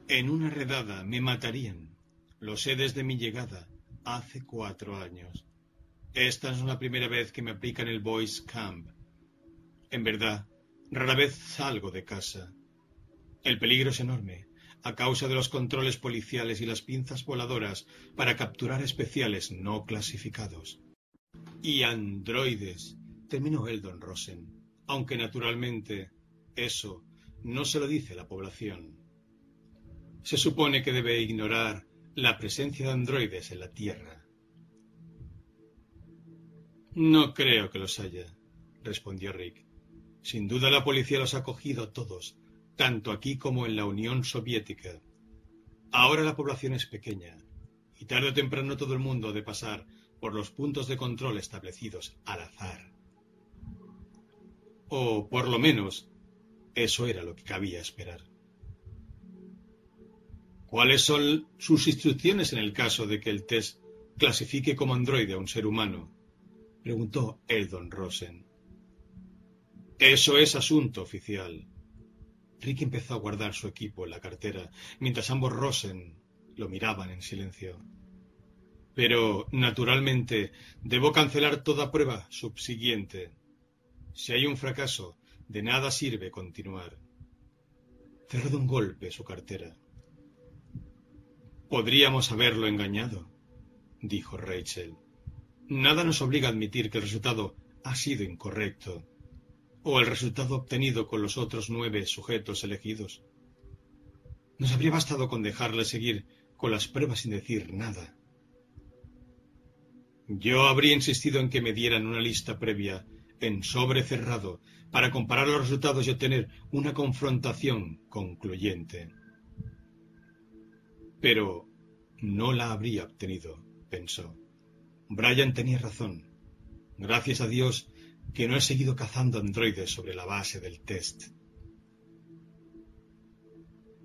En una redada me matarían. Lo sé desde mi llegada, hace cuatro años. Esta es la primera vez que me aplican el Boys Camp. En verdad, rara vez salgo de casa. El peligro es enorme, a causa de los controles policiales y las pinzas voladoras para capturar especiales no clasificados. Y androides terminó Eldon Rosen, aunque naturalmente eso no se lo dice la población. Se supone que debe ignorar la presencia de androides en la Tierra. No creo que los haya, respondió Rick. Sin duda la policía los ha cogido a todos, tanto aquí como en la Unión Soviética. Ahora la población es pequeña, y tarde o temprano todo el mundo ha de pasar por los puntos de control establecidos al azar. O, por lo menos, eso era lo que cabía esperar. ¿Cuáles son sus instrucciones en el caso de que el test clasifique como androide a un ser humano? preguntó Eldon Rosen. Eso es asunto oficial. Rick empezó a guardar su equipo en la cartera, mientras ambos Rosen lo miraban en silencio. Pero, naturalmente, debo cancelar toda prueba subsiguiente. Si hay un fracaso, de nada sirve continuar. Cerró de un golpe su cartera. Podríamos haberlo engañado, dijo Rachel. Nada nos obliga a admitir que el resultado ha sido incorrecto, o el resultado obtenido con los otros nueve sujetos elegidos. Nos habría bastado con dejarle seguir con las pruebas sin decir nada. Yo habría insistido en que me dieran una lista previa en sobre cerrado, para comparar los resultados y obtener una confrontación concluyente. Pero no la habría obtenido, pensó. Brian tenía razón. Gracias a Dios que no he seguido cazando androides sobre la base del test.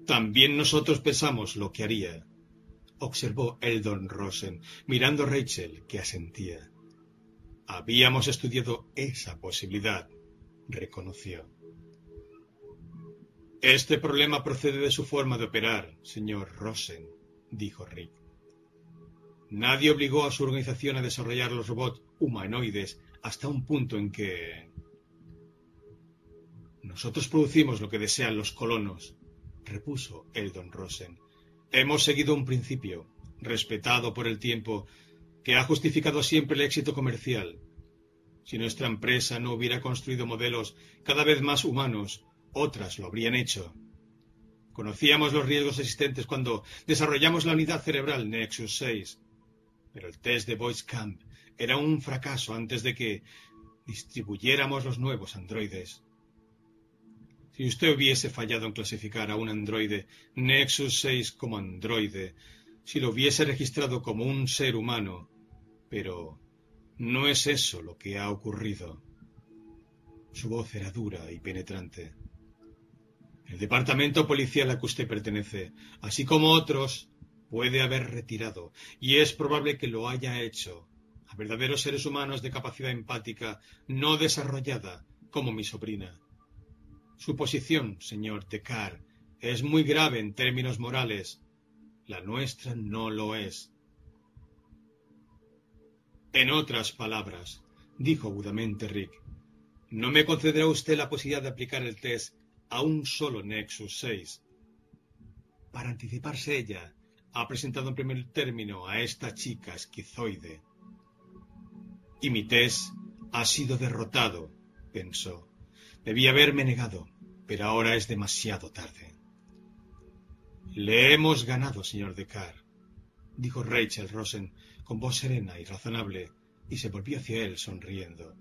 También nosotros pensamos lo que haría, observó Eldon Rosen, mirando a Rachel, que asentía. Habíamos estudiado esa posibilidad, reconoció. Este problema procede de su forma de operar, señor Rosen, dijo Rick. Nadie obligó a su organización a desarrollar los robots humanoides hasta un punto en que... Nosotros producimos lo que desean los colonos, repuso Eldon Rosen. Hemos seguido un principio, respetado por el tiempo, que ha justificado siempre el éxito comercial. Si nuestra empresa no hubiera construido modelos cada vez más humanos, otras lo habrían hecho. Conocíamos los riesgos existentes cuando desarrollamos la unidad cerebral Nexus 6, pero el test de Voice Camp era un fracaso antes de que distribuyéramos los nuevos androides. Si usted hubiese fallado en clasificar a un androide Nexus 6 como androide, si lo hubiese registrado como un ser humano, pero no es eso lo que ha ocurrido. Su voz era dura y penetrante. El departamento policial a que usted pertenece, así como otros, puede haber retirado, y es probable que lo haya hecho, verdaderos seres humanos de capacidad empática no desarrollada, como mi sobrina. Su posición, señor Tecar, es muy grave en términos morales. La nuestra no lo es. En otras palabras, dijo agudamente Rick, no me concederá usted la posibilidad de aplicar el test a un solo Nexus 6. Para anticiparse ella, ha presentado en primer término a esta chica esquizoide. Y mi test ha sido derrotado, pensó. Debí haberme negado, pero ahora es demasiado tarde. Le hemos ganado, señor Decar, dijo Rachel Rosen con voz serena y razonable, y se volvió hacia él sonriendo.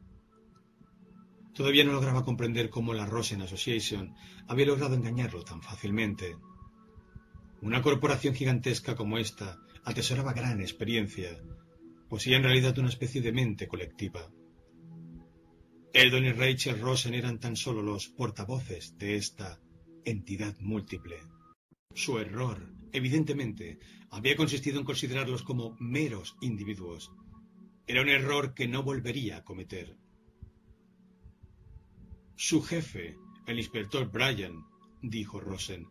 Todavía no lograba comprender cómo la Rosen Association había logrado engañarlo tan fácilmente. Una corporación gigantesca como esta atesoraba gran experiencia, poseía en realidad una especie de mente colectiva. Eldon y Rachel Rosen eran tan solo los portavoces de esta entidad múltiple. Su error, evidentemente, había consistido en considerarlos como meros individuos. Era un error que no volvería a cometer. Su jefe, el inspector Bryan, dijo Rosen,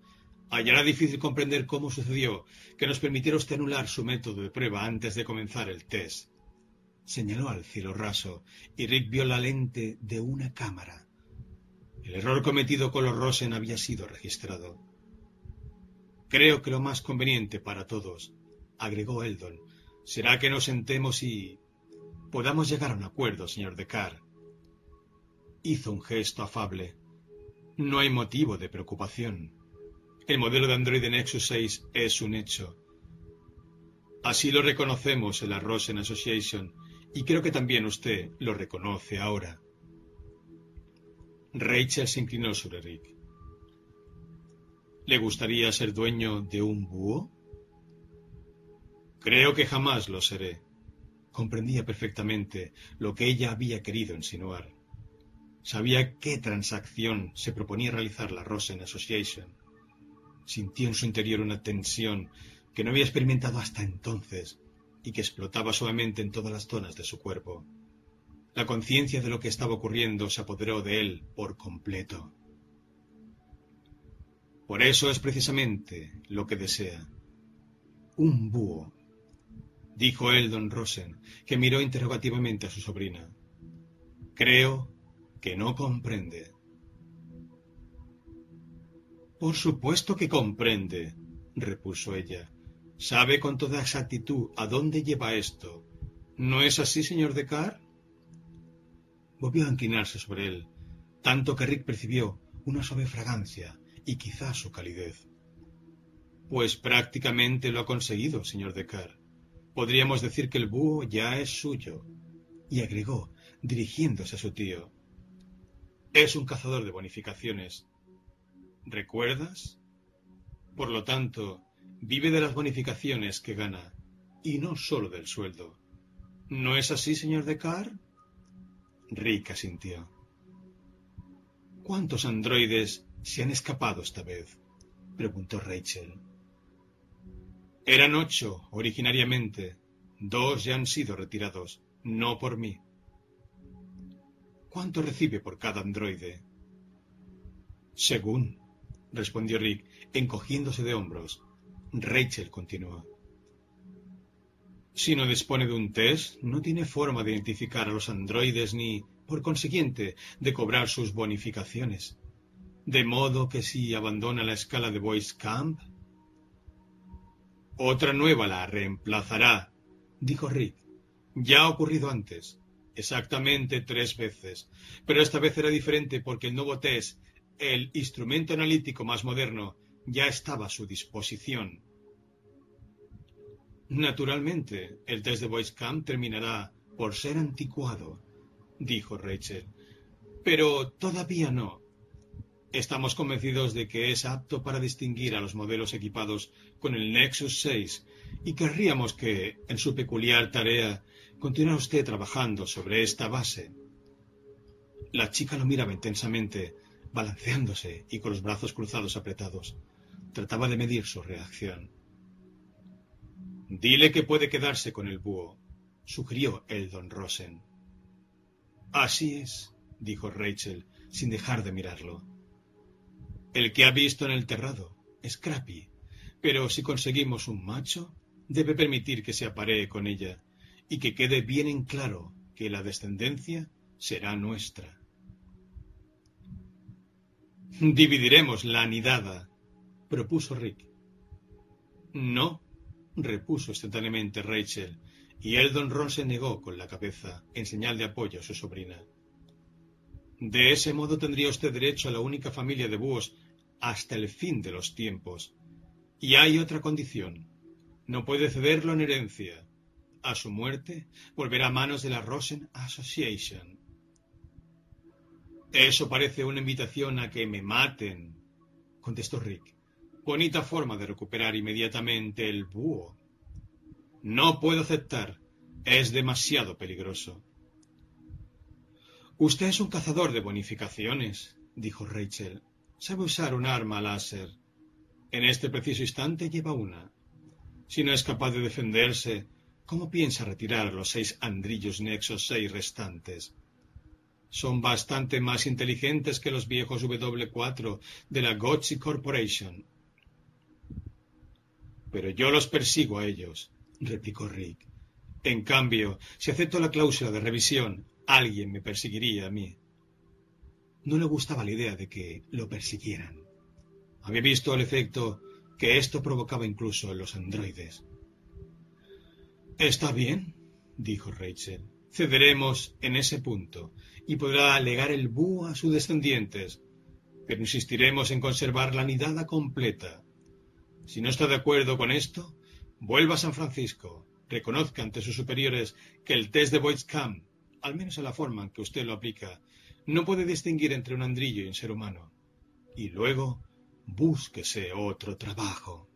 hallará difícil comprender cómo sucedió que nos permitiera usted anular su método de prueba antes de comenzar el test. Señaló al cielo raso y Rick vio la lente de una cámara. El error cometido con los Rosen había sido registrado. Creo que lo más conveniente para todos, agregó Eldon, será que nos sentemos y podamos llegar a un acuerdo, señor Decar. Hizo un gesto afable. No hay motivo de preocupación. El modelo de Android Nexus 6 es un hecho. Así lo reconocemos en la Rosen Association y creo que también usted lo reconoce ahora. Rachel se inclinó sobre Rick. ¿Le gustaría ser dueño de un búho? Creo que jamás lo seré. Comprendía perfectamente lo que ella había querido insinuar. Sabía qué transacción se proponía realizar la Rosen Association. Sintió en su interior una tensión que no había experimentado hasta entonces y que explotaba suavemente en todas las zonas de su cuerpo. La conciencia de lo que estaba ocurriendo se apoderó de él por completo. Por eso es precisamente lo que desea. Un búho, dijo él don Rosen, que miró interrogativamente a su sobrina. Creo que no comprende. Por supuesto que comprende, repuso ella. Sabe con toda exactitud a dónde lleva esto. ¿No es así, señor Decar? Volvió a inclinarse sobre él, tanto que Rick percibió una suave fragancia y quizá su calidez. Pues prácticamente lo ha conseguido, señor Decar. Podríamos decir que el búho ya es suyo. Y agregó, dirigiéndose a su tío. Es un cazador de bonificaciones. ¿Recuerdas? Por lo tanto, vive de las bonificaciones que gana, y no solo del sueldo. ¿No es así, señor Descartes? Rick asintió. ¿Cuántos androides se han escapado esta vez? preguntó Rachel. Eran ocho originariamente. Dos ya han sido retirados, no por mí. ¿Cuánto recibe por cada androide? Según, respondió Rick, encogiéndose de hombros. Rachel continuó. Si no dispone de un test, no tiene forma de identificar a los androides ni, por consiguiente, de cobrar sus bonificaciones. De modo que si abandona la escala de Voice Camp, otra nueva la reemplazará, dijo Rick. Ya ha ocurrido antes, exactamente tres veces, pero esta vez era diferente porque el nuevo test, el instrumento analítico más moderno, ya estaba a su disposición. Naturalmente, el test de Voice Camp terminará por ser anticuado, dijo Rachel. Pero todavía no. Estamos convencidos de que es apto para distinguir a los modelos equipados con el Nexus 6 y querríamos que, en su peculiar tarea, continuara usted trabajando sobre esta base. La chica lo miraba intensamente, balanceándose y con los brazos cruzados apretados. Trataba de medir su reacción. Dile que puede quedarse con el búho, sugirió el don Rosen. Así es, dijo Rachel, sin dejar de mirarlo. El que ha visto en el terrado, Scrappy. Pero si conseguimos un macho, debe permitir que se aparee con ella y que quede bien en claro que la descendencia será nuestra. Dividiremos la anidada, propuso Rick. No, repuso instantáneamente Rachel, y Eldon Ron se negó con la cabeza en señal de apoyo a su sobrina. De ese modo tendría usted derecho a la única familia de búhos hasta el fin de los tiempos. Y hay otra condición. No puede cederlo en herencia. A su muerte, volverá a manos de la Rosen Association. Eso parece una invitación a que me maten, contestó Rick. Bonita forma de recuperar inmediatamente el búho. No puedo aceptar. Es demasiado peligroso. Usted es un cazador de bonificaciones, dijo Rachel. Sabe usar un arma láser. En este preciso instante lleva una. Si no es capaz de defenderse, ¿cómo piensa retirar los seis andrillos nexos seis restantes? Son bastante más inteligentes que los viejos W4 de la Gotchi Corporation. Pero yo los persigo a ellos, replicó Rick. En cambio, si acepto la cláusula de revisión, alguien me perseguiría a mí. No le gustaba la idea de que lo persiguieran. Había visto el efecto que esto provocaba incluso en los androides. Está bien, dijo Rachel. Cederemos en ese punto y podrá alegar el búho a sus descendientes, pero insistiremos en conservar la nidada completa si no está de acuerdo con esto, vuelva a San Francisco, reconozca ante sus superiores que el test de Camp, al menos en la forma en que usted lo aplica, no puede distinguir entre un andrillo y un ser humano. Y luego, búsquese otro trabajo.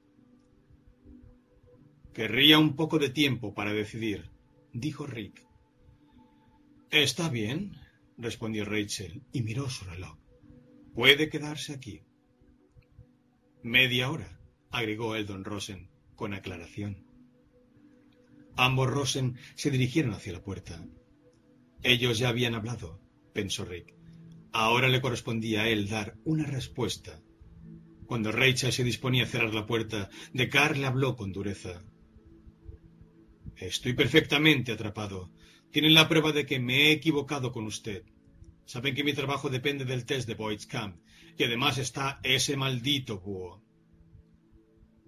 Querría un poco de tiempo para decidir, dijo Rick. Está bien, respondió Rachel y miró su reloj. Puede quedarse aquí. Media hora agregó el don Rosen, con aclaración. Ambos Rosen se dirigieron hacia la puerta. Ellos ya habían hablado, pensó Rick. Ahora le correspondía a él dar una respuesta. Cuando Rachel se disponía a cerrar la puerta, Descartes le habló con dureza. Estoy perfectamente atrapado. Tienen la prueba de que me he equivocado con usted. Saben que mi trabajo depende del test de Boyd's Camp, y además está ese maldito búho.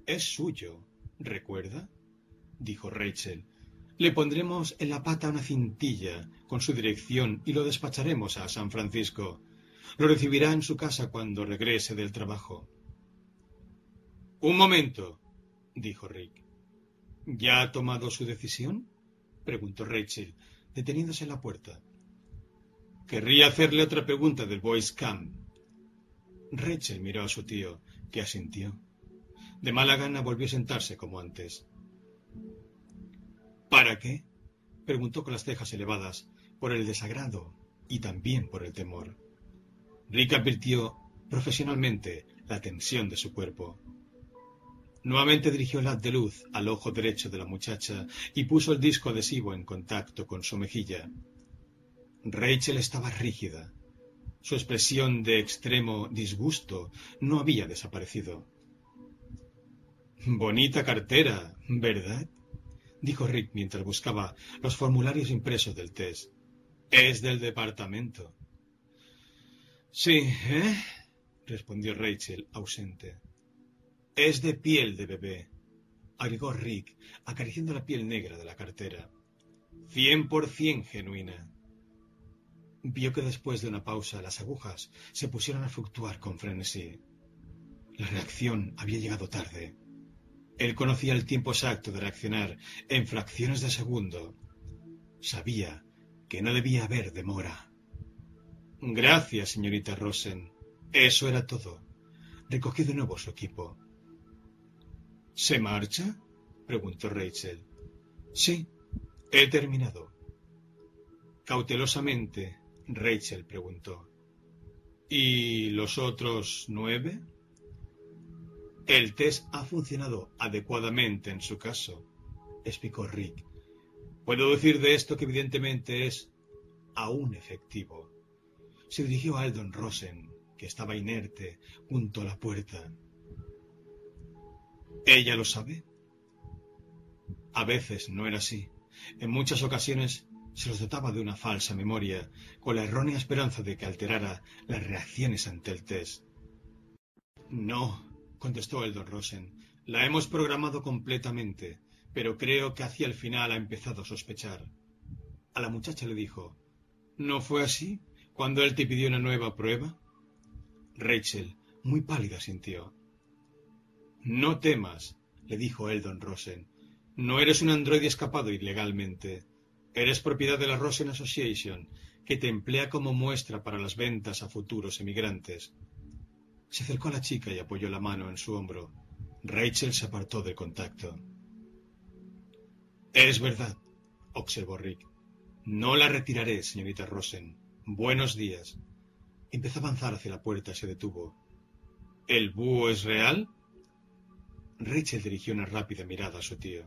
Es suyo, ¿recuerda? dijo Rachel. Le pondremos en la pata una cintilla con su dirección y lo despacharemos a San Francisco. Lo recibirá en su casa cuando regrese del trabajo. Un momento, dijo Rick. ¿Ya ha tomado su decisión? preguntó Rachel, deteniéndose en la puerta. Querría hacerle otra pregunta del Boys Camp. Rachel miró a su tío, que asintió. De mala gana volvió a sentarse como antes. ¿Para qué? preguntó con las cejas elevadas, por el desagrado y también por el temor. Rick advirtió profesionalmente la tensión de su cuerpo. Nuevamente dirigió haz de luz al ojo derecho de la muchacha y puso el disco adhesivo en contacto con su mejilla. Rachel estaba rígida. Su expresión de extremo disgusto no había desaparecido. Bonita cartera, ¿verdad? dijo Rick mientras buscaba los formularios impresos del test. Es del departamento. Sí, ¿eh? respondió Rachel, ausente. Es de piel de bebé, agregó Rick, acariciando la piel negra de la cartera. Cien por cien genuina. Vio que después de una pausa las agujas se pusieron a fluctuar con frenesí. La reacción había llegado tarde. Él conocía el tiempo exacto de reaccionar en fracciones de segundo. Sabía que no debía haber demora. Gracias, señorita Rosen. Eso era todo. Recogió de nuevo su equipo. ¿Se marcha? preguntó Rachel. Sí, he terminado. Cautelosamente, Rachel preguntó. ¿Y los otros nueve? El test ha funcionado adecuadamente en su caso, explicó Rick. Puedo decir de esto que evidentemente es aún efectivo. Se dirigió a Eldon Rosen, que estaba inerte junto a la puerta. ¿Ella lo sabe? A veces no era así. En muchas ocasiones se los dotaba de una falsa memoria, con la errónea esperanza de que alterara las reacciones ante el test. No, contestó el don Rosen. La hemos programado completamente, pero creo que hacia el final ha empezado a sospechar. A la muchacha le dijo, ¿No fue así cuando él te pidió una nueva prueba? Rachel, muy pálida, sintió. No temas, le dijo Eldon Rosen. No eres un androide escapado ilegalmente. Eres propiedad de la Rosen Association, que te emplea como muestra para las ventas a futuros emigrantes. Se acercó a la chica y apoyó la mano en su hombro. Rachel se apartó del contacto. Es verdad, observó Rick. No la retiraré, señorita Rosen. Buenos días. Empezó a avanzar hacia la puerta y se detuvo. ¿El búho es real? Rachel dirigió una rápida mirada a su tío.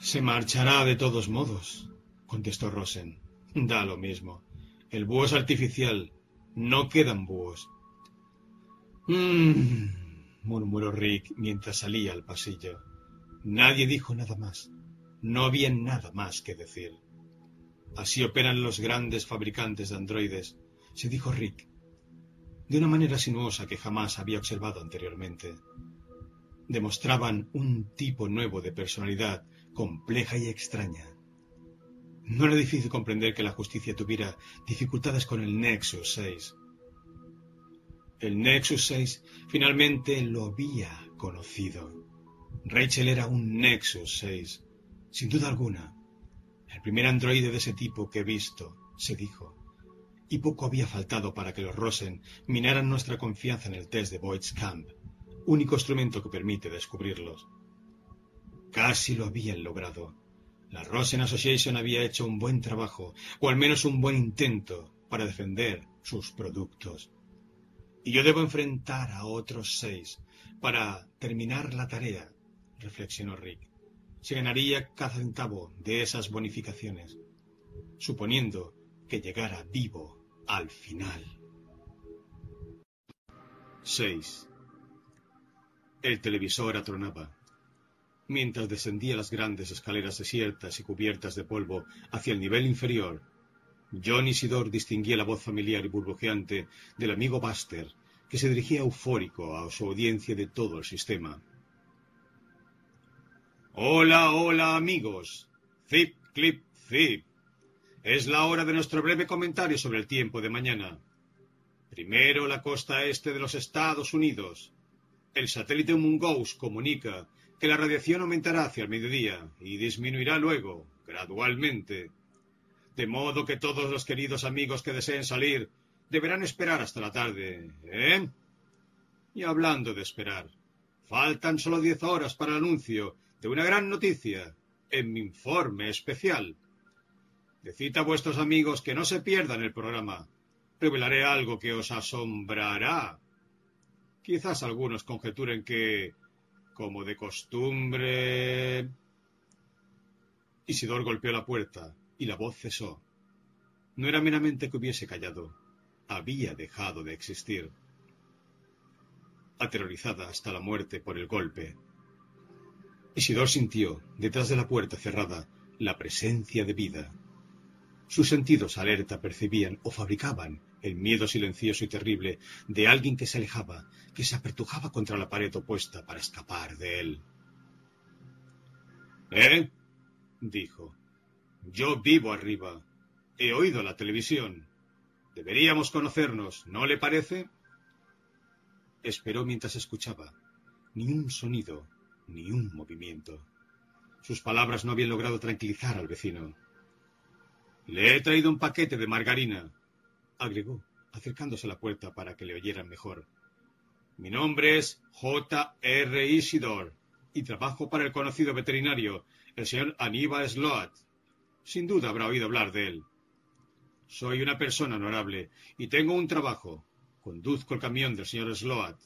Se marchará de todos modos, contestó Rosen. Da lo mismo. El búho es artificial no quedan búhos. Mmm, murmuró Rick mientras salía al pasillo. Nadie dijo nada más. No había nada más que decir. Así operan los grandes fabricantes de androides, se dijo Rick, de una manera sinuosa que jamás había observado anteriormente. Demostraban un tipo nuevo de personalidad, compleja y extraña. No era difícil comprender que la justicia tuviera dificultades con el Nexus 6. El Nexus 6 finalmente lo había conocido. Rachel era un Nexus 6, sin duda alguna. El primer androide de ese tipo que he visto, se dijo. Y poco había faltado para que los Rosen minaran nuestra confianza en el test de Boyd's Camp, único instrumento que permite descubrirlos. Casi lo habían logrado la Rosen Association había hecho un buen trabajo, o al menos un buen intento, para defender sus productos. Y yo debo enfrentar a otros seis para terminar la tarea, reflexionó Rick. Se ganaría cada centavo de esas bonificaciones, suponiendo que llegara vivo al final. 6. El televisor atronaba mientras descendía las grandes escaleras desiertas y cubiertas de polvo hacia el nivel inferior. John Isidor distinguía la voz familiar y burbujeante del amigo Buster, que se dirigía eufórico a su audiencia de todo el sistema. Hola, hola, amigos. Zip, clip, zip. Es la hora de nuestro breve comentario sobre el tiempo de mañana. Primero, la costa este de los Estados Unidos. El satélite Mungoose comunica que la radiación aumentará hacia el mediodía y disminuirá luego, gradualmente. De modo que todos los queridos amigos que deseen salir deberán esperar hasta la tarde, ¿eh? Y hablando de esperar, faltan solo diez horas para el anuncio de una gran noticia en mi informe especial. Decid a vuestros amigos que no se pierdan el programa. Revelaré algo que os asombrará. Quizás algunos conjeturen que, como de costumbre. Isidor golpeó la puerta y la voz cesó. No era meramente que hubiese callado, había dejado de existir. Aterrorizada hasta la muerte por el golpe, Isidor sintió, detrás de la puerta cerrada, la presencia de vida. Sus sentidos alerta percibían o fabricaban el miedo silencioso y terrible de alguien que se alejaba, que se apertujaba contra la pared opuesta para escapar de él. ¿Eh? dijo. Yo vivo arriba. He oído la televisión. Deberíamos conocernos, ¿no le parece? Esperó mientras escuchaba. Ni un sonido, ni un movimiento. Sus palabras no habían logrado tranquilizar al vecino. Le he traído un paquete de margarina, agregó, acercándose a la puerta para que le oyeran mejor. Mi nombre es J. R. Isidor y trabajo para el conocido veterinario, el señor Aníbal Sloat. Sin duda habrá oído hablar de él. Soy una persona honorable y tengo un trabajo. Conduzco el camión del señor Sloat.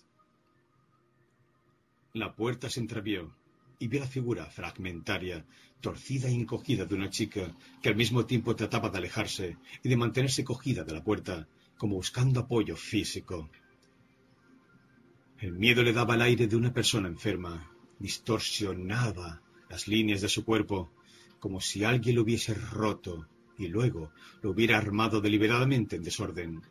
La puerta se entrevió y vio la figura fragmentaria, torcida e encogida de una chica que al mismo tiempo trataba de alejarse y de mantenerse cogida de la puerta, como buscando apoyo físico. El miedo le daba el aire de una persona enferma, distorsionaba las líneas de su cuerpo, como si alguien lo hubiese roto y luego lo hubiera armado deliberadamente en desorden.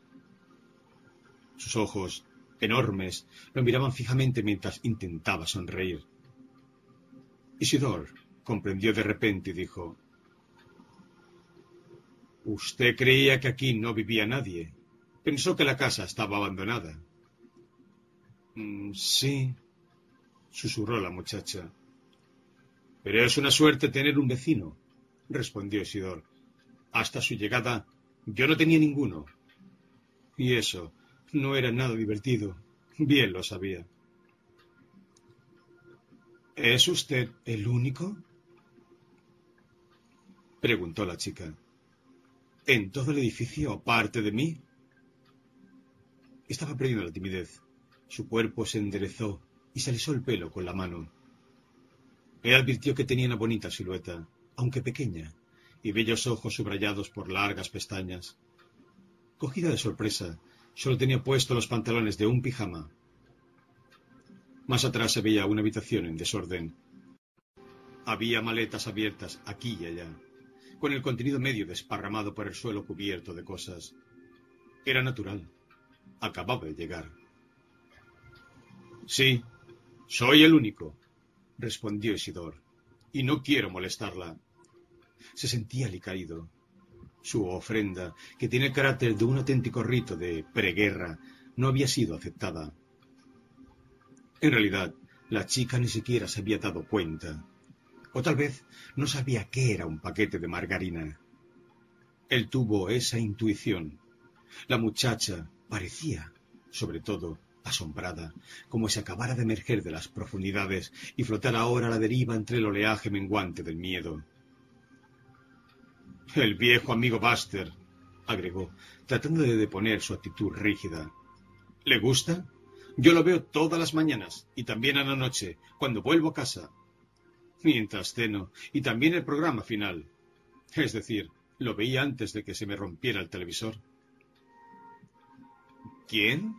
Sus ojos enormes, lo miraban fijamente mientras intentaba sonreír. Isidor comprendió de repente y dijo, Usted creía que aquí no vivía nadie. Pensó que la casa estaba abandonada. Mm, sí, susurró la muchacha. Pero es una suerte tener un vecino, respondió Isidor. Hasta su llegada yo no tenía ninguno. Y eso no era nada divertido. Bien lo sabía. ¿Es usted el único? Preguntó la chica. ¿En todo el edificio, aparte de mí? Estaba perdiendo la timidez. Su cuerpo se enderezó y se alisó el pelo con la mano. Él advirtió que tenía una bonita silueta, aunque pequeña, y bellos ojos subrayados por largas pestañas. Cogida de sorpresa, Solo tenía puesto los pantalones de un pijama. Más atrás se veía una habitación en desorden. Había maletas abiertas aquí y allá, con el contenido medio desparramado por el suelo cubierto de cosas. Era natural. Acababa de llegar. Sí, soy el único, respondió Isidor, y no quiero molestarla. Se sentía alicaído. Su ofrenda, que tiene el carácter de un auténtico rito de preguerra, no había sido aceptada. En realidad, la chica ni siquiera se había dado cuenta. O tal vez no sabía qué era un paquete de margarina. Él tuvo esa intuición. La muchacha parecía, sobre todo, asombrada, como si acabara de emerger de las profundidades y flotar ahora a la deriva entre el oleaje menguante del miedo. El viejo amigo Buster, agregó, tratando de deponer su actitud rígida. ¿Le gusta? Yo lo veo todas las mañanas y también a la noche, cuando vuelvo a casa. Mientras ceno, y también el programa final. Es decir, lo veía antes de que se me rompiera el televisor. ¿Quién?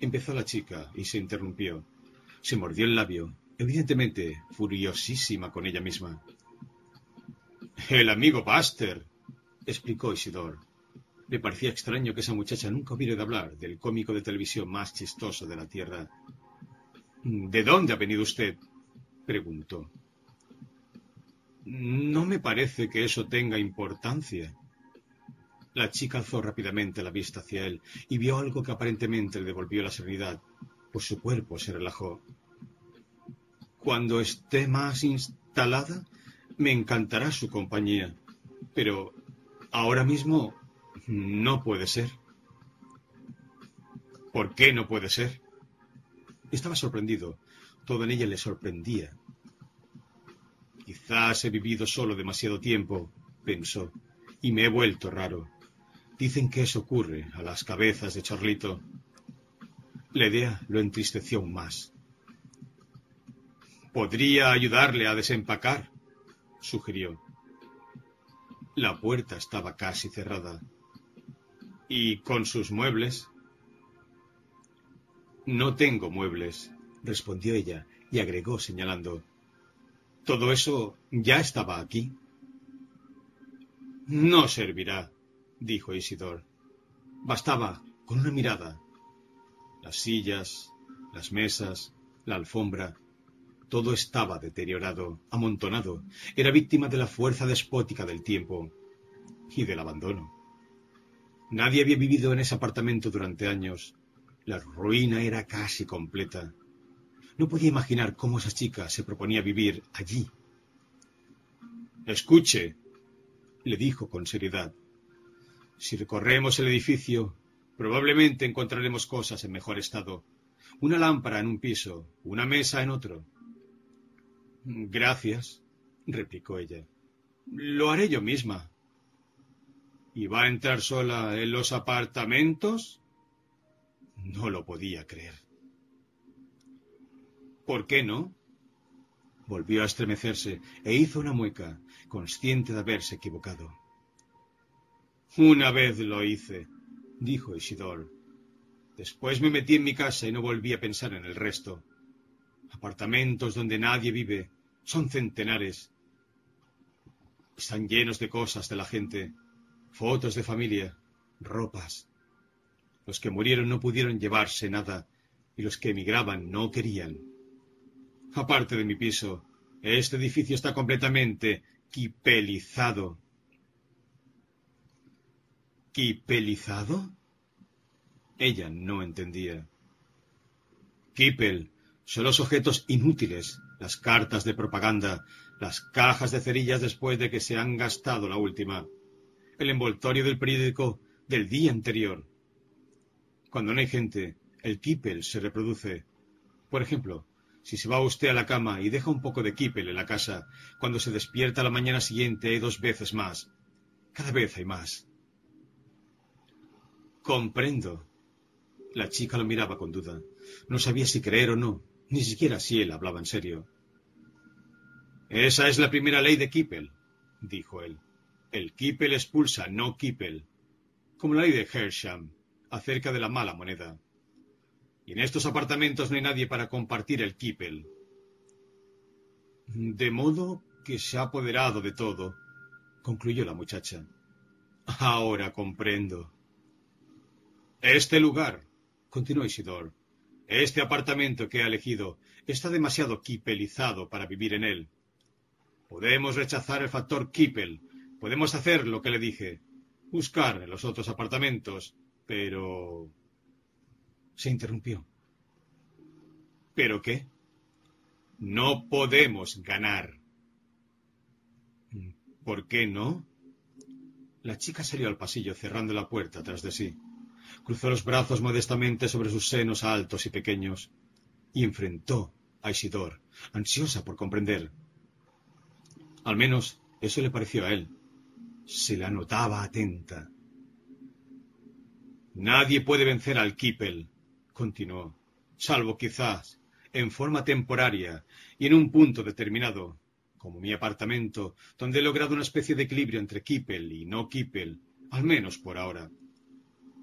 empezó la chica y se interrumpió. Se mordió el labio, evidentemente furiosísima con ella misma. El amigo Buster, explicó Isidor. Le parecía extraño que esa muchacha nunca hubiera de hablar del cómico de televisión más chistoso de la Tierra. ¿De dónde ha venido usted? preguntó. No me parece que eso tenga importancia. La chica alzó rápidamente la vista hacia él y vio algo que aparentemente le devolvió la serenidad, pues su cuerpo se relajó. Cuando esté más instalada, me encantará su compañía, pero Ahora mismo no puede ser. ¿Por qué no puede ser? Estaba sorprendido. Todo en ella le sorprendía. Quizás he vivido solo demasiado tiempo, pensó, y me he vuelto raro. Dicen que eso ocurre a las cabezas de Charlito. La idea lo entristeció aún más. Podría ayudarle a desempacar, sugirió. La puerta estaba casi cerrada. ¿Y con sus muebles? No tengo muebles, respondió ella y agregó señalando. Todo eso ya estaba aquí. No servirá, dijo Isidor. Bastaba con una mirada. Las sillas, las mesas, la alfombra, todo estaba deteriorado, amontonado. Era víctima de la fuerza despótica del tiempo y del abandono. Nadie había vivido en ese apartamento durante años. La ruina era casi completa. No podía imaginar cómo esa chica se proponía vivir allí. Escuche, le dijo con seriedad. Si recorremos el edificio, probablemente encontraremos cosas en mejor estado. Una lámpara en un piso, una mesa en otro. Gracias, replicó ella. Lo haré yo misma. ¿Y va a entrar sola en los apartamentos? No lo podía creer. ¿Por qué no? Volvió a estremecerse e hizo una mueca, consciente de haberse equivocado. Una vez lo hice, dijo Isidor. Después me metí en mi casa y no volví a pensar en el resto. Apartamentos donde nadie vive, son centenares. Están llenos de cosas de la gente, fotos de familia, ropas. Los que murieron no pudieron llevarse nada y los que emigraban no querían. Aparte de mi piso, este edificio está completamente quipelizado. ¿Quipelizado? Ella no entendía. Kipel son los objetos inútiles las cartas de propaganda, las cajas de cerillas después de que se han gastado la última, el envoltorio del periódico del día anterior. Cuando no hay gente, el kipel se reproduce. Por ejemplo, si se va usted a la cama y deja un poco de kipel en la casa, cuando se despierta la mañana siguiente hay dos veces más. Cada vez hay más. Comprendo. La chica lo miraba con duda. No sabía si creer o no. Ni siquiera si él hablaba en serio. Esa es la primera ley de Kippel, dijo él. El Kippel expulsa, no Kippel. Como la ley de Hersham, acerca de la mala moneda. Y en estos apartamentos no hay nadie para compartir el Kippel. De modo que se ha apoderado de todo, concluyó la muchacha. Ahora comprendo. Este lugar, continuó Isidor, este apartamento que he elegido está demasiado kipelizado para vivir en él. Podemos rechazar el factor Kippel. Podemos hacer lo que le dije. Buscar en los otros apartamentos. Pero... Se interrumpió. ¿Pero qué? No podemos ganar. ¿Por qué no? La chica salió al pasillo cerrando la puerta tras de sí cruzó los brazos modestamente sobre sus senos altos y pequeños, y enfrentó a Isidor, ansiosa por comprender. Al menos eso le pareció a él. Se la notaba atenta. Nadie puede vencer al Kippel, continuó, salvo quizás en forma temporaria y en un punto determinado, como mi apartamento, donde he logrado una especie de equilibrio entre Kippel y no Kippel, al menos por ahora.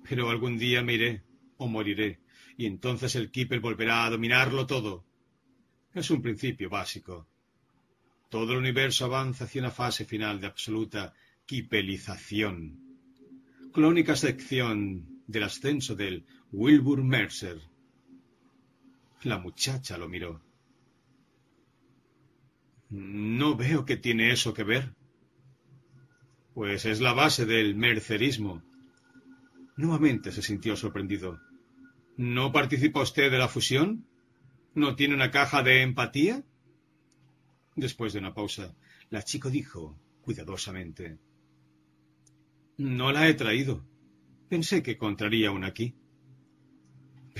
Pero algún día me iré o moriré, y entonces el Keeper volverá a dominarlo todo. Es un principio básico. Todo el universo avanza hacia una fase final de absoluta la única excepción del ascenso del Wilbur Mercer. La muchacha lo miró. No veo que tiene eso que ver. Pues es la base del mercerismo, Nuevamente se sintió sorprendido. ¿No participa usted de la fusión? ¿No tiene una caja de empatía? Después de una pausa, la chica dijo cuidadosamente. No la he traído. Pensé que encontraría una aquí.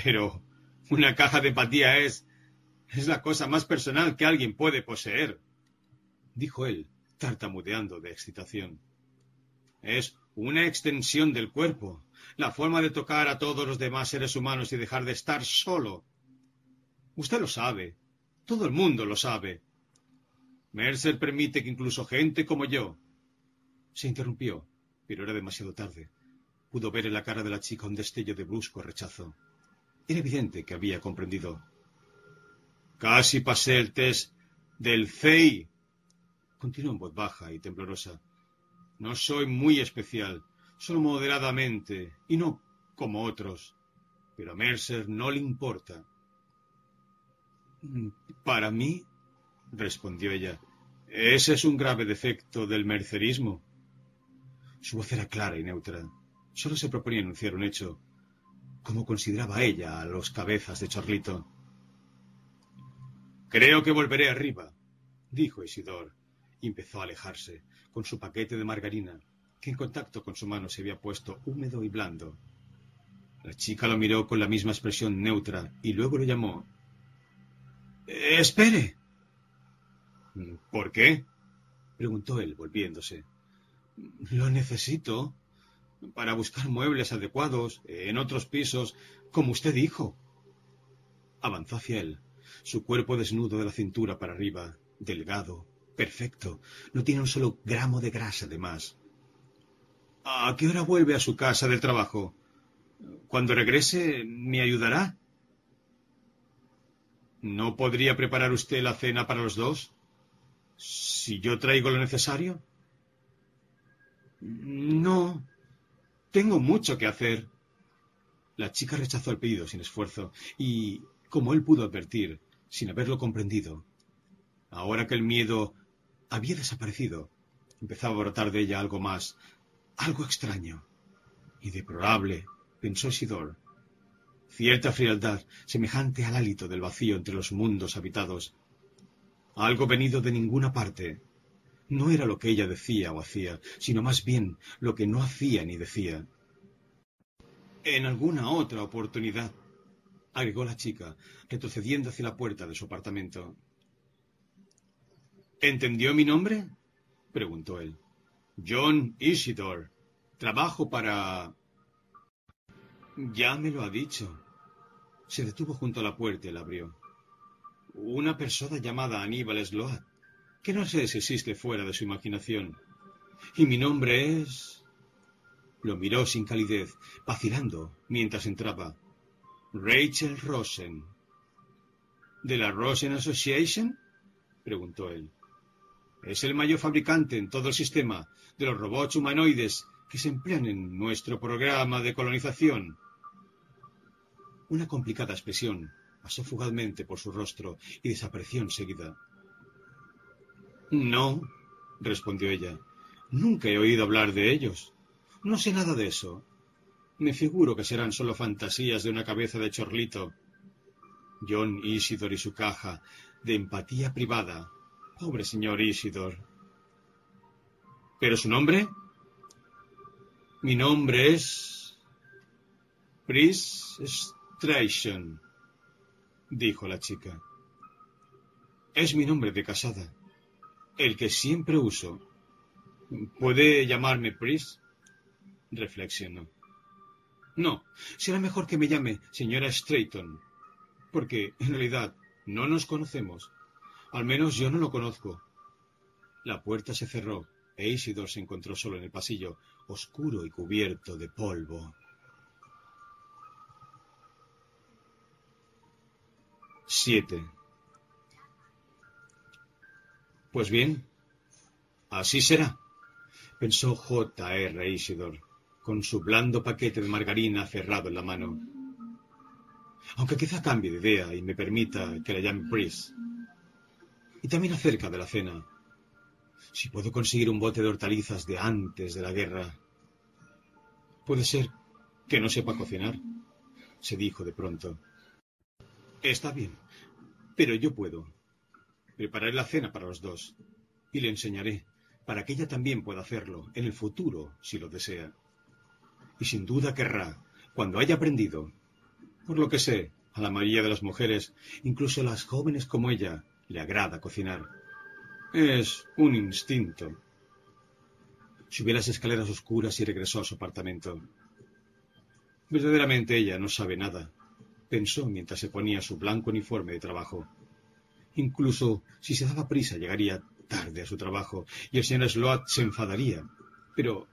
Pero una caja de empatía es... es la cosa más personal que alguien puede poseer, dijo él, tartamudeando de excitación. Es una extensión del cuerpo, la forma de tocar a todos los demás seres humanos y dejar de estar solo. Usted lo sabe, todo el mundo lo sabe. Mercer permite que incluso gente como yo. Se interrumpió, pero era demasiado tarde. Pudo ver en la cara de la chica un destello de brusco rechazo. Era evidente que había comprendido. Casi pasé el test del CEI. Continuó en voz baja y temblorosa. No soy muy especial, solo moderadamente, y no como otros. Pero a Mercer no le importa. Para mí, respondió ella, ese es un grave defecto del mercerismo. Su voz era clara y neutra. Solo se proponía enunciar un hecho, como consideraba ella a los cabezas de Chorlito. Creo que volveré arriba, dijo Isidor, y empezó a alejarse, con su paquete de margarina, que en contacto con su mano se había puesto húmedo y blando. La chica lo miró con la misma expresión neutra y luego le llamó. Espere. ¿Por qué? preguntó él, volviéndose. Lo necesito para buscar muebles adecuados en otros pisos, como usted dijo. Avanzó hacia él, su cuerpo desnudo de la cintura para arriba, delgado, Perfecto. No tiene un solo gramo de grasa de más. ¿A qué hora vuelve a su casa del trabajo? Cuando regrese, ¿me ayudará? ¿No podría preparar usted la cena para los dos? ¿Si yo traigo lo necesario? No. Tengo mucho que hacer. La chica rechazó el pedido sin esfuerzo y, como él pudo advertir, sin haberlo comprendido, ahora que el miedo había desaparecido. Empezaba a brotar de ella algo más, algo extraño y deplorable, pensó Isidor. Cierta frialdad, semejante al hálito del vacío entre los mundos habitados. Algo venido de ninguna parte. No era lo que ella decía o hacía, sino más bien lo que no hacía ni decía. En alguna otra oportunidad, agregó la chica, retrocediendo hacia la puerta de su apartamento. ¿Entendió mi nombre? preguntó él. John Isidore. Trabajo para. Ya me lo ha dicho. Se detuvo junto a la puerta y la abrió. Una persona llamada Aníbal Sloat, que no sé si existe fuera de su imaginación. Y mi nombre es. Lo miró sin calidez, vacilando mientras entraba. Rachel Rosen. ¿De la Rosen Association? preguntó él. Es el mayor fabricante en todo el sistema de los robots humanoides que se emplean en nuestro programa de colonización. Una complicada expresión pasó fugazmente por su rostro y desapareció enseguida. No, respondió ella. Nunca he oído hablar de ellos. No sé nada de eso. Me figuro que serán solo fantasías de una cabeza de chorlito. John Isidor y su caja de empatía privada Pobre señor Isidor. ¿Pero su nombre? Mi nombre es. Pris Stration, dijo la chica. Es mi nombre de casada, el que siempre uso. ¿Puede llamarme Pris? Reflexionó. No, será mejor que me llame señora Strayton, porque en realidad no nos conocemos al menos yo no lo conozco. La puerta se cerró e Isidor se encontró solo en el pasillo, oscuro y cubierto de polvo. Siete. Pues bien, así será, pensó J. R. Isidor, con su blando paquete de margarina cerrado en la mano. Aunque quizá cambie de idea y me permita que la llame Pris y también acerca de la cena. Si puedo conseguir un bote de hortalizas de antes de la guerra. Puede ser que no sepa cocinar, se dijo de pronto. Está bien, pero yo puedo. Prepararé la cena para los dos y le enseñaré, para que ella también pueda hacerlo en el futuro, si lo desea. Y sin duda querrá, cuando haya aprendido. Por lo que sé, a la mayoría de las mujeres, incluso a las jóvenes como ella, le agrada cocinar. Es un instinto. Subió las escaleras oscuras y regresó a su apartamento. Verdaderamente ella no sabe nada, pensó mientras se ponía su blanco uniforme de trabajo. Incluso si se daba prisa llegaría tarde a su trabajo y el señor Sloat se enfadaría. Pero,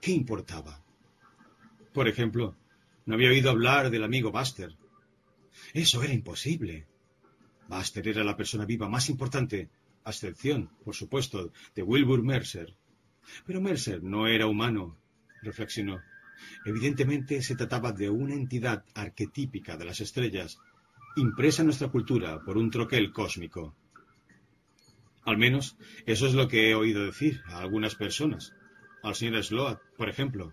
¿qué importaba? Por ejemplo, no había oído hablar del amigo Buster. Eso era imposible. Buster era la persona viva más importante, a excepción, por supuesto, de Wilbur Mercer. Pero Mercer no era humano, reflexionó. Evidentemente se trataba de una entidad arquetípica de las estrellas, impresa nuestra cultura por un troquel cósmico. Al menos eso es lo que he oído decir a algunas personas. Al señor Sloat, por ejemplo.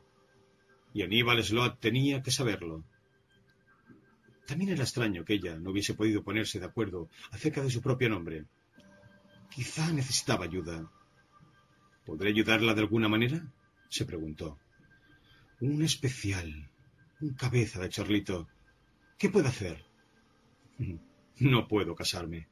Y Aníbal Sloat tenía que saberlo. También era extraño que ella no hubiese podido ponerse de acuerdo acerca de su propio nombre. Quizá necesitaba ayuda. ¿Podré ayudarla de alguna manera? se preguntó. Un especial. Un cabeza de chorlito. ¿Qué puedo hacer? No puedo casarme.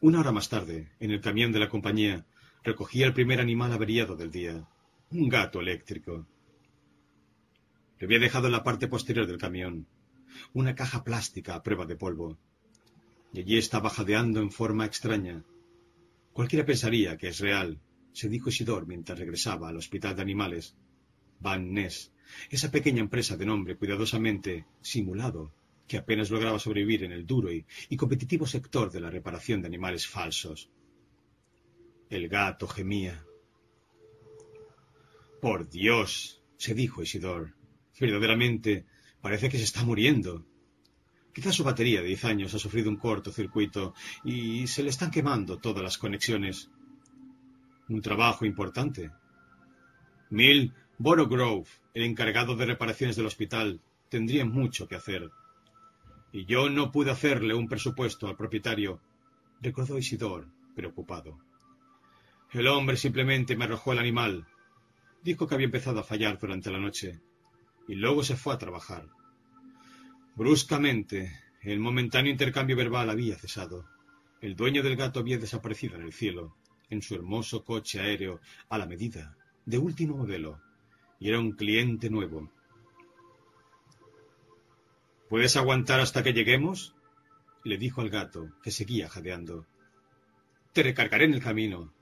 Una hora más tarde, en el camión de la compañía, recogía el primer animal averiado del día, un gato eléctrico. Le había dejado en la parte posterior del camión, una caja plástica a prueba de polvo. Y allí estaba jadeando en forma extraña. Cualquiera pensaría que es real, se dijo Isidor mientras regresaba al hospital de animales. Van Ness, esa pequeña empresa de nombre cuidadosamente simulado, que apenas lograba sobrevivir en el duro y, competitivo sector de la reparación de animales falsos. El gato gemía. Por Dios, se dijo Isidor. Verdaderamente parece que se está muriendo. Quizás su batería de diez años ha sufrido un cortocircuito y se le están quemando todas las conexiones. Un trabajo importante. Mill Borogrove, el encargado de reparaciones del hospital, tendría mucho que hacer. Y yo no pude hacerle un presupuesto al propietario, recordó Isidor, preocupado. El hombre simplemente me arrojó el animal. Dijo que había empezado a fallar durante la noche, y luego se fue a trabajar. Bruscamente, el momentáneo intercambio verbal había cesado. El dueño del gato había desaparecido en el cielo en su hermoso coche aéreo a la medida, de último modelo, y era un cliente nuevo. ¿Puedes aguantar hasta que lleguemos? le dijo al gato, que seguía jadeando. Te recargaré en el camino.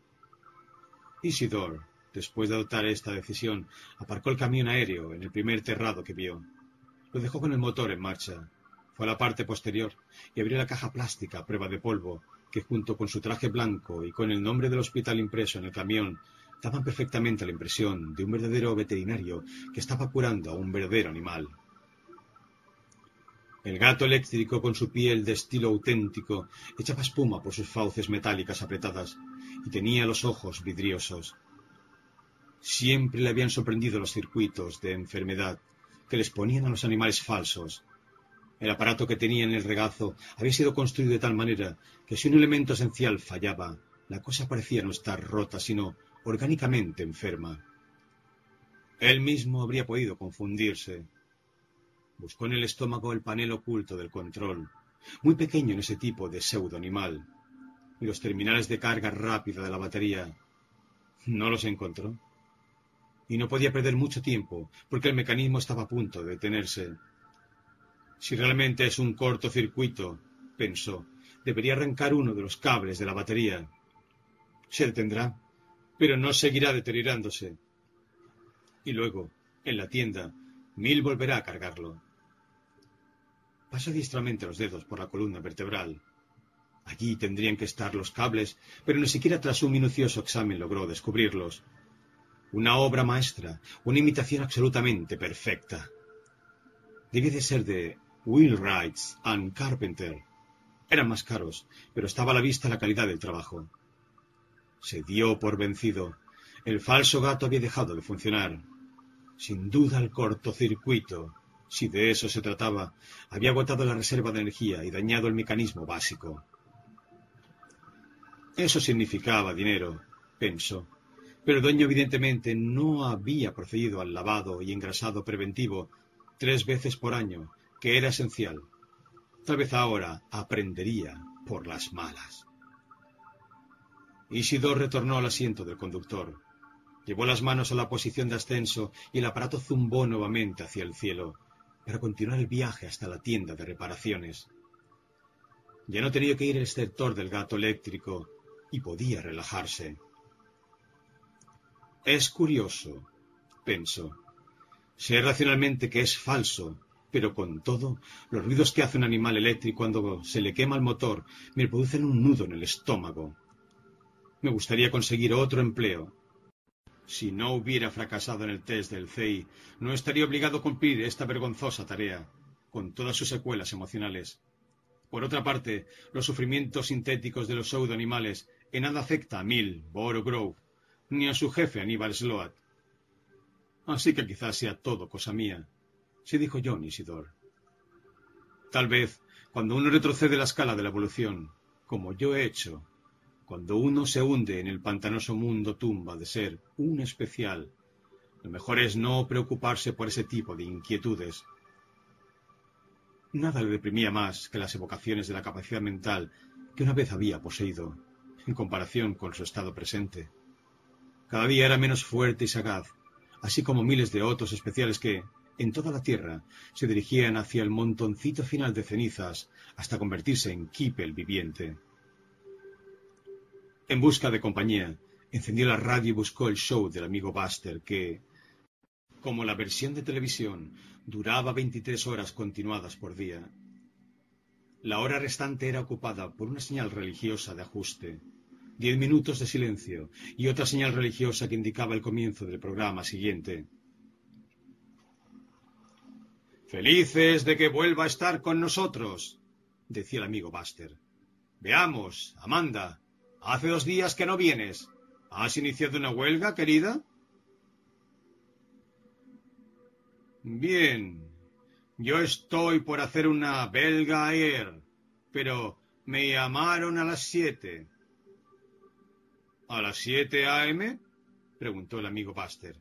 Isidor, después de adoptar esta decisión, aparcó el camión aéreo en el primer terrado que vio. Lo dejó con el motor en marcha. Fue a la parte posterior y abrió la caja plástica a prueba de polvo que junto con su traje blanco y con el nombre del hospital impreso en el camión, daban perfectamente la impresión de un verdadero veterinario que estaba curando a un verdadero animal. El gato eléctrico, con su piel de estilo auténtico, echaba espuma por sus fauces metálicas apretadas y tenía los ojos vidriosos. Siempre le habían sorprendido los circuitos de enfermedad que les ponían a los animales falsos, el aparato que tenía en el regazo había sido construido de tal manera que si un elemento esencial fallaba, la cosa parecía no estar rota, sino orgánicamente enferma. Él mismo habría podido confundirse. Buscó en el estómago el panel oculto del control, muy pequeño en ese tipo de pseudo animal, y los terminales de carga rápida de la batería. No los encontró. Y no podía perder mucho tiempo, porque el mecanismo estaba a punto de detenerse. Si realmente es un cortocircuito, pensó, debería arrancar uno de los cables de la batería. Se detendrá, pero no seguirá deteriorándose. Y luego, en la tienda, Mil volverá a cargarlo. Pasó diestramente los dedos por la columna vertebral. Allí tendrían que estar los cables, pero ni siquiera tras un minucioso examen logró descubrirlos. Una obra maestra, una imitación absolutamente perfecta. Debía de ser de Wheelwrights and Carpenter. Eran más caros, pero estaba a la vista la calidad del trabajo. Se dio por vencido. El falso gato había dejado de funcionar. Sin duda el cortocircuito, si de eso se trataba, había agotado la reserva de energía y dañado el mecanismo básico. Eso significaba dinero, pensó. Pero el dueño evidentemente no había procedido al lavado y engrasado preventivo tres veces por año, que era esencial. Tal vez ahora aprendería por las malas. Isidor retornó al asiento del conductor. Llevó las manos a la posición de ascenso y el aparato zumbó nuevamente hacia el cielo para continuar el viaje hasta la tienda de reparaciones. Ya no tenía que ir el exceptor del gato eléctrico y podía relajarse. Es curioso, pensó. Sé racionalmente que es falso, pero con todo, los ruidos que hace un animal eléctrico cuando se le quema el motor me producen un nudo en el estómago. Me gustaría conseguir otro empleo. Si no hubiera fracasado en el test del CEI, no estaría obligado a cumplir esta vergonzosa tarea, con todas sus secuelas emocionales. Por otra parte, los sufrimientos sintéticos de los pseudoanimales en nada afecta a Mill, Boro Grove, ni a su jefe Aníbal Sloat. Así que quizás sea todo cosa mía, se dijo John Isidor. Tal vez, cuando uno retrocede la escala de la evolución, como yo he hecho, cuando uno se hunde en el pantanoso mundo tumba de ser un especial, lo mejor es no preocuparse por ese tipo de inquietudes. Nada le deprimía más que las evocaciones de la capacidad mental que una vez había poseído, en comparación con su estado presente. Cada día era menos fuerte y sagaz, así como miles de otros especiales que, en toda la Tierra, se dirigían hacia el montoncito final de cenizas hasta convertirse en Kipel viviente. En busca de compañía, encendió la radio y buscó el show del amigo Buster, que, como la versión de televisión, duraba 23 horas continuadas por día. La hora restante era ocupada por una señal religiosa de ajuste, diez minutos de silencio y otra señal religiosa que indicaba el comienzo del programa siguiente. Felices de que vuelva a estar con nosotros, decía el amigo Buster. Veamos, Amanda, hace dos días que no vienes. ¿Has iniciado una huelga, querida? Bien, yo estoy por hacer una belga air, pero me llamaron a las siete. ¿A las siete a.m.? preguntó el amigo Buster.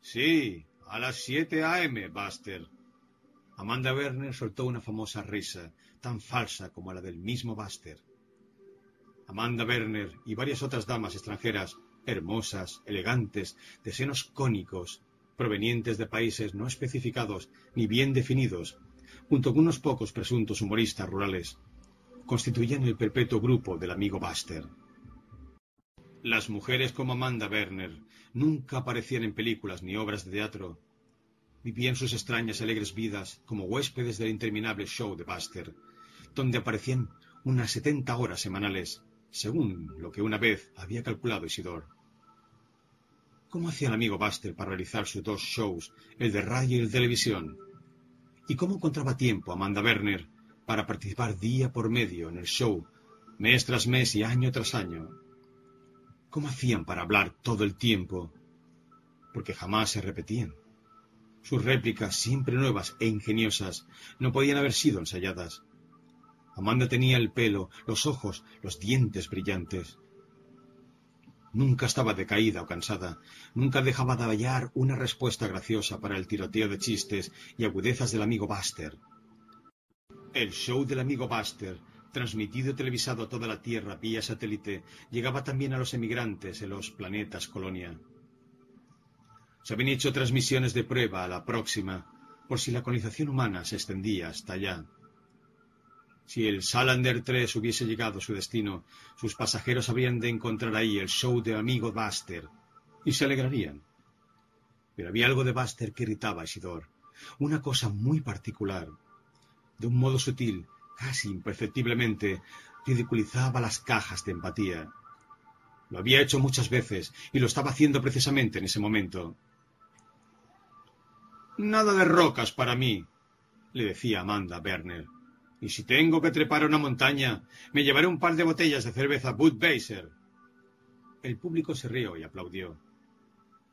Sí, a las siete a.m., Buster. Amanda Werner soltó una famosa risa, tan falsa como la del mismo Buster. Amanda Werner y varias otras damas extranjeras, hermosas, elegantes, de senos cónicos, provenientes de países no especificados ni bien definidos, junto con unos pocos presuntos humoristas rurales, constituían el perpetuo grupo del amigo Buster. Las mujeres como Amanda Werner nunca aparecían en películas ni obras de teatro. Vivían sus extrañas alegres vidas como huéspedes del interminable show de Buster, donde aparecían unas setenta horas semanales, según lo que una vez había calculado Isidor. ¿Cómo hacía el amigo Buster para realizar sus dos shows, el de radio y el de televisión? ¿Y cómo encontraba tiempo Amanda Werner para participar día por medio en el show, mes tras mes y año tras año? ¿Cómo hacían para hablar todo el tiempo? Porque jamás se repetían. Sus réplicas, siempre nuevas e ingeniosas, no podían haber sido ensayadas. Amanda tenía el pelo, los ojos, los dientes brillantes. Nunca estaba decaída o cansada, nunca dejaba de hallar una respuesta graciosa para el tiroteo de chistes y agudezas del amigo Buster. El show del amigo Buster, transmitido y televisado a toda la Tierra vía satélite, llegaba también a los emigrantes en los planetas colonia. Se habían hecho transmisiones de prueba a la próxima, por si la colonización humana se extendía hasta allá. Si el Salander 3 hubiese llegado a su destino, sus pasajeros habrían de encontrar ahí el show de amigo Buster y se alegrarían. Pero había algo de Buster que irritaba a Isidor, una cosa muy particular. De un modo sutil, casi imperceptiblemente, ridiculizaba las cajas de empatía. Lo había hecho muchas veces y lo estaba haciendo precisamente en ese momento. Nada de rocas para mí, le decía Amanda Werner. Y si tengo que trepar a una montaña, me llevaré un par de botellas de cerveza Budweiser. El público se rió y aplaudió.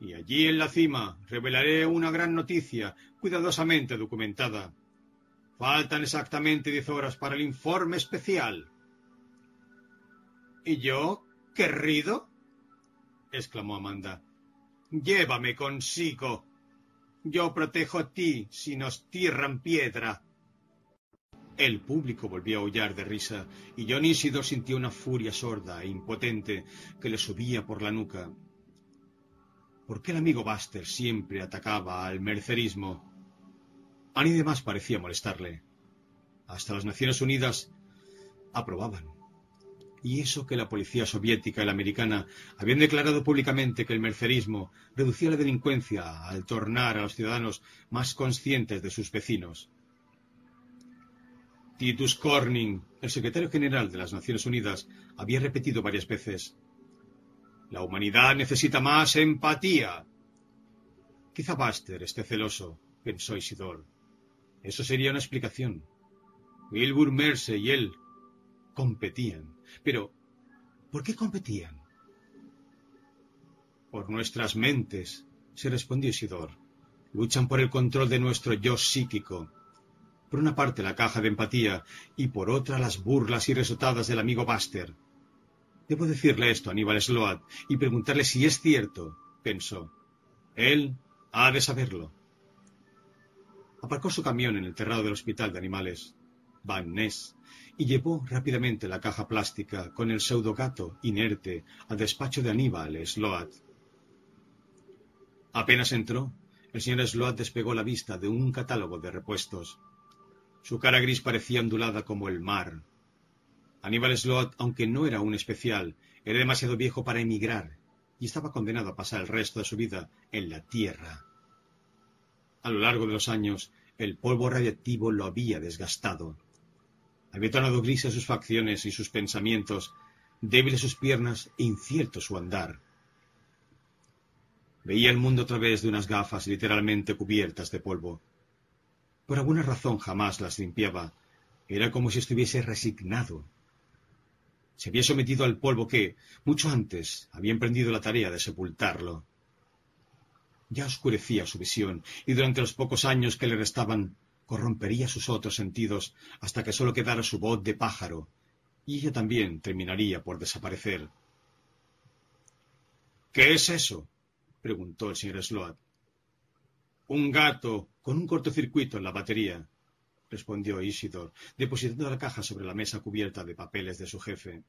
Y allí en la cima revelaré una gran noticia, cuidadosamente documentada. Faltan exactamente diez horas para el informe especial. ¿Y yo? ¿Querrido? exclamó Amanda. Llévame consigo. Yo protejo a ti si nos tierran piedra. El público volvió a aullar de risa, y John Isidor sintió una furia sorda e impotente que le subía por la nuca. ¿Por qué el amigo Buster siempre atacaba al mercerismo? A ni demás parecía molestarle. Hasta las Naciones Unidas aprobaban. Y eso que la policía soviética y la americana habían declarado públicamente que el mercerismo reducía la delincuencia al tornar a los ciudadanos más conscientes de sus vecinos. Titus Corning, el secretario general de las Naciones Unidas, había repetido varias veces La humanidad necesita más empatía. Quizá Buster esté celoso, pensó Isidor. Eso sería una explicación. Wilbur Merce y él competían. Pero, ¿por qué competían? Por nuestras mentes, se respondió Isidor. Luchan por el control de nuestro yo psíquico por una parte la caja de empatía y por otra las burlas y resotadas del amigo Buster. Debo decirle esto a Aníbal Sloat y preguntarle si es cierto, pensó. Él ha de saberlo. Aparcó su camión en el terrado del hospital de animales, Van Ness, y llevó rápidamente la caja plástica con el pseudogato inerte al despacho de Aníbal Sloat. Apenas entró, el señor Sloat despegó la vista de un catálogo de repuestos. Su cara gris parecía ondulada como el mar. Aníbal Slot, aunque no era un especial, era demasiado viejo para emigrar y estaba condenado a pasar el resto de su vida en la tierra. A lo largo de los años, el polvo radiactivo lo había desgastado. Había tornado grises sus facciones y sus pensamientos, débiles sus piernas e incierto su andar. Veía el mundo a través de unas gafas literalmente cubiertas de polvo. Por alguna razón jamás las limpiaba. Era como si estuviese resignado. Se había sometido al polvo que, mucho antes, había emprendido la tarea de sepultarlo. Ya oscurecía su visión, y durante los pocos años que le restaban, corrompería sus otros sentidos hasta que sólo quedara su voz de pájaro, y ella también terminaría por desaparecer. ¿Qué es eso? preguntó el señor Sloat. Un gato con un cortocircuito en la batería, respondió Isidor, depositando la caja sobre la mesa cubierta de papeles de su jefe.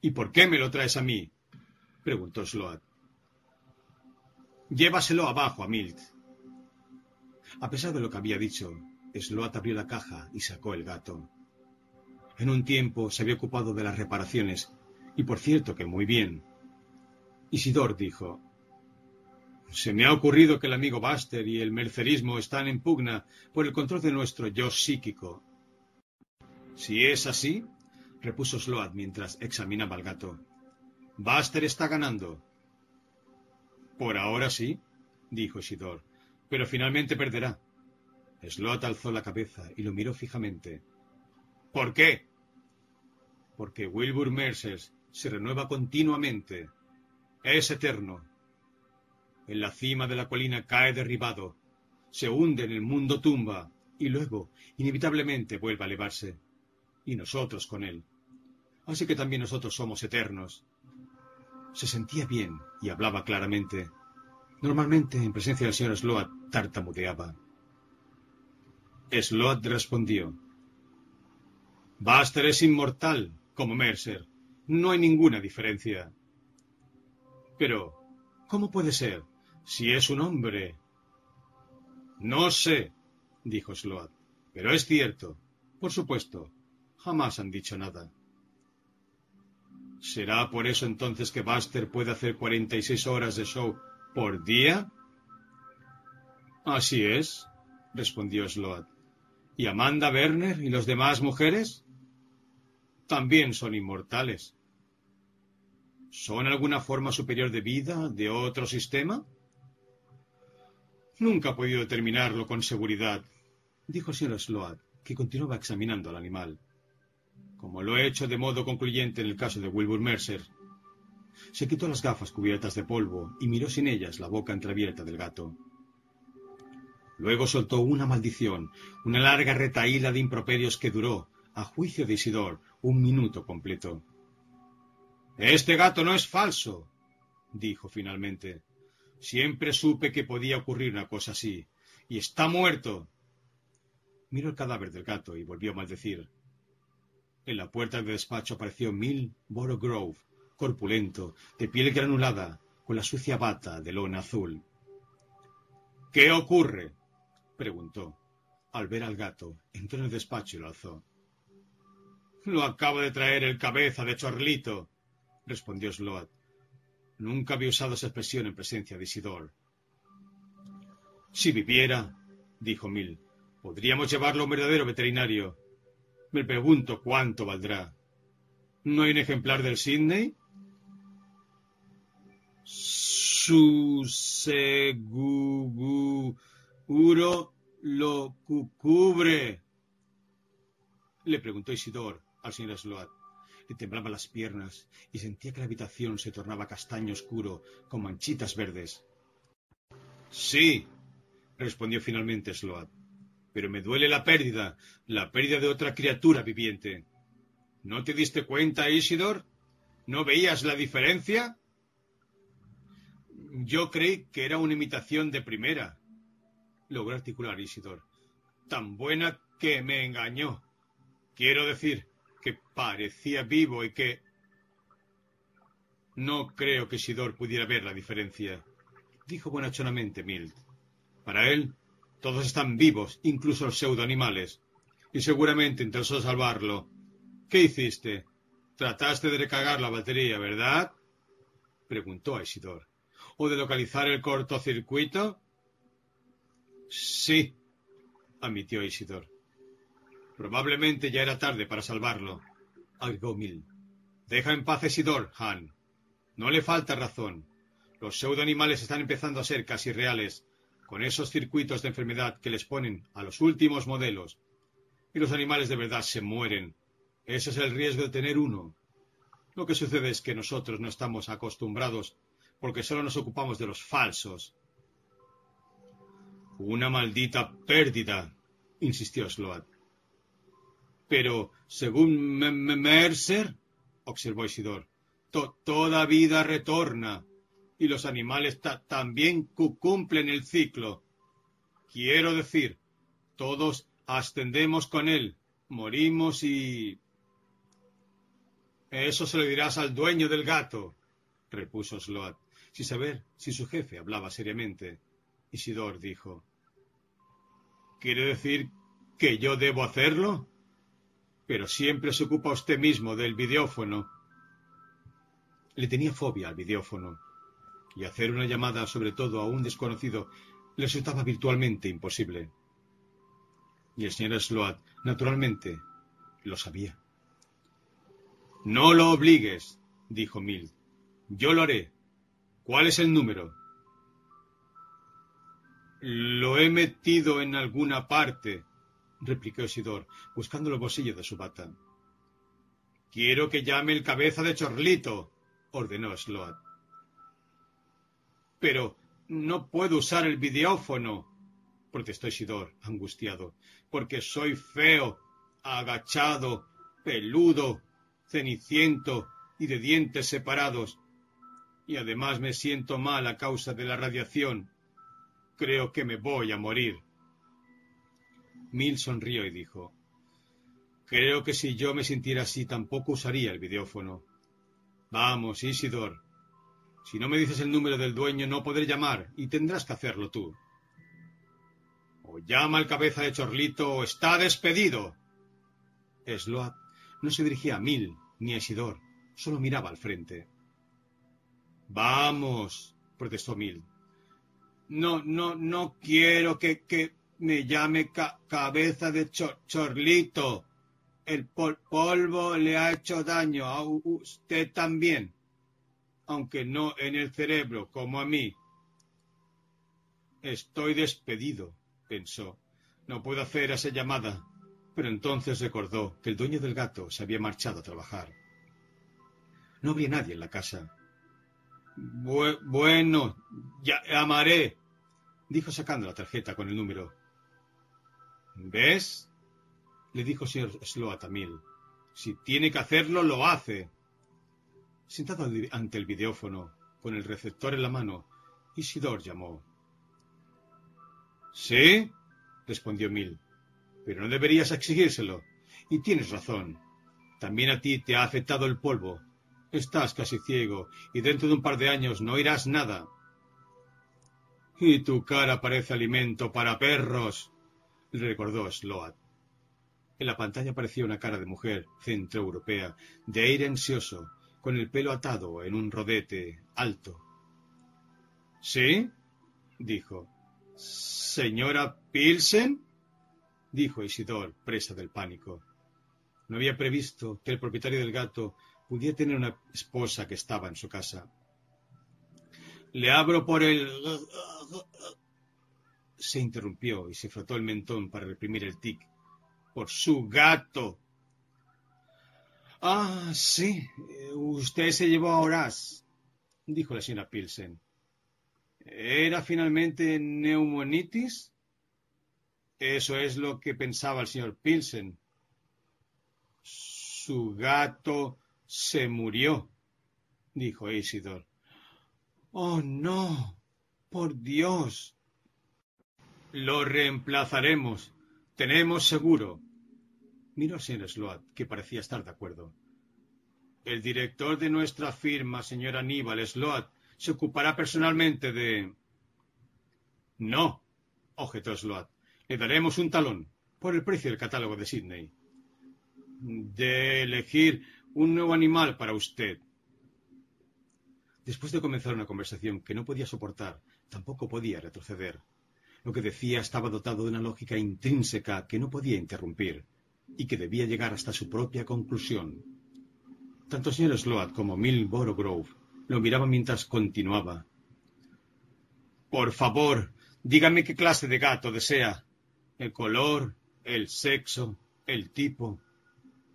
¿Y por qué me lo traes a mí? preguntó Sloat. Llévaselo abajo a Milt. A pesar de lo que había dicho, Sloat abrió la caja y sacó el gato. En un tiempo se había ocupado de las reparaciones, y por cierto que muy bien. Isidor dijo, se me ha ocurrido que el amigo Buster y el mercerismo están en pugna por el control de nuestro yo psíquico. Si es así, repuso Sloat mientras examinaba al gato, Buster está ganando. Por ahora sí, dijo Isidor, pero finalmente perderá. Sloat alzó la cabeza y lo miró fijamente. ¿Por qué? Porque Wilbur Mercer se renueva continuamente. Es eterno en la cima de la colina cae derribado, se hunde en el mundo tumba y luego, inevitablemente, vuelve a elevarse. Y nosotros con él. Así que también nosotros somos eternos. Se sentía bien y hablaba claramente. Normalmente, en presencia del señor Sloat, tartamudeaba. Sloat respondió. Buster es inmortal, como Mercer. No hay ninguna diferencia. Pero, ¿cómo puede ser? Si es un hombre. No sé, dijo Sloat, pero es cierto. Por supuesto, jamás han dicho nada. ¿Será por eso entonces que Buster puede hacer 46 horas de show por día? Así es, respondió Sloat. ¿Y Amanda Werner y las demás mujeres? También son inmortales. ¿Son alguna forma superior de vida de otro sistema? Nunca he podido determinarlo con seguridad, dijo el señor Sloat, que continuaba examinando al animal. Como lo he hecho de modo concluyente en el caso de Wilbur Mercer. Se quitó las gafas cubiertas de polvo y miró sin ellas la boca entreabierta del gato. Luego soltó una maldición, una larga retaíla de improperios que duró, a juicio de Isidor, un minuto completo. Este gato no es falso, dijo finalmente. Siempre supe que podía ocurrir una cosa así. Y está muerto. Miró el cadáver del gato y volvió a maldecir. En la puerta del despacho apareció Mill Borough corpulento, de piel granulada, con la sucia bata de lona azul. ¿Qué ocurre? preguntó. Al ver al gato, entró en el despacho y lo alzó. Lo acabo de traer el cabeza de chorlito, respondió Sloat. Nunca había usado esa expresión en presencia de Isidor. Si viviera, dijo Mill, podríamos llevarlo a un verdadero veterinario. Me pregunto cuánto valdrá. ¿No hay un ejemplar del Sydney? Su seguro lo cubre. Le preguntó Isidor al señor Sloat. Le temblaban las piernas y sentía que la habitación se tornaba castaño oscuro con manchitas verdes. Sí, respondió finalmente Sloat, pero me duele la pérdida, la pérdida de otra criatura viviente. ¿No te diste cuenta, Isidor? ¿No veías la diferencia? Yo creí que era una imitación de primera, logró articular Isidor. Tan buena que me engañó. Quiero decir, que parecía vivo y que... No creo que Isidor pudiera ver la diferencia, dijo bonachonamente Milt. Para él, todos están vivos, incluso los pseudoanimales, y seguramente interesó salvarlo. ¿Qué hiciste? Trataste de recargar la batería, ¿verdad? preguntó a Isidor. ¿O de localizar el cortocircuito? Sí, admitió Isidor. Probablemente ya era tarde para salvarlo, agregó Mill. Deja en paz Isidor, Han. No le falta razón. Los pseudoanimales están empezando a ser casi reales, con esos circuitos de enfermedad que les ponen a los últimos modelos. Y los animales de verdad se mueren. Ese es el riesgo de tener uno. Lo que sucede es que nosotros no estamos acostumbrados porque solo nos ocupamos de los falsos. Una maldita pérdida, insistió Sloat. Pero, según Mercer, observó Isidor, toda vida retorna y los animales también cumplen el ciclo. Quiero decir, todos ascendemos con él, morimos y... Eso se lo dirás al dueño del gato, repuso Sloat, sin saber si su jefe hablaba seriamente. Isidor dijo, ¿Quiere decir que yo debo hacerlo? Pero siempre se ocupa usted mismo del videófono. Le tenía fobia al videófono, y hacer una llamada, sobre todo a un desconocido, le resultaba virtualmente imposible. Y el señor Sloat, naturalmente, lo sabía. No lo obligues, dijo Mill. Yo lo haré. ¿Cuál es el número? Lo he metido en alguna parte, replicó Isidor, buscando los bolsillos de su bata. Quiero que llame el cabeza de Chorlito, ordenó Sloat. Pero no puedo usar el videófono, protestó Isidor, angustiado, porque soy feo, agachado, peludo, ceniciento y de dientes separados, y además me siento mal a causa de la radiación. Creo que me voy a morir. Mill sonrió y dijo, Creo que si yo me sintiera así tampoco usaría el videófono. Vamos, Isidor. Si no me dices el número del dueño no podré llamar y tendrás que hacerlo tú. O llama al cabeza de Chorlito o está despedido. Sloat no se dirigía a Mill ni a Isidor, solo miraba al frente. Vamos, protestó Mill. No, no, no quiero que, que me llame cabeza de chorlito. El polvo le ha hecho daño a usted también, aunque no en el cerebro, como a mí. Estoy despedido, pensó. No puedo hacer esa llamada. Pero entonces recordó que el dueño del gato se había marchado a trabajar. No había nadie en la casa. bueno, ya llamaré, dijo sacando la tarjeta con el número. ¿Ves? le dijo señor Sloat a Si tiene que hacerlo, lo hace. Sentado ante el videófono, con el receptor en la mano, Isidor llamó. ¿Sí? respondió Mil. Pero no deberías exigírselo. Y tienes razón. También a ti te ha afectado el polvo. Estás casi ciego y dentro de un par de años no oirás nada. Y tu cara parece alimento para perros, recordó Sloat. En la pantalla aparecía una cara de mujer centroeuropea, de aire ansioso, con el pelo atado en un rodete alto. ¿Sí? dijo. ¿Señora Pilsen? dijo Isidor, presa del pánico. No había previsto que el propietario del gato pudiera tener una esposa que estaba en su casa. Le abro por el... Se interrumpió y se frotó el mentón para reprimir el tic. Por su gato. Ah, sí. Usted se llevó a Horaz, dijo la señora Pilsen. ¿Era finalmente neumonitis? Eso es lo que pensaba el señor Pilsen. Su gato se murió, dijo Isidor. Oh, no. Por Dios. Lo reemplazaremos. Tenemos seguro. Miró señor Sloat, que parecía estar de acuerdo. El director de nuestra firma, señor Aníbal Sloat, se ocupará personalmente de. No, objetó Sloat. Le daremos un talón por el precio del catálogo de Sydney. De elegir un nuevo animal para usted. Después de comenzar una conversación que no podía soportar, tampoco podía retroceder. Lo que decía estaba dotado de una lógica intrínseca que no podía interrumpir y que debía llegar hasta su propia conclusión. Tanto el señor Sloat como Milboro Grove lo miraban mientras continuaba. Por favor, dígame qué clase de gato desea. El color, el sexo, el tipo,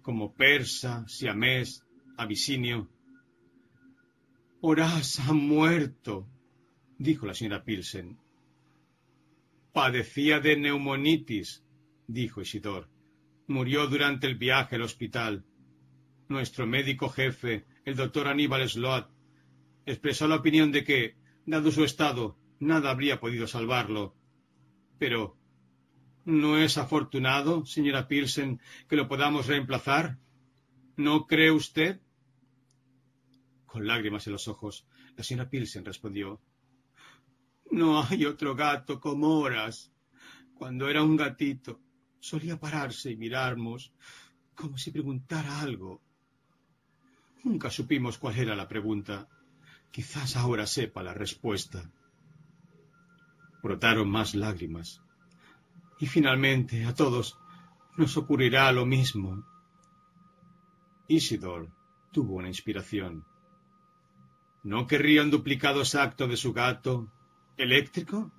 como persa, siamés, abisinio. Horaz ha muerto, dijo la señora Pilsen. Padecía de neumonitis, dijo Isidor. Murió durante el viaje al hospital. Nuestro médico jefe, el doctor Aníbal Sloat, expresó la opinión de que, dado su estado, nada habría podido salvarlo. Pero, ¿no es afortunado, señora Pearson, que lo podamos reemplazar? ¿No cree usted? Con lágrimas en los ojos, la señora Pilsen respondió No hay otro gato como Horas. Cuando era un gatito, solía pararse y mirarnos como si preguntara algo. Nunca supimos cuál era la pregunta. Quizás ahora sepa la respuesta. Brotaron más lágrimas. Y finalmente a todos nos ocurrirá lo mismo. Isidor tuvo una inspiración. ¿No querría un duplicado exacto de su gato eléctrico?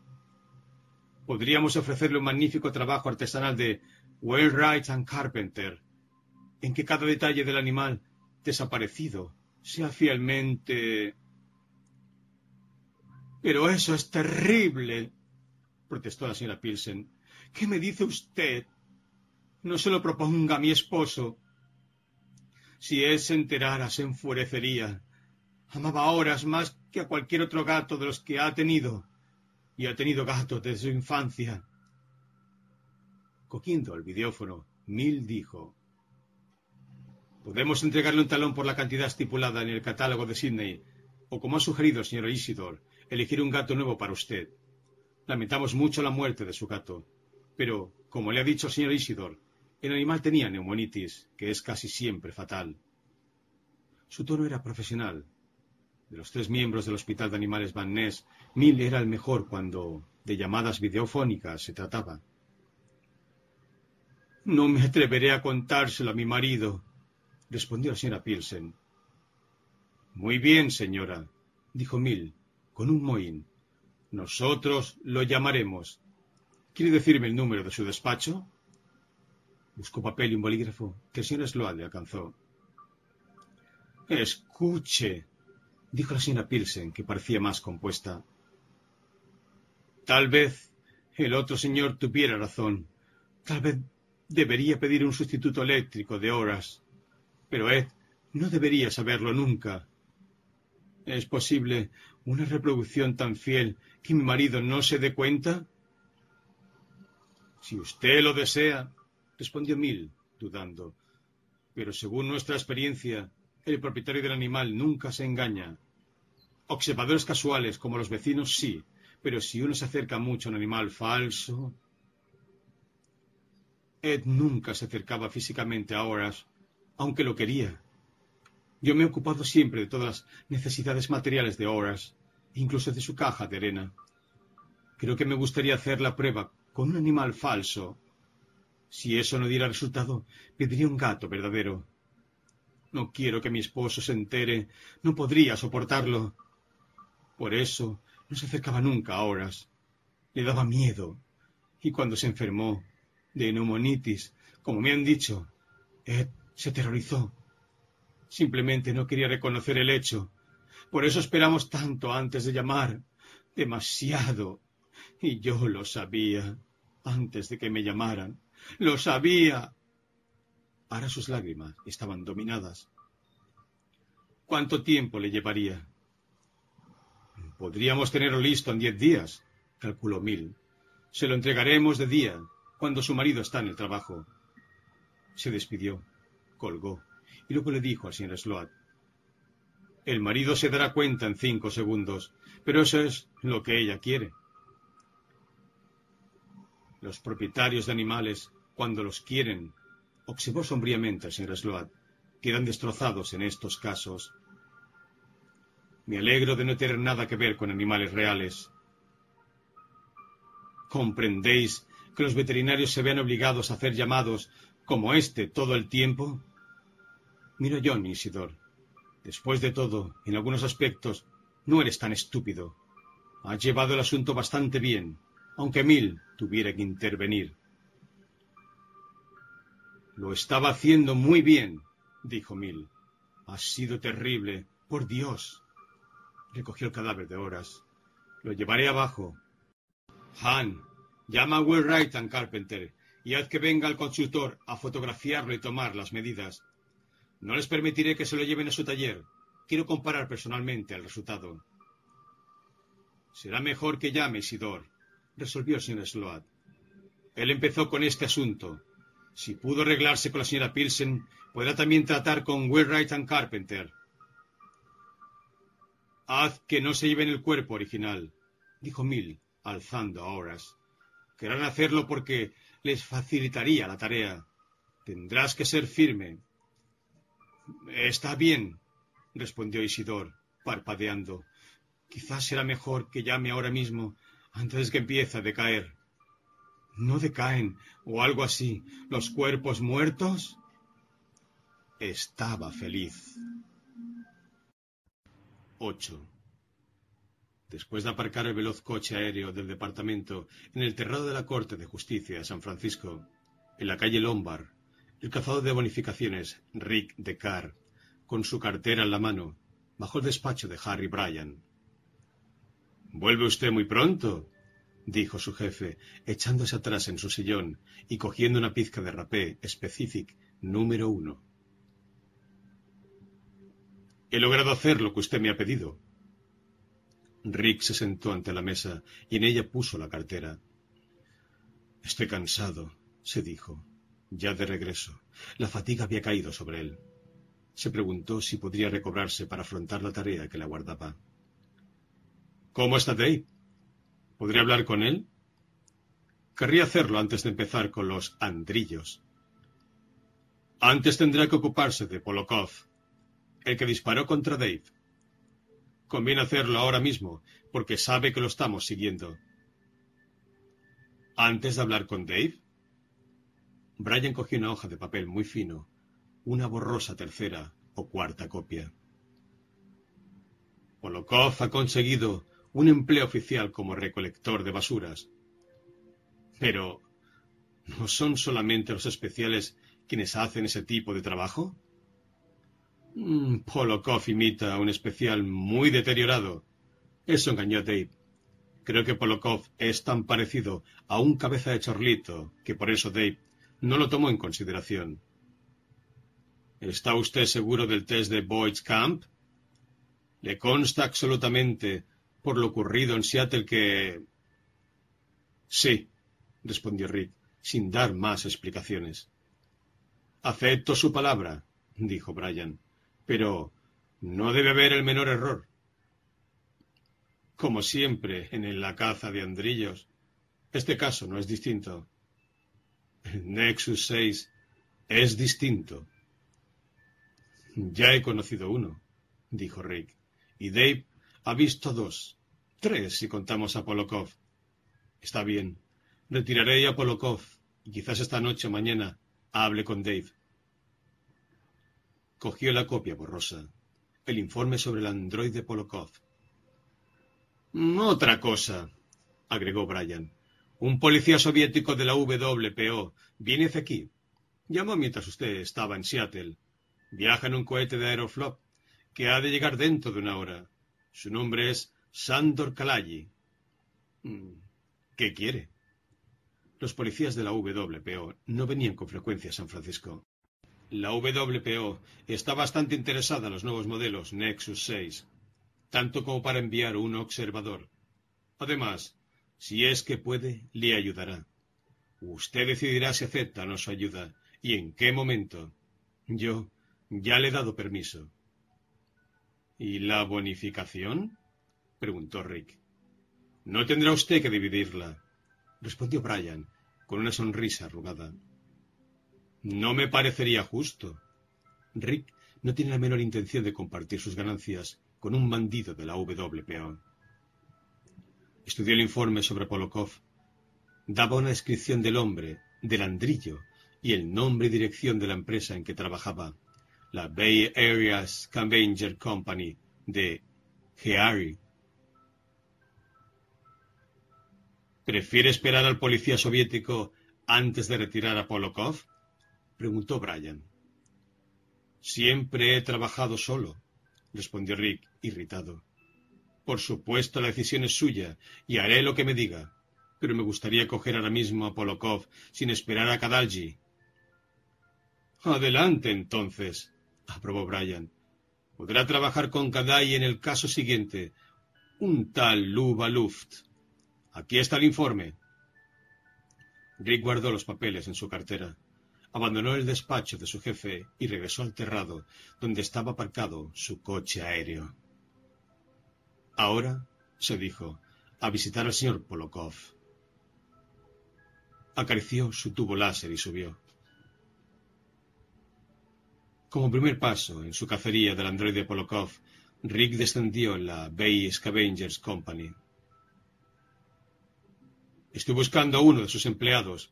Podríamos ofrecerle un magnífico trabajo artesanal de Wainwright and Carpenter, en que cada detalle del animal desaparecido sea fielmente pero eso es terrible, protestó la señora Pilsen. ¿Qué me dice usted? No se lo proponga a mi esposo. Si él se enterara, se enfurecería. Amaba horas más que a cualquier otro gato de los que ha tenido. Y ha tenido gatos desde su infancia. Cogiendo el videófono, Mill dijo Podemos entregarle un talón por la cantidad estipulada en el catálogo de Sydney, o como ha sugerido el señor Isidor, elegir un gato nuevo para usted. Lamentamos mucho la muerte de su gato, pero, como le ha dicho el señor Isidor, el animal tenía neumonitis, que es casi siempre fatal. Su tono era profesional. De los tres miembros del Hospital de Animales Van Ness, Mill era el mejor cuando de llamadas videofónicas se trataba. No me atreveré a contárselo a mi marido, respondió la señora Pilsen. Muy bien, señora, dijo Mill, con un mohín. Nosotros lo llamaremos. ¿Quiere decirme el número de su despacho? Buscó papel y un bolígrafo que el señor Sloan le alcanzó. Escuche, dijo la señora Pilsen, que parecía más compuesta. Tal vez el otro señor tuviera razón. Tal vez debería pedir un sustituto eléctrico de horas. Pero Ed no debería saberlo nunca. ¿Es posible una reproducción tan fiel que mi marido no se dé cuenta? Si usted lo desea, respondió Mil, dudando. Pero según nuestra experiencia, el propietario del animal nunca se engaña. Observadores casuales como los vecinos sí, pero si uno se acerca mucho a un animal falso. Ed nunca se acercaba físicamente a Horas, aunque lo quería. Yo me he ocupado siempre de todas las necesidades materiales de Horas, incluso de su caja de arena. Creo que me gustaría hacer la prueba con un animal falso. Si eso no diera resultado, pediría un gato verdadero. No quiero que mi esposo se entere. No podría soportarlo. Por eso no se acercaba nunca a horas. Le daba miedo. Y cuando se enfermó de neumonitis, como me han dicho, Ed se terrorizó. Simplemente no quería reconocer el hecho. Por eso esperamos tanto antes de llamar. Demasiado. Y yo lo sabía antes de que me llamaran. Lo sabía. Ahora sus lágrimas estaban dominadas. ¿Cuánto tiempo le llevaría? Podríamos tenerlo listo en diez días, calculó Mil. Se lo entregaremos de día, cuando su marido está en el trabajo. Se despidió, colgó, y luego le dijo al señor Sloat. El marido se dará cuenta en cinco segundos, pero eso es lo que ella quiere. Los propietarios de animales, cuando los quieren, observó sombríamente al señor Sloat, quedan destrozados en estos casos. Me alegro de no tener nada que ver con animales reales. ¿Comprendéis que los veterinarios se vean obligados a hacer llamados como este todo el tiempo? Mira John Isidor. Después de todo, en algunos aspectos, no eres tan estúpido. Has llevado el asunto bastante bien aunque Mil tuviera que intervenir. Lo estaba haciendo muy bien, dijo Mil. Ha sido terrible, por Dios. Recogió el cadáver de Horas. Lo llevaré abajo. Han, llama a Will Wright and Carpenter y haz que venga el consultor a fotografiarlo y tomar las medidas. No les permitiré que se lo lleven a su taller. Quiero comparar personalmente el resultado. Será mejor que llame, Isidor resolvió señor Sloat. Él empezó con este asunto. Si pudo arreglarse con la señora Pilsen, podrá también tratar con Wright and Carpenter. Haz que no se lleven el cuerpo original, dijo Mill, alzando a Horas. Querrán hacerlo porque les facilitaría la tarea. Tendrás que ser firme. Está bien, respondió Isidor, parpadeando. Quizás será mejor que llame ahora mismo antes que empiece a decaer. ¿No decaen o algo así los cuerpos muertos? Estaba feliz. 8. Después de aparcar el veloz coche aéreo del departamento en el terrado de la Corte de Justicia de San Francisco, en la calle Lombard, el cazador de bonificaciones, Rick Decar, con su cartera en la mano, bajó el despacho de Harry Bryan. Vuelve usted muy pronto, dijo su jefe, echándose atrás en su sillón y cogiendo una pizca de rapé específic número uno. He logrado hacer lo que usted me ha pedido. Rick se sentó ante la mesa y en ella puso la cartera. Estoy cansado, se dijo, ya de regreso. La fatiga había caído sobre él. Se preguntó si podría recobrarse para afrontar la tarea que le aguardaba. ¿Cómo está Dave? ¿Podría hablar con él? Querría hacerlo antes de empezar con los andrillos. Antes tendrá que ocuparse de Polokov, el que disparó contra Dave. Conviene hacerlo ahora mismo, porque sabe que lo estamos siguiendo. Antes de hablar con Dave, Brian cogió una hoja de papel muy fino, una borrosa tercera o cuarta copia. Polokov ha conseguido un empleo oficial como recolector de basuras. Pero, ¿no son solamente los especiales quienes hacen ese tipo de trabajo? Mm, Polokov imita a un especial muy deteriorado. Eso engañó a Dave. Creo que Polokov es tan parecido a un cabeza de chorlito que por eso Dave no lo tomó en consideración. ¿Está usted seguro del test de Boyd's Camp? Le consta absolutamente, por lo ocurrido en Seattle, que... Sí, respondió Rick, sin dar más explicaciones. Acepto su palabra, dijo Brian, pero no debe haber el menor error. Como siempre en la caza de andrillos, este caso no es distinto. Nexus 6 es distinto. Ya he conocido uno, dijo Rick, y Dave ha visto dos, tres si contamos a Polokov. Está bien, retiraré a Polokov y quizás esta noche o mañana hable con Dave. Cogió la copia borrosa, el informe sobre el androide Polokov. Otra cosa, agregó Brian. Un policía soviético de la WPO viene hacia aquí. Llamó mientras usted estaba en Seattle. Viaja en un cohete de Aeroflot que ha de llegar dentro de una hora. Su nombre es Sandor Kalayi. Mm, ¿Qué quiere? Los policías de la WPO no venían con frecuencia a San Francisco. La WPO está bastante interesada en los nuevos modelos Nexus 6, tanto como para enviar un observador. Además, si es que puede, le ayudará. Usted decidirá si acepta o no su ayuda y en qué momento. Yo ya le he dado permiso. ¿Y la bonificación? preguntó Rick. No tendrá usted que dividirla, respondió Brian, con una sonrisa arrugada. No me parecería justo. Rick no tiene la menor intención de compartir sus ganancias con un bandido de la WPO. Estudió el informe sobre Polokov. Daba una descripción del hombre, del andrillo, y el nombre y dirección de la empresa en que trabajaba, la Bay Area Scavenger Company de Geary. ¿Prefiere esperar al policía soviético antes de retirar a Polokov? preguntó Brian. Siempre he trabajado solo, respondió Rick, irritado. Por supuesto, la decisión es suya, y haré lo que me diga. Pero me gustaría coger ahora mismo a Polokov sin esperar a Kadalji. Adelante, entonces, aprobó Brian. Podrá trabajar con Kadai en el caso siguiente. Un tal Luba Luft. Aquí está el informe. Rick guardó los papeles en su cartera. Abandonó el despacho de su jefe y regresó al terrado, donde estaba aparcado su coche aéreo. Ahora, se dijo, a visitar al señor Polokov. Acarició su tubo láser y subió. Como primer paso en su cacería del androide Polokov, Rick descendió en la Bay Scavengers Company. Estoy buscando a uno de sus empleados,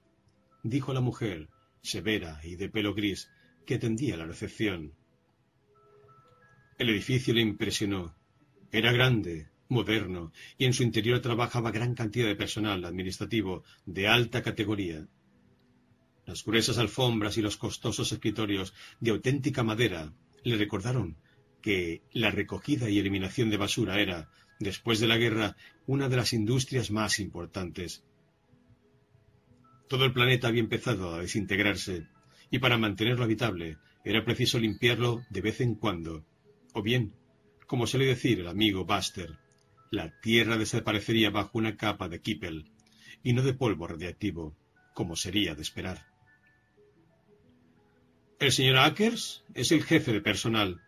dijo la mujer, severa y de pelo gris, que atendía la recepción. El edificio le impresionó. Era grande, moderno, y en su interior trabajaba gran cantidad de personal administrativo de alta categoría. Las gruesas alfombras y los costosos escritorios de auténtica madera le recordaron que la recogida y eliminación de basura era, después de la guerra, una de las industrias más importantes. Todo el planeta había empezado a desintegrarse, y para mantenerlo habitable era preciso limpiarlo de vez en cuando, o bien como suele decir el amigo Buster, la Tierra desaparecería bajo una capa de Kippel y no de polvo radiactivo, como sería de esperar. El señor Ackers es el jefe de personal,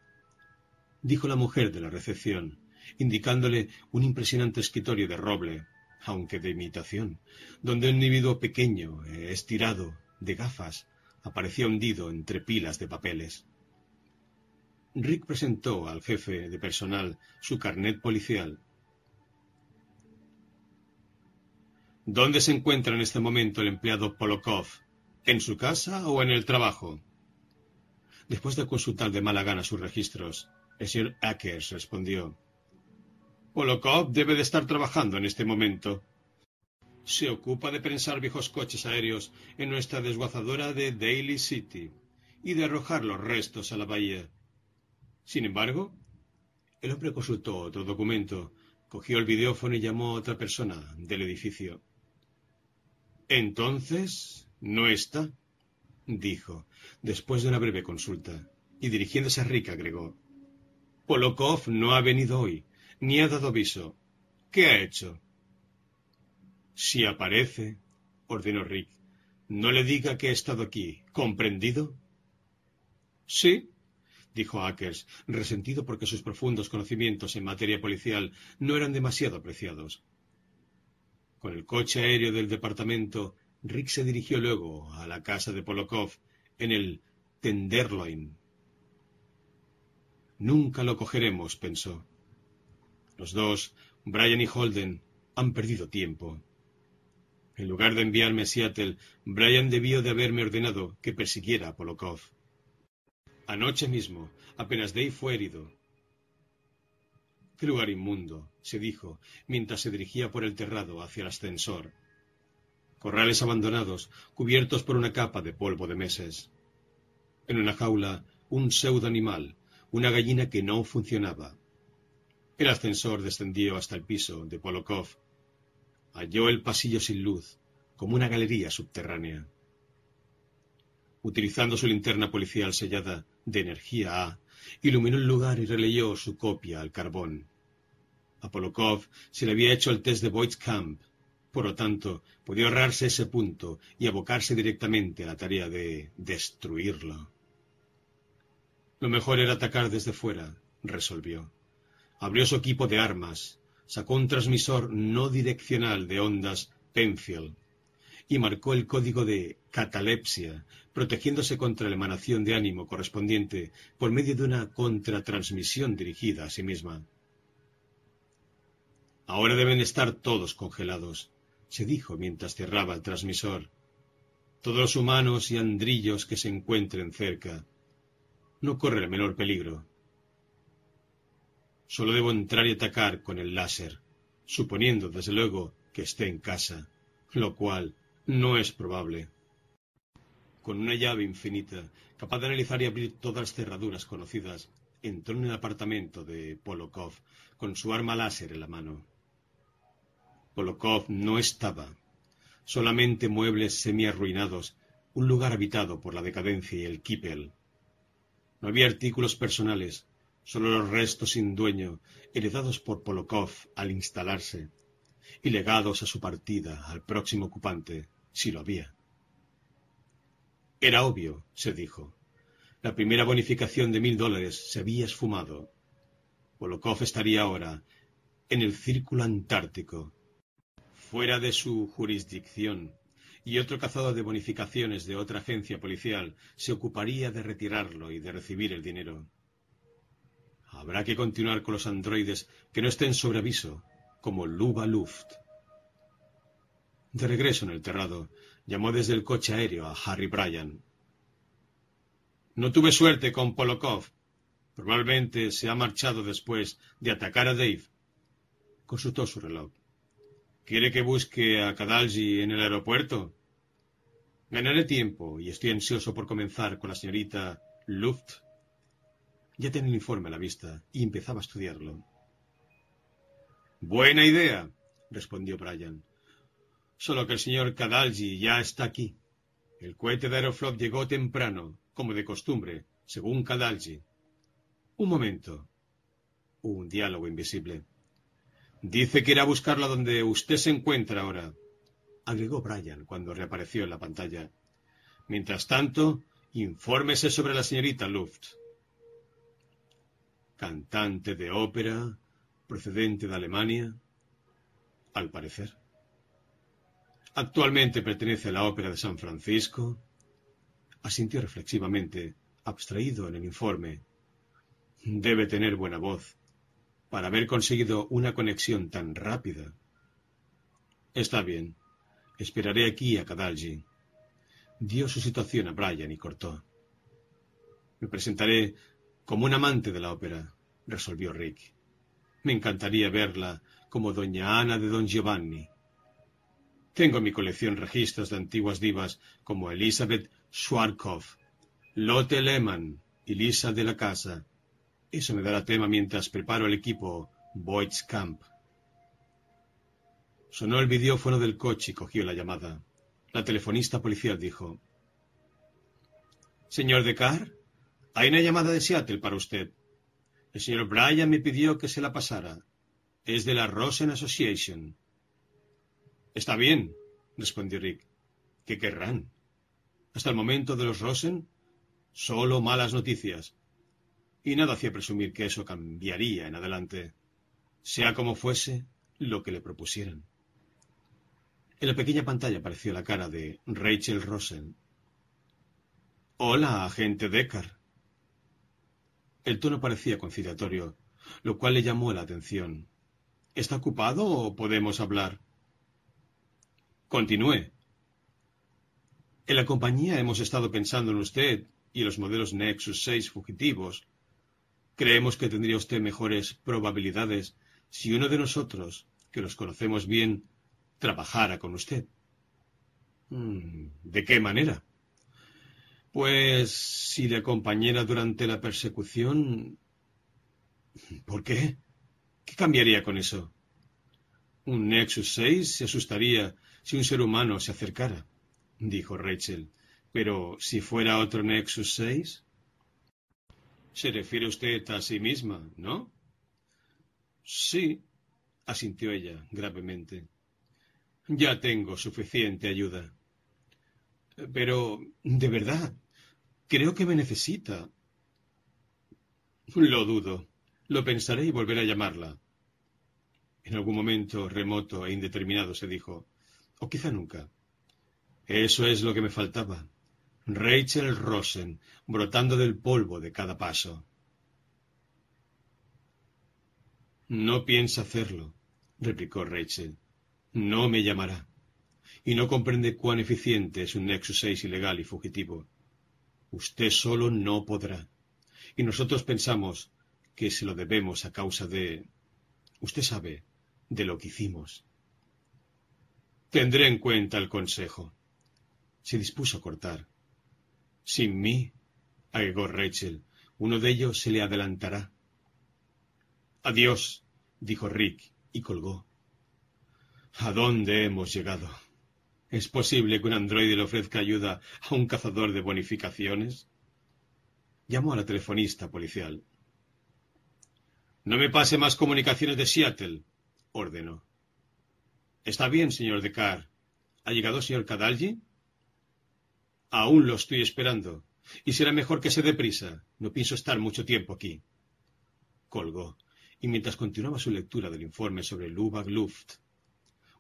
dijo la mujer de la recepción, indicándole un impresionante escritorio de roble, aunque de imitación, donde un individuo pequeño, estirado, de gafas, aparecía hundido entre pilas de papeles. Rick presentó al jefe de personal su carnet policial. ¿Dónde se encuentra en este momento el empleado Polokov? ¿En su casa o en el trabajo? Después de consultar de mala gana sus registros, el señor Ackers respondió. Polokov debe de estar trabajando en este momento. Se ocupa de prensar viejos coches aéreos en nuestra desguazadora de Daly City y de arrojar los restos a la bahía. Sin embargo, el hombre consultó otro documento, cogió el videófono y llamó a otra persona del edificio. Entonces, ¿no está? dijo, después de una breve consulta, y dirigiéndose a Rick agregó. Polokov no ha venido hoy, ni ha dado aviso. ¿Qué ha hecho? Si aparece, ordenó Rick, no le diga que he estado aquí. ¿Comprendido? Sí, dijo Ackers, resentido porque sus profundos conocimientos en materia policial no eran demasiado apreciados. Con el coche aéreo del departamento, Rick se dirigió luego a la casa de Polokov en el Tenderloin. Nunca lo cogeremos, pensó. Los dos, Brian y Holden, han perdido tiempo. En lugar de enviarme a Seattle, Brian debió de haberme ordenado que persiguiera a Polokov. Anoche mismo, apenas Dave fue herido. Qué lugar inmundo, se dijo, mientras se dirigía por el terrado hacia el ascensor. Corrales abandonados, cubiertos por una capa de polvo de meses. En una jaula, un pseudo animal, una gallina que no funcionaba. El ascensor descendió hasta el piso de Polokov. Halló el pasillo sin luz, como una galería subterránea. Utilizando su linterna policial sellada de energía A, iluminó el lugar y releyó su copia al carbón. A Polokov se le había hecho el test de Camp, por lo tanto, podía ahorrarse ese punto y abocarse directamente a la tarea de destruirlo. Lo mejor era atacar desde fuera, resolvió. Abrió su equipo de armas, sacó un transmisor no direccional de ondas Penfield y marcó el código de catalepsia, protegiéndose contra la emanación de ánimo correspondiente por medio de una contratransmisión dirigida a sí misma. Ahora deben estar todos congelados, se dijo mientras cerraba el transmisor. Todos los humanos y andrillos que se encuentren cerca. No corre el menor peligro. Solo debo entrar y atacar con el láser, suponiendo, desde luego, que esté en casa, lo cual no es probable. Con una llave infinita, capaz de analizar y abrir todas las cerraduras conocidas, entró en el apartamento de Polokov con su arma láser en la mano. Polokov no estaba. Solamente muebles semiarruinados, un lugar habitado por la decadencia y el kipel. No había artículos personales, solo los restos sin dueño, heredados por Polokov al instalarse, y legados a su partida al próximo ocupante, si lo había. Era obvio, se dijo. La primera bonificación de mil dólares se había esfumado. Polokov estaría ahora en el círculo antártico, fuera de su jurisdicción, y otro cazador de bonificaciones de otra agencia policial se ocuparía de retirarlo y de recibir el dinero. Habrá que continuar con los androides que no estén sobre aviso, como Luba Luft. De regreso en el terrado, llamó desde el coche aéreo a Harry Bryan. No tuve suerte con Polokov. Probablemente se ha marchado después de atacar a Dave. Consultó su reloj. ¿Quiere que busque a Kadalji en el aeropuerto? Ganaré tiempo y estoy ansioso por comenzar con la señorita Luft. Ya tenía el informe a la vista y empezaba a estudiarlo. Buena idea, respondió Bryan. Solo que el señor Kadalji ya está aquí. El cohete de Aeroflot llegó temprano, como de costumbre, según Kadalji. Un momento. Un diálogo invisible. Dice que irá a buscarla donde usted se encuentra ahora, agregó Brian cuando reapareció en la pantalla. Mientras tanto, infórmese sobre la señorita Luft. Cantante de ópera, procedente de Alemania, al parecer. Actualmente pertenece a la Ópera de San Francisco. Asintió reflexivamente, abstraído en el informe. Debe tener buena voz para haber conseguido una conexión tan rápida. Está bien. Esperaré aquí a Kadalji. Dio su situación a Brian y cortó. Me presentaré como un amante de la ópera, resolvió Rick. Me encantaría verla como doña Ana de Don Giovanni, tengo en mi colección registros de antiguas divas como Elizabeth Schwarzkopf, Lotte Lehmann y Lisa de la Casa. Eso me dará tema mientras preparo el equipo Boyd's Camp. Sonó el videófono del coche y cogió la llamada. La telefonista policial dijo: Señor Decar, hay una llamada de Seattle para usted. El señor Bryan me pidió que se la pasara. Es de la Rosen Association. Está bien, respondió Rick. ¿Qué querrán? Hasta el momento de los Rosen, solo malas noticias. Y nada hacía presumir que eso cambiaría en adelante, sea como fuese lo que le propusieran. En la pequeña pantalla apareció la cara de Rachel Rosen. Hola, agente Deckard. El tono parecía conciliatorio, lo cual le llamó la atención. ¿Está ocupado o podemos hablar? Continúe. En la compañía hemos estado pensando en usted y los modelos Nexus 6 fugitivos. Creemos que tendría usted mejores probabilidades si uno de nosotros, que los conocemos bien, trabajara con usted. Mm, ¿De qué manera? Pues si le acompañara durante la persecución. ¿Por qué? ¿Qué cambiaría con eso? Un Nexus 6 se asustaría si un ser humano se acercara, dijo Rachel. Pero si fuera otro Nexus 6. Se refiere usted a sí misma, ¿no? Sí, asintió ella gravemente. Ya tengo suficiente ayuda. Pero, de verdad, creo que me necesita. Lo dudo. Lo pensaré y volveré a llamarla. En algún momento remoto e indeterminado se dijo, o quizá nunca. Eso es lo que me faltaba. Rachel Rosen, brotando del polvo de cada paso. No piensa hacerlo, replicó Rachel. No me llamará. Y no comprende cuán eficiente es un Nexus 6 ilegal y fugitivo. Usted solo no podrá. Y nosotros pensamos que se lo debemos a causa de... Usted sabe, de lo que hicimos. Tendré en cuenta el consejo. Se dispuso a cortar. Sin mí, agregó Rachel, uno de ellos se le adelantará. Adiós, dijo Rick, y colgó. ¿A dónde hemos llegado? ¿Es posible que un androide le ofrezca ayuda a un cazador de bonificaciones? Llamó a la telefonista policial. No me pase más comunicaciones de Seattle, ordenó. Está bien, señor Decar. ¿Ha llegado señor Cadalgi? Aún lo estoy esperando. Y será mejor que se dé prisa. No pienso estar mucho tiempo aquí. Colgó, y mientras continuaba su lectura del informe sobre Lubag Luft,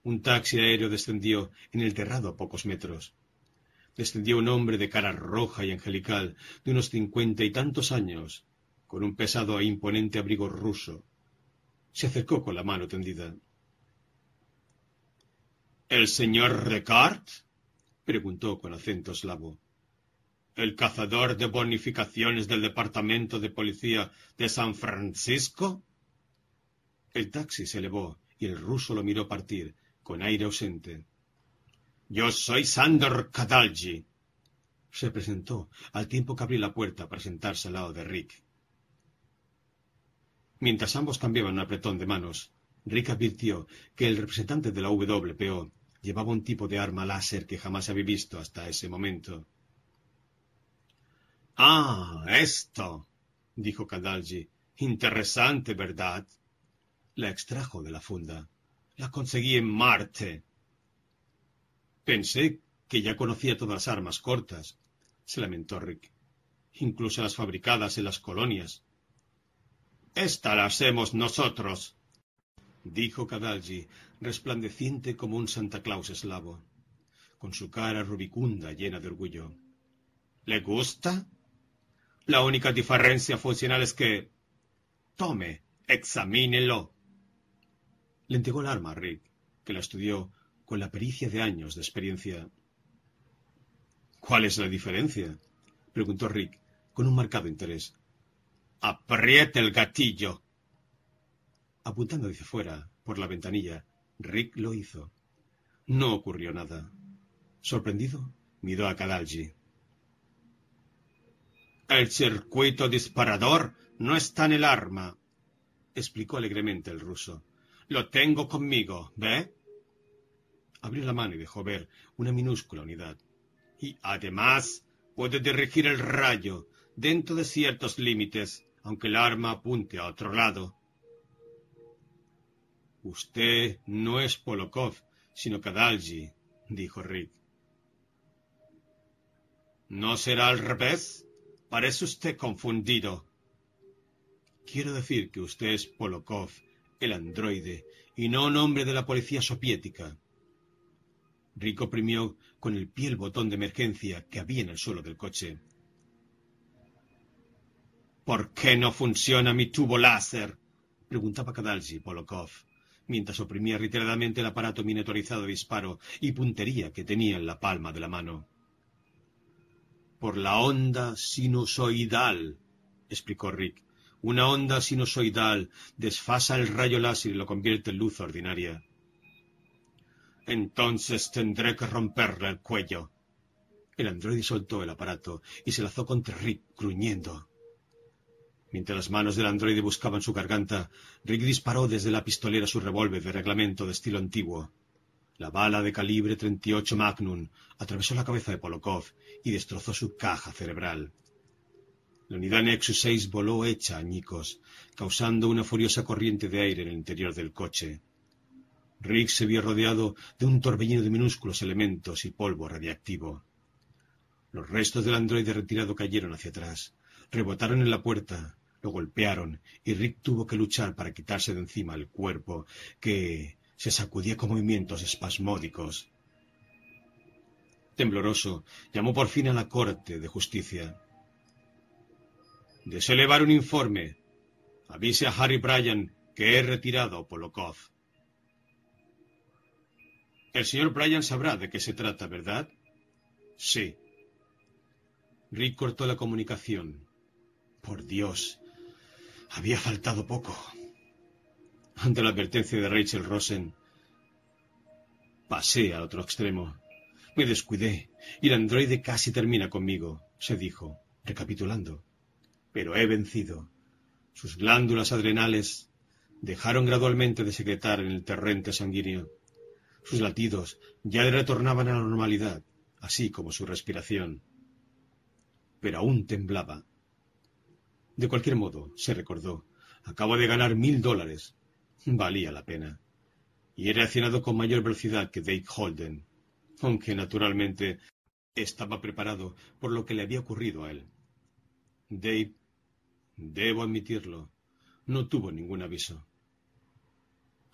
un taxi aéreo descendió en el terrado a pocos metros. Descendió un hombre de cara roja y angelical, de unos cincuenta y tantos años, con un pesado e imponente abrigo ruso. Se acercó con la mano tendida. ¿El señor Recart? Preguntó con acento eslavo. ¿El cazador de bonificaciones del Departamento de Policía de San Francisco? El taxi se elevó y el ruso lo miró partir, con aire ausente. Yo soy Sandor Kadalji. Se presentó al tiempo que abrí la puerta para sentarse al lado de Rick. Mientras ambos cambiaban un apretón de manos, Rick advirtió que el representante de la WPO Llevaba un tipo de arma láser que jamás había visto hasta ese momento. Ah, esto, dijo Kadalji. Interesante, ¿verdad? La extrajo de la funda. La conseguí en Marte. Pensé que ya conocía todas las armas cortas, se lamentó Rick, incluso las fabricadas en las colonias. Esta la hacemos nosotros, dijo Kadalji, resplandeciente como un Santa Claus eslavo, con su cara rubicunda llena de orgullo. ¿Le gusta? La única diferencia funcional es que... Tome, examínelo. Le entregó el arma a Rick, que la estudió con la pericia de años de experiencia. ¿Cuál es la diferencia? preguntó Rick, con un marcado interés. Apriete el gatillo. Apuntando hacia fuera, por la ventanilla, Rick lo hizo. No ocurrió nada. Sorprendido, miró a Kadalji. El circuito disparador no está en el arma, explicó alegremente el ruso. Lo tengo conmigo, ¿ve? Abrió la mano y dejó ver una minúscula unidad. Y además puede dirigir el rayo dentro de ciertos límites aunque el arma apunte a otro lado. Usted no es Polokov, sino Kadalji, dijo Rick. ¿No será al revés? Parece usted confundido. Quiero decir que usted es Polokov, el androide, y no un hombre de la policía soviética. Rick oprimió con el pie el botón de emergencia que había en el suelo del coche. ¿Por qué no funciona mi tubo láser? preguntaba Kadalji Polokov, mientras oprimía reiteradamente el aparato miniaturizado de disparo y puntería que tenía en la palma de la mano. Por la onda sinusoidal, explicó Rick. Una onda sinusoidal desfasa el rayo láser y lo convierte en luz ordinaria. Entonces tendré que romperle el cuello. El androide soltó el aparato y se lanzó contra Rick, gruñendo. Mientras las manos del androide buscaban su garganta, Rick disparó desde la pistolera su revólver de reglamento de estilo antiguo. La bala de calibre 38 Magnum atravesó la cabeza de Polokov y destrozó su caja cerebral. La unidad Nexus 6 voló hecha añicos, causando una furiosa corriente de aire en el interior del coche. Rick se vio rodeado de un torbellino de minúsculos elementos y polvo radiactivo. Los restos del androide retirado cayeron hacia atrás, rebotaron en la puerta, lo golpearon y Rick tuvo que luchar para quitarse de encima el cuerpo que se sacudía con movimientos espasmódicos. Tembloroso, llamó por fin a la Corte de Justicia. Deseo elevar un informe. Avise a Harry Bryan que he retirado a Polokov. El señor Bryan sabrá de qué se trata, ¿verdad? Sí. Rick cortó la comunicación. Por Dios, había faltado poco. Ante la advertencia de Rachel Rosen, pasé al otro extremo. Me descuidé y el androide casi termina conmigo, se dijo, recapitulando pero he vencido. Sus glándulas adrenales dejaron gradualmente de secretar en el torrente sanguíneo. Sus latidos ya le retornaban a la normalidad, así como su respiración. Pero aún temblaba. De cualquier modo, se recordó, acabo de ganar mil dólares. Valía la pena. Y he reaccionado con mayor velocidad que Dave Holden, aunque naturalmente estaba preparado por lo que le había ocurrido a él. Dave, debo admitirlo, no tuvo ningún aviso.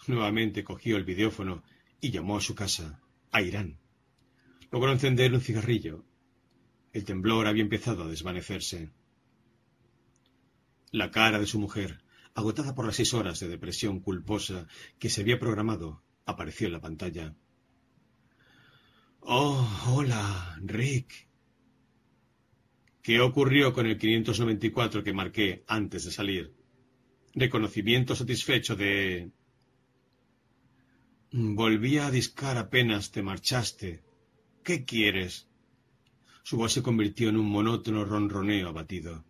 Nuevamente cogió el videófono y llamó a su casa, a Irán. Logró encender un cigarrillo. El temblor había empezado a desvanecerse. La cara de su mujer, agotada por las seis horas de depresión culposa que se había programado, apareció en la pantalla. Oh, hola, Rick, ¿Qué ocurrió con el 594 que marqué antes de salir? Reconocimiento satisfecho de... Volví a discar apenas te marchaste. ¿Qué quieres? Su voz se convirtió en un monótono ronroneo abatido.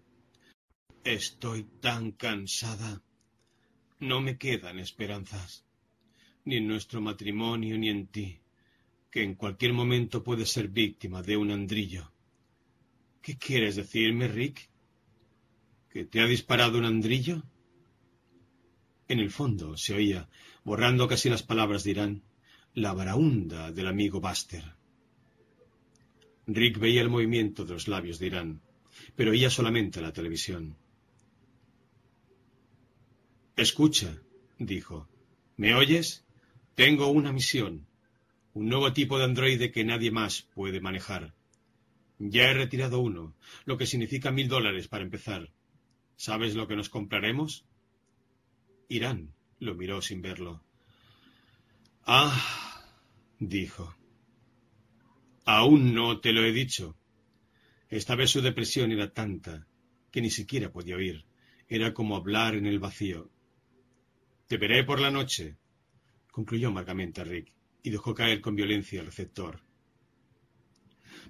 Estoy tan cansada. No me quedan esperanzas, ni en nuestro matrimonio ni en ti, que en cualquier momento puedes ser víctima de un andrillo. ¿Qué quieres decirme, Rick? ¿Que te ha disparado un andrillo? En el fondo se oía, borrando casi las palabras de Irán, la baraunda del amigo Buster. Rick veía el movimiento de los labios de Irán, pero oía solamente la televisión. Escucha, dijo. ¿Me oyes? Tengo una misión. Un nuevo tipo de androide que nadie más puede manejar. Ya he retirado uno, lo que significa mil dólares para empezar. ¿Sabes lo que nos compraremos? Irán lo miró sin verlo. Ah, dijo. Aún no te lo he dicho. Esta vez su depresión era tanta que ni siquiera podía oír. Era como hablar en el vacío. Te veré por la noche, concluyó amargamente Rick, y dejó caer con violencia el receptor.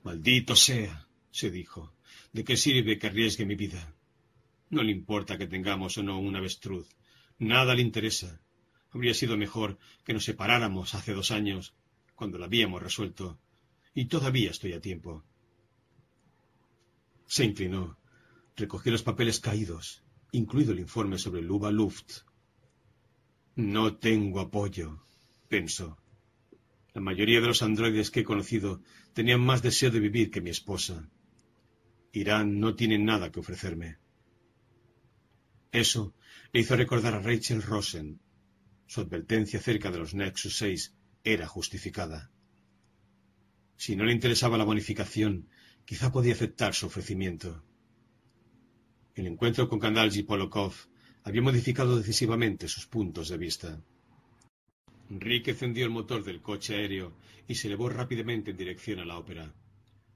Maldito sea, se dijo. ¿De qué sirve que arriesgue mi vida? No le importa que tengamos o no un avestruz. Nada le interesa. Habría sido mejor que nos separáramos hace dos años, cuando lo habíamos resuelto. Y todavía estoy a tiempo. Se inclinó, recogió los papeles caídos incluido el informe sobre Luba Luft. No tengo apoyo, pensó. La mayoría de los androides que he conocido tenían más deseo de vivir que mi esposa. Irán no tiene nada que ofrecerme. Eso le hizo recordar a Rachel Rosen. Su advertencia acerca de los Nexus 6 era justificada. Si no le interesaba la bonificación, quizá podía aceptar su ofrecimiento. El encuentro con Kandalji Polokov había modificado decisivamente sus puntos de vista. Rick encendió el motor del coche aéreo y se elevó rápidamente en dirección a la ópera,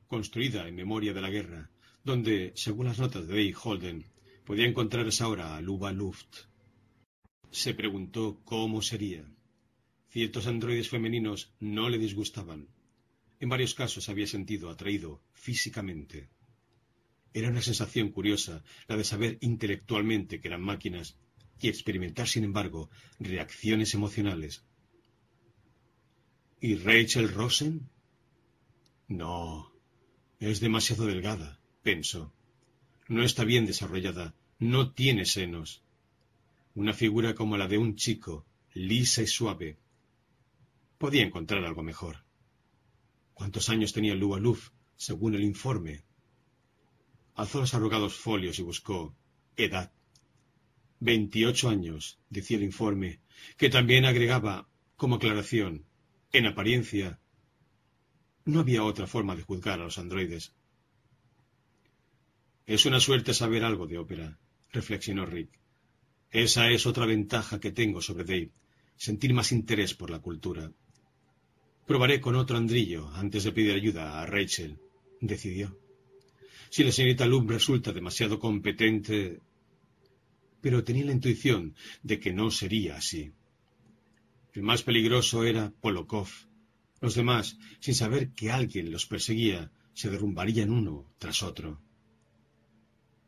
construida en memoria de la guerra, donde, según las notas de Dave Holden, podía encontrar esa hora a Luba Luft. Se preguntó cómo sería. Ciertos androides femeninos no le disgustaban. En varios casos había sentido atraído físicamente. Era una sensación curiosa la de saber intelectualmente que eran máquinas y experimentar, sin embargo, reacciones emocionales. ¿Y Rachel Rosen? No, es demasiado delgada, pensó. No está bien desarrollada, no tiene senos. Una figura como la de un chico, lisa y suave. Podía encontrar algo mejor. ¿Cuántos años tenía Lua Luf, según el informe? Alzó los arrugados folios y buscó edad. Veintiocho años, decía el informe, que también agregaba, como aclaración, en apariencia, no había otra forma de juzgar a los androides. Es una suerte saber algo de ópera, reflexionó Rick. Esa es otra ventaja que tengo sobre Dave, sentir más interés por la cultura. Probaré con otro andrillo antes de pedir ayuda a Rachel, decidió. Si la señorita Lum resulta demasiado competente. Pero tenía la intuición de que no sería así. El más peligroso era Polokov. Los demás, sin saber que alguien los perseguía, se derrumbarían uno tras otro.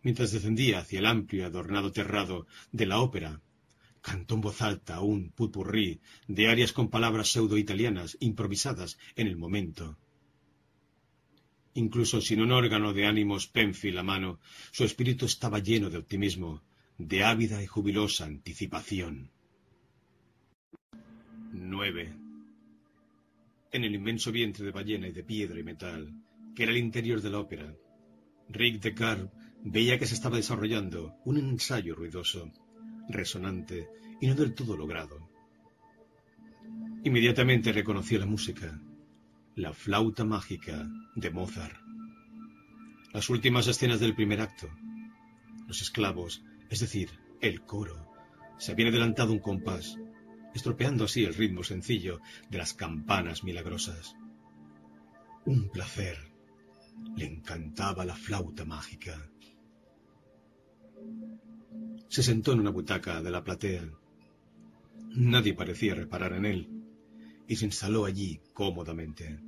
Mientras descendía hacia el amplio y adornado terrado de la ópera, cantó en voz alta un putpurrí de arias con palabras pseudo-italianas improvisadas en el momento. Incluso sin un órgano de ánimos Penfield a mano, su espíritu estaba lleno de optimismo, de ávida y jubilosa anticipación. 9. En el inmenso vientre de ballena y de piedra y metal, que era el interior de la ópera, Rick Descartes veía que se estaba desarrollando un ensayo ruidoso, resonante y no del todo logrado. Inmediatamente reconoció la música, la flauta mágica de Mozart. Las últimas escenas del primer acto. Los esclavos, es decir, el coro, se habían adelantado un compás, estropeando así el ritmo sencillo de las campanas milagrosas. Un placer. Le encantaba la flauta mágica. Se sentó en una butaca de la platea. Nadie parecía reparar en él y se instaló allí cómodamente.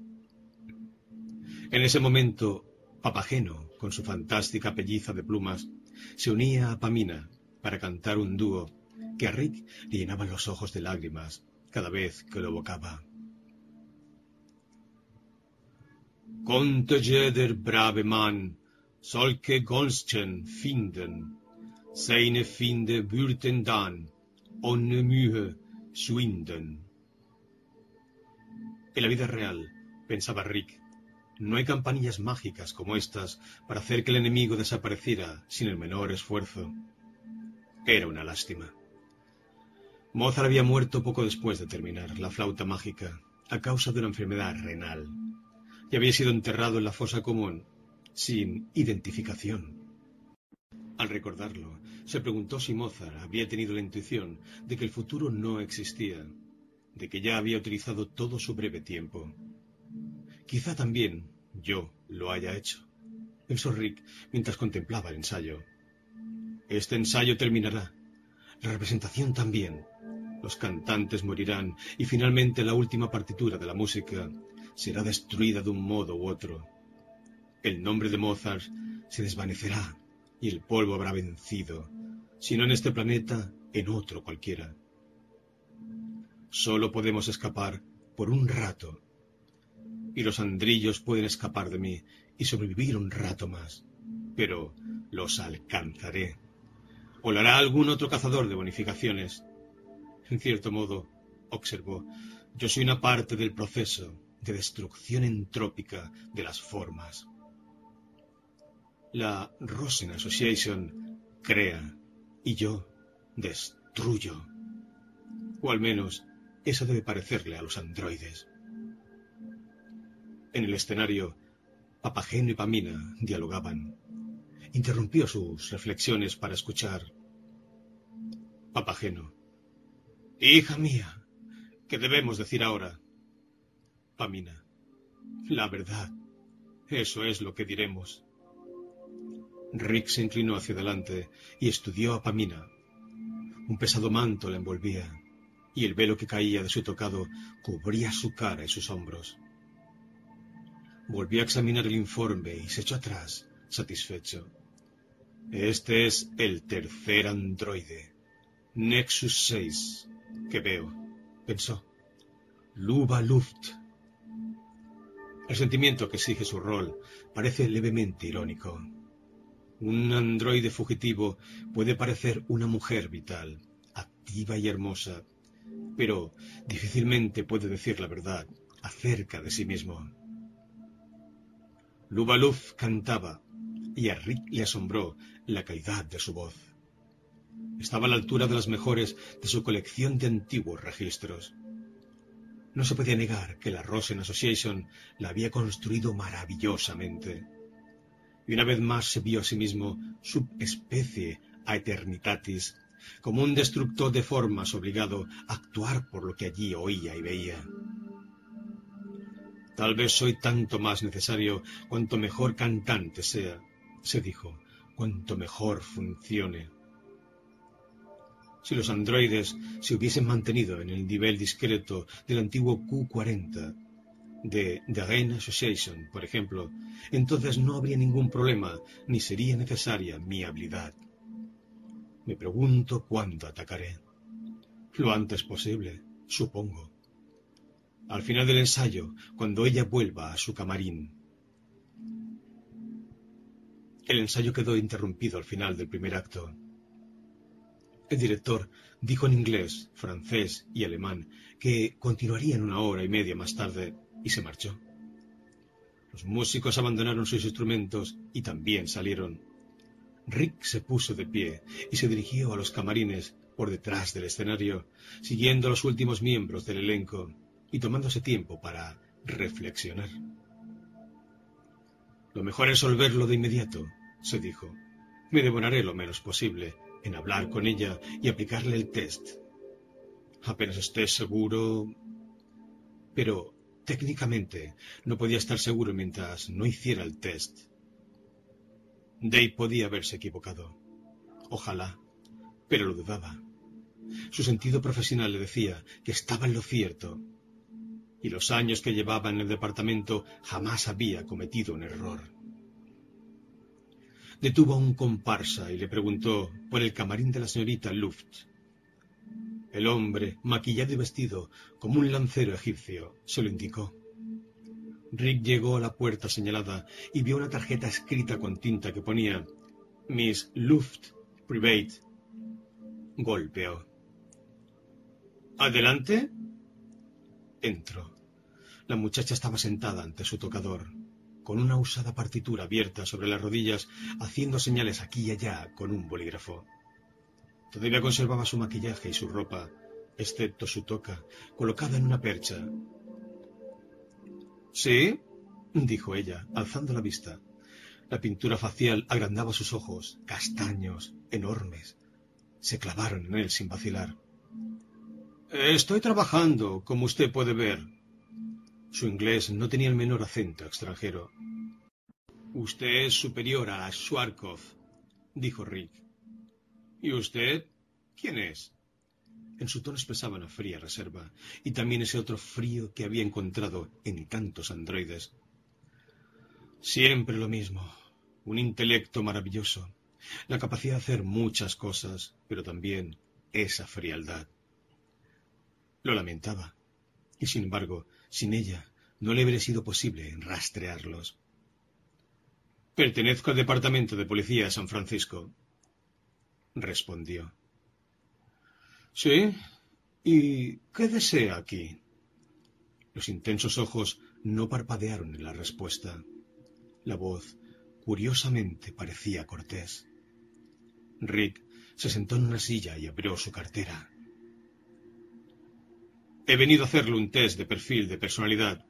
En ese momento, Papageno, con su fantástica pelliza de plumas, se unía a Pamina para cantar un dúo que a Rick le llenaban los ojos de lágrimas cada vez que lo evocaba. Konnte jeder brave Mann solche Gonschen finden, seine Finde würden dann ohne Mühe schwinden. En la vida real, pensaba Rick, no hay campanillas mágicas como estas para hacer que el enemigo desapareciera sin el menor esfuerzo. Era una lástima. Mozart había muerto poco después de terminar la flauta mágica a causa de una enfermedad renal y había sido enterrado en la fosa común sin identificación. Al recordarlo, se preguntó si Mozart había tenido la intuición de que el futuro no existía, de que ya había utilizado todo su breve tiempo. Quizá también yo lo haya hecho, pensó Rick mientras contemplaba el ensayo. Este ensayo terminará, la representación también. Los cantantes morirán y finalmente la última partitura de la música será destruida de un modo u otro. El nombre de Mozart se desvanecerá y el polvo habrá vencido, si no en este planeta, en otro cualquiera. Solo podemos escapar por un rato. Y los andrillos pueden escapar de mí y sobrevivir un rato más. Pero los alcanzaré. o lo hará algún otro cazador de bonificaciones. En cierto modo, observó, yo soy una parte del proceso de destrucción entrópica de las formas. La Rosen Association crea y yo destruyo. O al menos eso debe parecerle a los androides. En el escenario, Papageno y Pamina dialogaban. Interrumpió sus reflexiones para escuchar. Papageno. Hija mía, ¿qué debemos decir ahora? Pamina. La verdad. Eso es lo que diremos. Rick se inclinó hacia adelante y estudió a Pamina. Un pesado manto la envolvía y el velo que caía de su tocado cubría su cara y sus hombros. Volvió a examinar el informe y se echó atrás, satisfecho. Este es el tercer androide, Nexus 6, que veo, pensó. Luba Luft. El sentimiento que exige su rol parece levemente irónico. Un androide fugitivo puede parecer una mujer vital, activa y hermosa, pero difícilmente puede decir la verdad acerca de sí mismo. Lubaluf cantaba y a Rick le asombró la calidad de su voz. Estaba a la altura de las mejores de su colección de antiguos registros. No se podía negar que la Rosen Association la había construido maravillosamente. Y una vez más se vio a sí mismo subespecie a eternitatis como un destructor de formas obligado a actuar por lo que allí oía y veía. Tal vez soy tanto más necesario cuanto mejor cantante sea, se dijo, cuanto mejor funcione. Si los androides se hubiesen mantenido en el nivel discreto del antiguo Q-40 de The Rain Association, por ejemplo, entonces no habría ningún problema ni sería necesaria mi habilidad. Me pregunto cuándo atacaré. Lo antes posible, supongo. Al final del ensayo, cuando ella vuelva a su camarín. El ensayo quedó interrumpido al final del primer acto. El director dijo en inglés, francés y alemán que continuarían una hora y media más tarde y se marchó. Los músicos abandonaron sus instrumentos y también salieron. Rick se puso de pie y se dirigió a los camarines por detrás del escenario, siguiendo a los últimos miembros del elenco y tomándose tiempo para reflexionar. Lo mejor es resolverlo de inmediato, se dijo. Me demoraré lo menos posible en hablar con ella y aplicarle el test. Apenas esté seguro. Pero técnicamente no podía estar seguro mientras no hiciera el test. Dave podía haberse equivocado. Ojalá, pero lo dudaba. Su sentido profesional le decía que estaba en lo cierto. Y los años que llevaba en el departamento jamás había cometido un error. Detuvo a un comparsa y le preguntó por el camarín de la señorita Luft. El hombre, maquillado y vestido como un lancero egipcio, se lo indicó. Rick llegó a la puerta señalada y vio una tarjeta escrita con tinta que ponía Miss Luft Private. Golpeó. ¿Adelante? Entró. La muchacha estaba sentada ante su tocador, con una usada partitura abierta sobre las rodillas, haciendo señales aquí y allá con un bolígrafo. Todavía conservaba su maquillaje y su ropa, excepto su toca, colocada en una percha, ¿Sí? dijo ella, alzando la vista. La pintura facial agrandaba sus ojos, castaños, enormes. Se clavaron en él sin vacilar. Estoy trabajando, como usted puede ver. Su inglés no tenía el menor acento extranjero. Usted es superior a Schwarkov, dijo Rick. ¿Y usted? ¿Quién es? En su tono expresaba una fría reserva, y también ese otro frío que había encontrado en tantos androides. Siempre lo mismo, un intelecto maravilloso, la capacidad de hacer muchas cosas, pero también esa frialdad. Lo lamentaba, y sin embargo, sin ella no le habría sido posible rastrearlos. Pertenezco al Departamento de Policía de San Francisco. respondió. Sí. ¿Y qué desea aquí? Los intensos ojos no parpadearon en la respuesta. La voz, curiosamente, parecía cortés. Rick se sentó en una silla y abrió su cartera. He venido a hacerle un test de perfil de personalidad.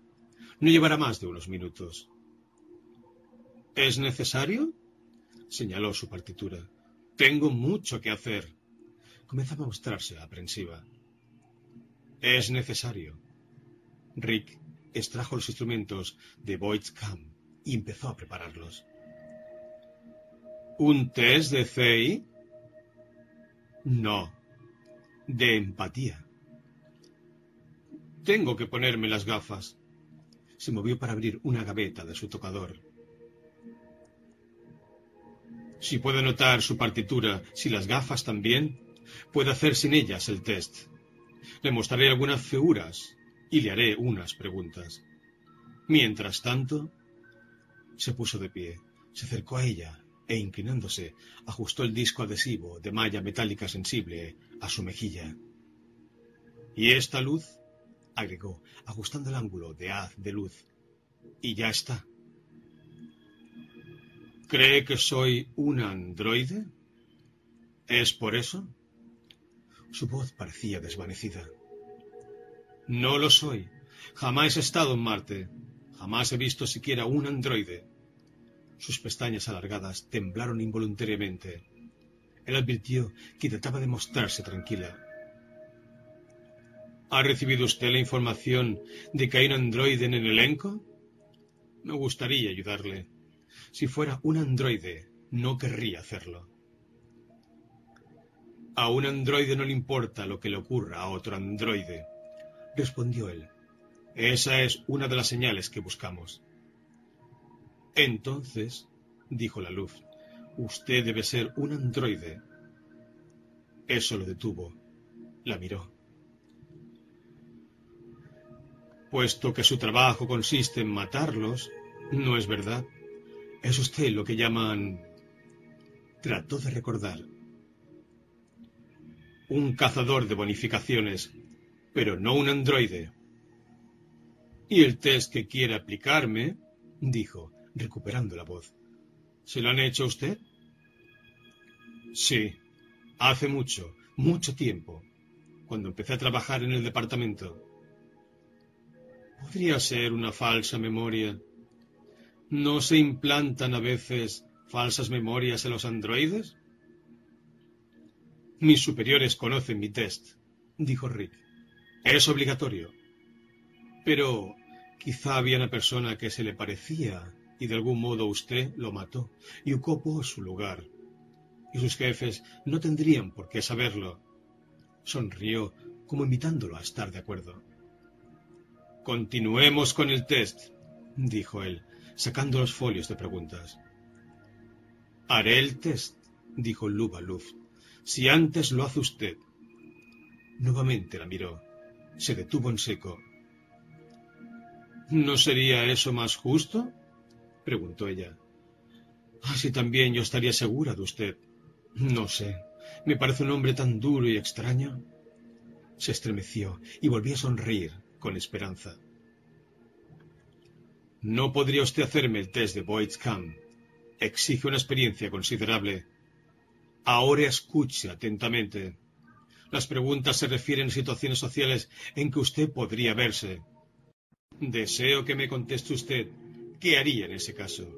No llevará más de unos minutos. ¿Es necesario? señaló su partitura. Tengo mucho que hacer. Comenzaba a mostrarse aprensiva. Es necesario. Rick extrajo los instrumentos de Boyd's Camp y empezó a prepararlos. ¿Un test de CI? No, de empatía. Tengo que ponerme las gafas. Se movió para abrir una gaveta de su tocador. Si puede notar su partitura, si las gafas también, puede hacer sin ellas el test. Le mostraré algunas figuras y le haré unas preguntas. Mientras tanto, se puso de pie, se acercó a ella e, inclinándose, ajustó el disco adhesivo de malla metálica sensible a su mejilla. ¿Y esta luz? agregó, ajustando el ángulo de haz de luz. Y ya está. ¿Cree que soy un androide? ¿Es por eso? Su voz parecía desvanecida. No lo soy. Jamás he estado en Marte. Jamás he visto siquiera un androide. Sus pestañas alargadas temblaron involuntariamente. Él advirtió que trataba de mostrarse tranquila. ¿Ha recibido usted la información de que hay un androide en el elenco? Me gustaría ayudarle. Si fuera un androide, no querría hacerlo. A un androide no le importa lo que le ocurra a otro androide, respondió él. Esa es una de las señales que buscamos. Entonces, dijo la luz, usted debe ser un androide. Eso lo detuvo. La miró. Puesto que su trabajo consiste en matarlos, ¿no es verdad? Es usted lo que llaman... Trató de recordar. Un cazador de bonificaciones, pero no un androide. Y el test que quiere aplicarme, dijo, recuperando la voz. ¿Se lo han hecho a usted? Sí, hace mucho, mucho tiempo, cuando empecé a trabajar en el departamento. Podría ser una falsa memoria. ¿No se implantan a veces falsas memorias en los androides? Mis superiores conocen mi test, dijo Rick. Es obligatorio. Pero quizá había una persona que se le parecía y de algún modo usted lo mató y ocupó su lugar. Y sus jefes no tendrían por qué saberlo. Sonrió como invitándolo a estar de acuerdo. Continuemos con el test, dijo él, sacando los folios de preguntas. Haré el test, dijo Luba Luft, si antes lo hace usted. Nuevamente la miró. Se detuvo en seco. ¿No sería eso más justo? preguntó ella. Así también yo estaría segura de usted. No sé. Me parece un hombre tan duro y extraño. Se estremeció y volvió a sonreír, con esperanza. No podría usted hacerme el test de Boyd's Camp. Exige una experiencia considerable. Ahora escuche atentamente. Las preguntas se refieren a situaciones sociales en que usted podría verse. Deseo que me conteste usted qué haría en ese caso.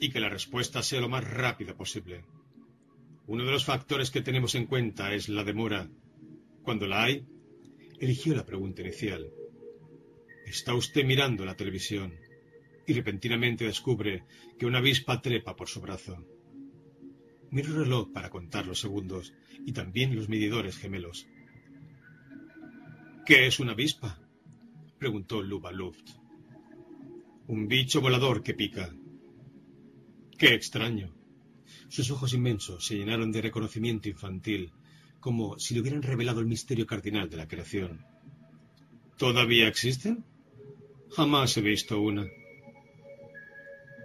Y que la respuesta sea lo más rápida posible. Uno de los factores que tenemos en cuenta es la demora. Cuando la hay, eligió la pregunta inicial. Está usted mirando la televisión y repentinamente descubre que una avispa trepa por su brazo. Mira el reloj para contar los segundos y también los medidores gemelos. ¿Qué es una avispa? preguntó Luft. Un bicho volador que pica. Qué extraño. Sus ojos inmensos se llenaron de reconocimiento infantil como si le hubieran revelado el misterio cardinal de la creación. ¿Todavía existen? Jamás he visto una.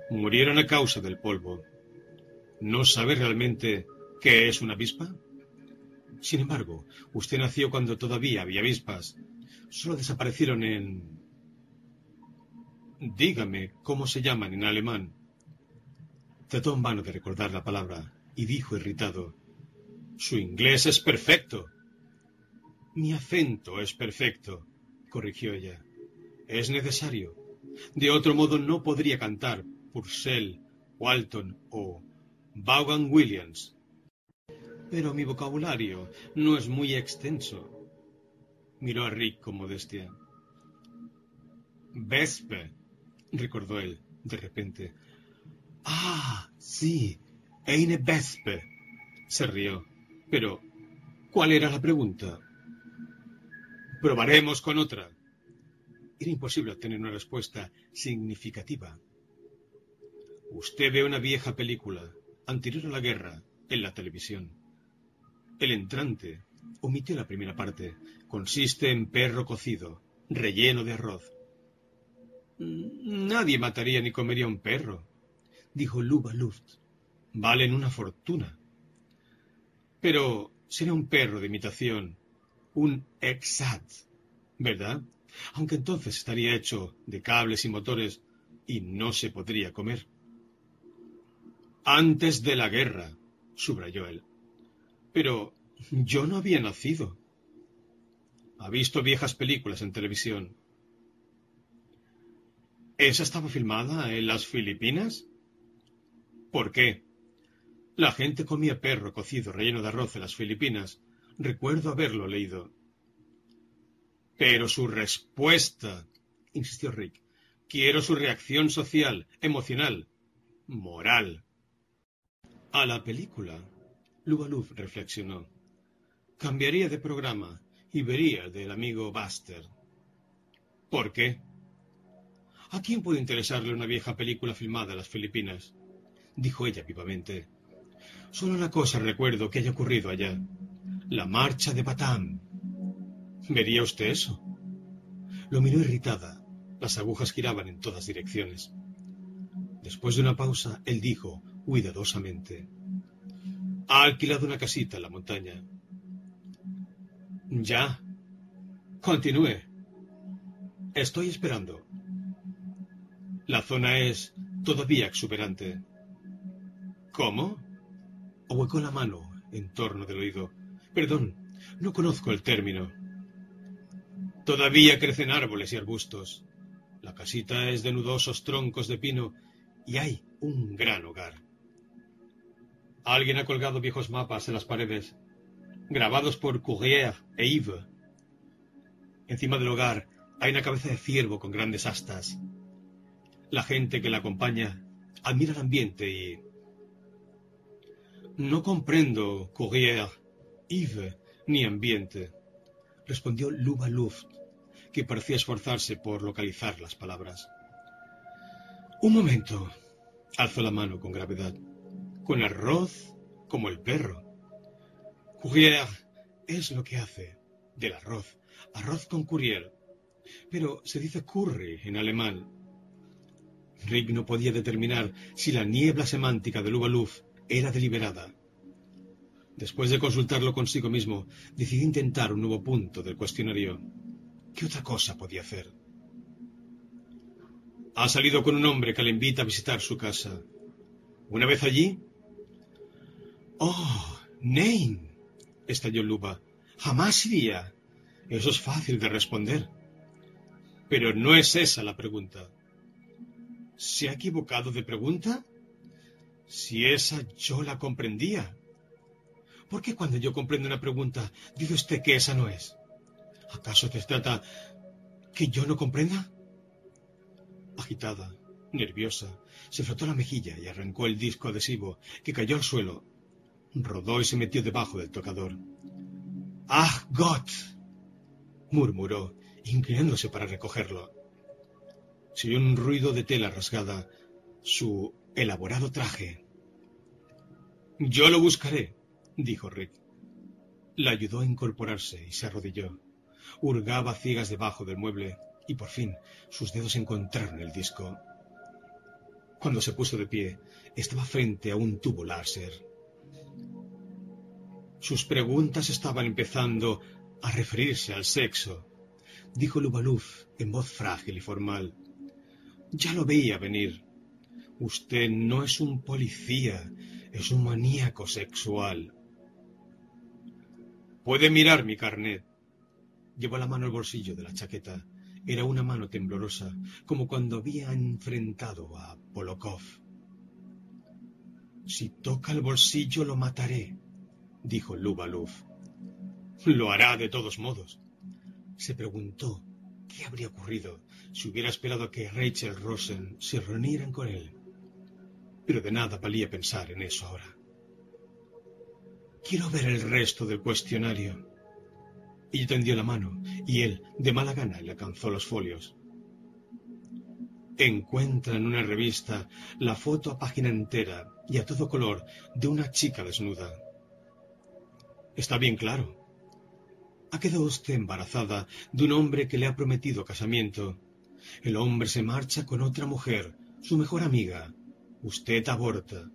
Murieron a causa del polvo. ¿No sabe realmente qué es una avispa? Sin embargo, usted nació cuando todavía había avispas. Solo desaparecieron en... Dígame cómo se llaman en alemán. Trató en vano de recordar la palabra y dijo irritado. Su inglés es perfecto. Mi acento es perfecto, corrigió ella. Es necesario. De otro modo no podría cantar Purcell, Walton o Vaughan Williams. Pero mi vocabulario no es muy extenso. Miró a Rick con modestia. Vespe, recordó él, de repente. Ah, sí, Eine Vespe. Se rió. Pero, ¿cuál era la pregunta? Probaremos con otra. Era imposible obtener una respuesta significativa. Usted ve una vieja película, anterior a la guerra, en la televisión. El entrante, omitió la primera parte, consiste en perro cocido, relleno de arroz. Nadie mataría ni comería un perro, dijo Luba Luft. Valen una fortuna. Pero será un perro de imitación, un exat, ¿verdad? Aunque entonces estaría hecho de cables y motores y no se podría comer. Antes de la guerra, subrayó él. Pero yo no había nacido. Ha visto viejas películas en televisión. ¿Esa estaba filmada en las Filipinas? ¿Por qué? La gente comía perro cocido relleno de arroz en las Filipinas. Recuerdo haberlo leído. Pero su respuesta, insistió Rick. Quiero su reacción social, emocional, moral. A la película, Lubaluf reflexionó. Cambiaría de programa y vería del amigo Buster. ¿Por qué? ¿A quién puede interesarle una vieja película filmada en las Filipinas? dijo ella vivamente. Solo una cosa recuerdo que haya ocurrido allá. La marcha de Batam. ¿Vería usted eso? Lo miró irritada. Las agujas giraban en todas direcciones. Después de una pausa, él dijo, cuidadosamente, Ha alquilado una casita en la montaña. Ya. Continúe. Estoy esperando. La zona es todavía exuberante. ¿Cómo? Ahuecó la mano en torno del oído. Perdón, no conozco el término. Todavía crecen árboles y arbustos. La casita es de nudosos troncos de pino y hay un gran hogar. Alguien ha colgado viejos mapas en las paredes, grabados por Courrier e Yves. Encima del hogar hay una cabeza de ciervo con grandes astas. La gente que la acompaña admira el ambiente y no comprendo, Courrier, Yves, ni ambiente, respondió Luba Luft, que parecía esforzarse por localizar las palabras. Un momento, alzó la mano con gravedad. Con arroz como el perro. Courrier es lo que hace del arroz. Arroz con Courrier. Pero se dice curry en alemán. Rick no podía determinar si la niebla semántica de Luba Luft era deliberada. Después de consultarlo consigo mismo, decidió intentar un nuevo punto del cuestionario. ¿Qué otra cosa podía hacer? Ha salido con un hombre que le invita a visitar su casa. ¿Una vez allí? Oh, Nein, estalló Luba. Jamás iría. Eso es fácil de responder. Pero no es esa la pregunta. ¿Se ha equivocado de pregunta? Si esa yo la comprendía. ¿Por qué cuando yo comprendo una pregunta dice usted que esa no es? ¿Acaso te trata que yo no comprenda? Agitada, nerviosa, se frotó la mejilla y arrancó el disco adhesivo, que cayó al suelo. Rodó y se metió debajo del tocador. ¡Ah, Gott! murmuró, inclinándose para recogerlo. Se un ruido de tela rasgada. Su elaborado traje. Yo lo buscaré, dijo Rick. La ayudó a incorporarse y se arrodilló. Hurgaba ciegas debajo del mueble y por fin sus dedos encontraron el disco. Cuando se puso de pie, estaba frente a un tubo láser. Sus preguntas estaban empezando a referirse al sexo, dijo Lubaluf en voz frágil y formal. Ya lo veía venir. Usted no es un policía, es un maníaco sexual. Puede mirar mi carnet. Llevó la mano al bolsillo de la chaqueta. Era una mano temblorosa, como cuando había enfrentado a Polokov. Si toca el bolsillo lo mataré, dijo Lubaluf. Lo hará de todos modos. Se preguntó qué habría ocurrido si hubiera esperado que Rachel Rosen se reunieran con él. Pero de nada valía pensar en eso ahora. Quiero ver el resto del cuestionario. Ella tendió la mano y él, de mala gana, le alcanzó los folios. Encuentra en una revista la foto a página entera y a todo color de una chica desnuda. Está bien claro. Ha quedado usted embarazada de un hombre que le ha prometido casamiento. El hombre se marcha con otra mujer, su mejor amiga. Usted aborta.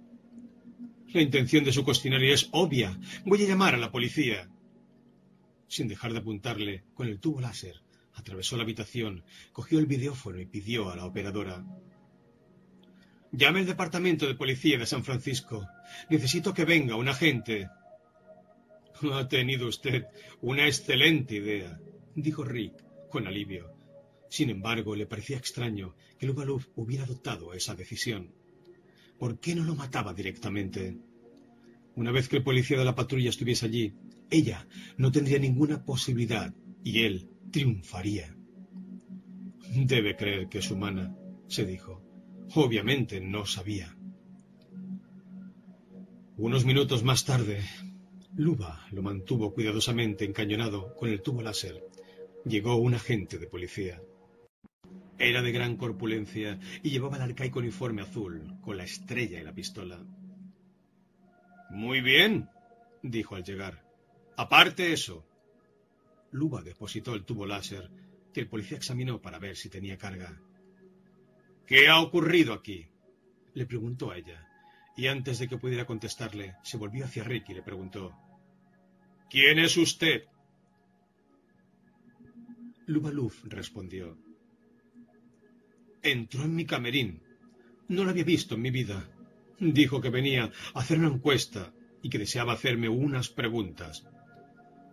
La intención de su cuestionario es obvia. Voy a llamar a la policía. Sin dejar de apuntarle con el tubo láser, atravesó la habitación, cogió el videófono y pidió a la operadora. Llame al departamento de policía de San Francisco. Necesito que venga un agente. Ha tenido usted una excelente idea, dijo Rick con alivio. Sin embargo, le parecía extraño que Lubaluf hubiera adoptado esa decisión. ¿Por qué no lo mataba directamente? Una vez que el policía de la patrulla estuviese allí, ella no tendría ninguna posibilidad y él triunfaría. Debe creer que es humana, se dijo. Obviamente no sabía. Unos minutos más tarde, Luba lo mantuvo cuidadosamente encañonado con el tubo láser. Llegó un agente de policía. Era de gran corpulencia y llevaba el arcaico uniforme azul, con la estrella y la pistola. Muy bien, dijo al llegar. Aparte eso. Luba depositó el tubo láser que el policía examinó para ver si tenía carga. ¿Qué ha ocurrido aquí? le preguntó a ella, y antes de que pudiera contestarle, se volvió hacia Rick y le preguntó ¿Quién es usted? Lubaluf respondió. Entró en mi camerín. No lo había visto en mi vida. Dijo que venía a hacer una encuesta y que deseaba hacerme unas preguntas.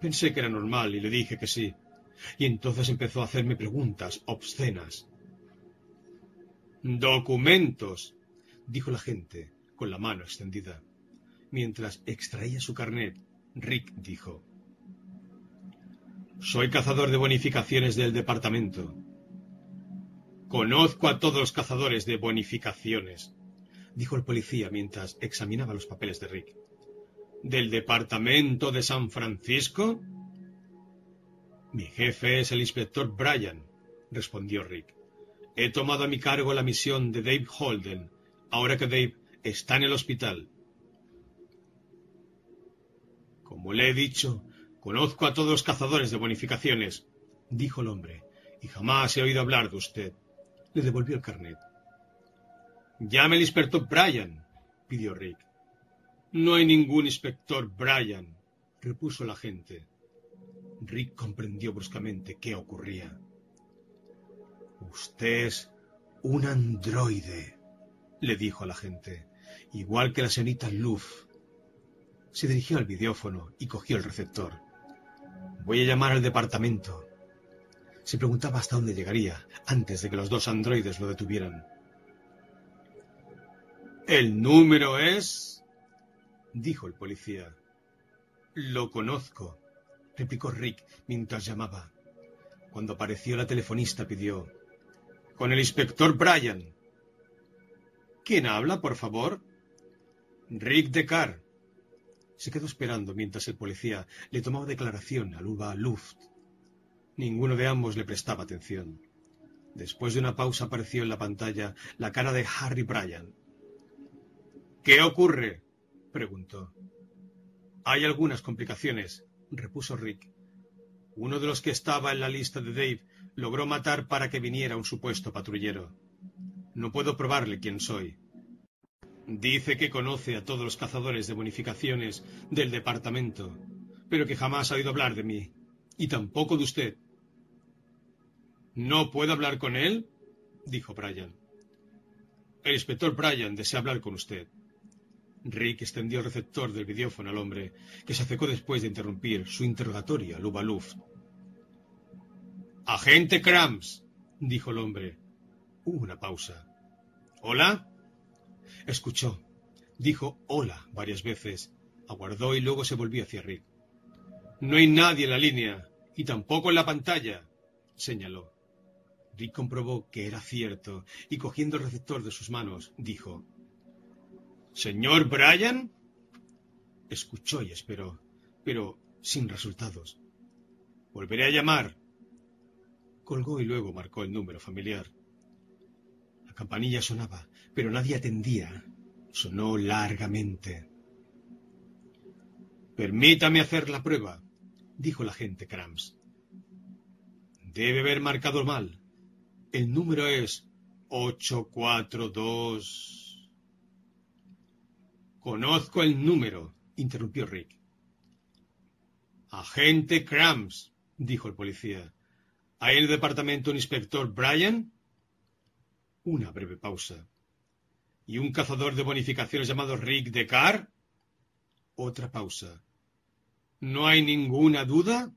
Pensé que era normal y le dije que sí. Y entonces empezó a hacerme preguntas obscenas. Documentos, dijo la gente, con la mano extendida. Mientras extraía su carnet Rick dijo. Soy cazador de bonificaciones del departamento. Conozco a todos los cazadores de bonificaciones, dijo el policía mientras examinaba los papeles de Rick. ¿Del departamento de San Francisco? Mi jefe es el inspector Bryan, respondió Rick. He tomado a mi cargo la misión de Dave Holden, ahora que Dave está en el hospital. Como le he dicho, conozco a todos los cazadores de bonificaciones, dijo el hombre, y jamás he oído hablar de usted. Le devolvió el carnet. Llame al inspector Bryan, pidió Rick. No hay ningún inspector Bryan, repuso el agente. Rick comprendió bruscamente qué ocurría. Usted es un androide, le dijo al agente, igual que la señorita Luff se dirigió al videófono y cogió el receptor. Voy a llamar al departamento. Se preguntaba hasta dónde llegaría antes de que los dos androides lo detuvieran. El número es... dijo el policía. Lo conozco, replicó Rick mientras llamaba. Cuando apareció la telefonista pidió... Con el inspector Bryan. ¿Quién habla, por favor? Rick Decar. Se quedó esperando mientras el policía le tomaba declaración al Uva Luft. Ninguno de ambos le prestaba atención. Después de una pausa apareció en la pantalla la cara de Harry Bryan. ¿Qué ocurre? preguntó. Hay algunas complicaciones, repuso Rick. Uno de los que estaba en la lista de Dave logró matar para que viniera un supuesto patrullero. No puedo probarle quién soy, Dice que conoce a todos los cazadores de bonificaciones del departamento, pero que jamás ha oído hablar de mí, y tampoco de usted. ¿No puedo hablar con él? dijo Bryan. El inspector Bryan desea hablar con usted. Rick extendió el receptor del videófono al hombre, que se acercó después de interrumpir su interrogatorio a Lubaluf. Agente Krams, dijo el hombre. Hubo una pausa. ¿Hola? Escuchó. Dijo hola varias veces. Aguardó y luego se volvió hacia Rick. No hay nadie en la línea, y tampoco en la pantalla, señaló. Rick comprobó que era cierto, y cogiendo el receptor de sus manos, dijo ¿Señor Bryan? Escuchó y esperó, pero sin resultados. Volveré a llamar. Colgó y luego marcó el número familiar. La campanilla sonaba, pero nadie atendía. Sonó largamente. Permítame hacer la prueba, dijo el agente Krams. Debe haber marcado mal. El número es 842. Conozco el número, interrumpió Rick. Agente Krams, dijo el policía. ¿Hay en el departamento un inspector Bryan? Una breve pausa. ¿Y un cazador de bonificaciones llamado Rick Decar? Otra pausa. ¿No hay ninguna duda?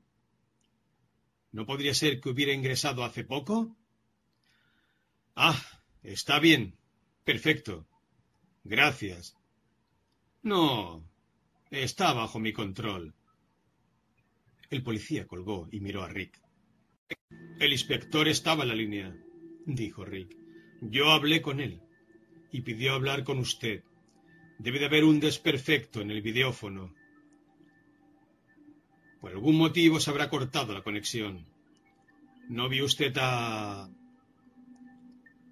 ¿No podría ser que hubiera ingresado hace poco? Ah, está bien. Perfecto. Gracias. No, está bajo mi control. El policía colgó y miró a Rick. El inspector estaba en la línea, dijo Rick. Yo hablé con él y pidió hablar con usted. Debe de haber un desperfecto en el videófono. Por algún motivo se habrá cortado la conexión. ¿No vio usted a...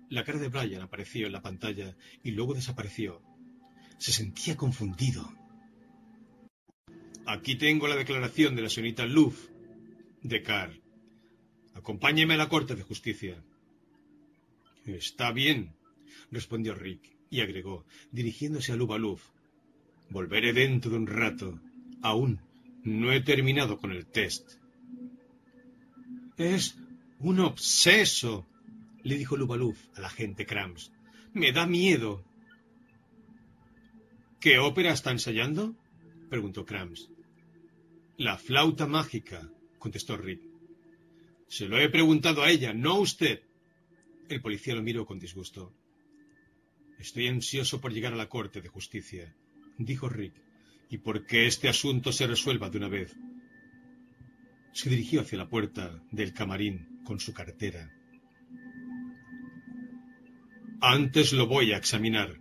La cara de Brian apareció en la pantalla y luego desapareció. Se sentía confundido. Aquí tengo la declaración de la señorita Luff, de Carr. Acompáñeme a la Corte de Justicia. Está bien, respondió Rick, y agregó, dirigiéndose a Lubaluf. Volveré dentro de un rato. Aún no he terminado con el test. Es un obseso, le dijo Lubaluf al agente Krams. Me da miedo. ¿Qué ópera está ensayando? preguntó Krams. La flauta mágica, contestó Rick. Se lo he preguntado a ella, no a usted. El policía lo miró con disgusto. Estoy ansioso por llegar a la Corte de Justicia, dijo Rick, y por que este asunto se resuelva de una vez. Se dirigió hacia la puerta del camarín con su cartera. Antes lo voy a examinar,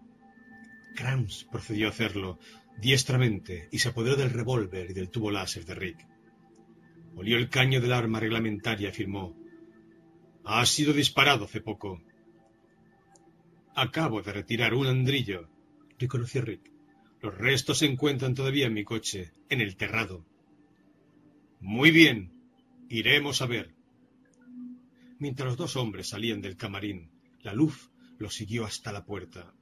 Krams procedió a hacerlo diestramente y se apoderó del revólver y del tubo láser de Rick. Olió el caño del arma reglamentaria y afirmó: Ha sido disparado hace poco. Acabo de retirar un andrillo, reconoció Rick. Los restos se encuentran todavía en mi coche, en el terrado. Muy bien, iremos a ver. Mientras los dos hombres salían del camarín, la luz los siguió hasta la puerta.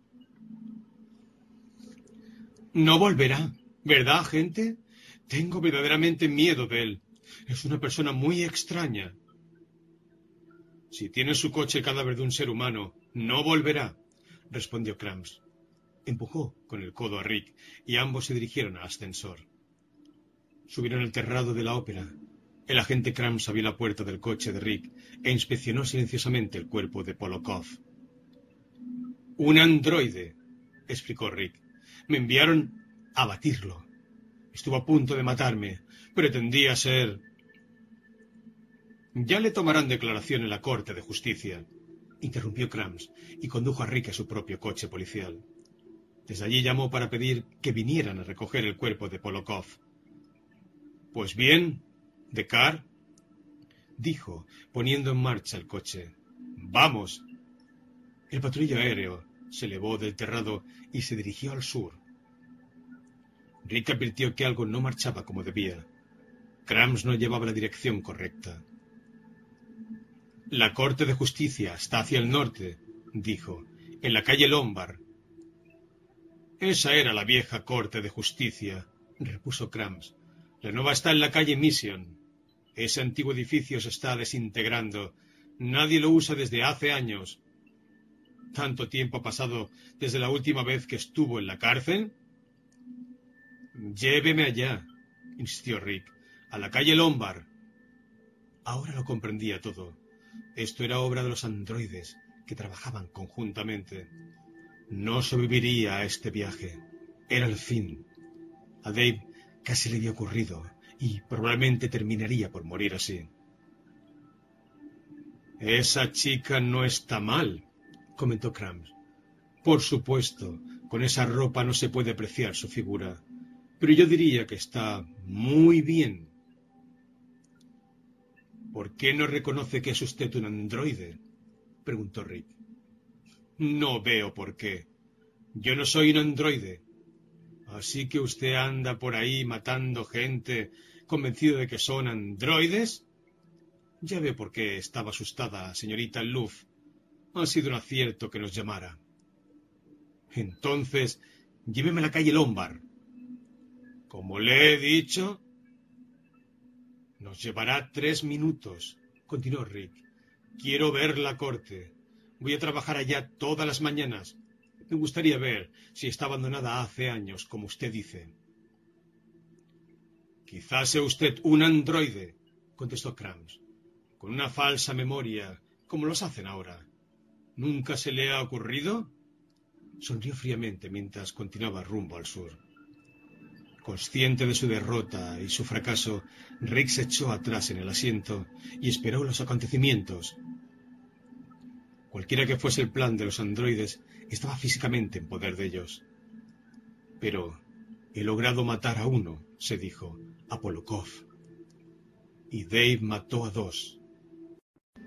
No volverá, ¿verdad, gente? Tengo verdaderamente miedo de él. Es una persona muy extraña. Si tiene en su coche el cadáver de un ser humano, no volverá, respondió Krams. Empujó con el codo a Rick y ambos se dirigieron al ascensor. Subieron el terrado de la ópera. El agente Krams abrió la puerta del coche de Rick e inspeccionó silenciosamente el cuerpo de Polokov. Un androide, explicó Rick. Me enviaron a batirlo. Estuvo a punto de matarme. Pretendía ser... Ya le tomarán declaración en la Corte de Justicia, interrumpió Krams y condujo a Rick a su propio coche policial. Desde allí llamó para pedir que vinieran a recoger el cuerpo de Polokov. Pues bien, Dekar, dijo, poniendo en marcha el coche. Vamos. El patrulla aéreo se elevó del terrado y se dirigió al sur. Rick advirtió que algo no marchaba como debía. Krams no llevaba la dirección correcta. La Corte de Justicia está hacia el norte, dijo, en la calle Lombard. Esa era la vieja corte de justicia, repuso Krams. La nueva está en la calle Mission. Ese antiguo edificio se está desintegrando. Nadie lo usa desde hace años. ¿Tanto tiempo ha pasado desde la última vez que estuvo en la cárcel? Lléveme allá, insistió Rick, a la calle Lombard. Ahora lo comprendía todo. Esto era obra de los androides que trabajaban conjuntamente. No sobreviviría a este viaje. Era el fin. A Dave casi le había ocurrido y probablemente terminaría por morir así. Esa chica no está mal, comentó Krams. Por supuesto, con esa ropa no se puede apreciar su figura, pero yo diría que está muy bien. ¿Por qué no reconoce que es usted un androide? preguntó Rick. No veo por qué. Yo no soy un androide. Así que usted anda por ahí matando gente convencido de que son androides. Ya ve por qué estaba asustada, señorita Luff. Ha sido un acierto que nos llamara. Entonces, lléveme a la calle Lombard. Como le he dicho, nos llevará tres minutos, continuó Rick. Quiero ver la corte. Voy a trabajar allá todas las mañanas. Me gustaría ver si está abandonada hace años, como usted dice. Quizás sea usted un androide, contestó Krams, con una falsa memoria, como los hacen ahora. ¿Nunca se le ha ocurrido? Sonrió fríamente mientras continuaba rumbo al sur. Consciente de su derrota y su fracaso, Rick se echó atrás en el asiento y esperó los acontecimientos. Cualquiera que fuese el plan de los androides, estaba físicamente en poder de ellos. Pero he logrado matar a uno, se dijo, a Polokov. Y Dave mató a dos.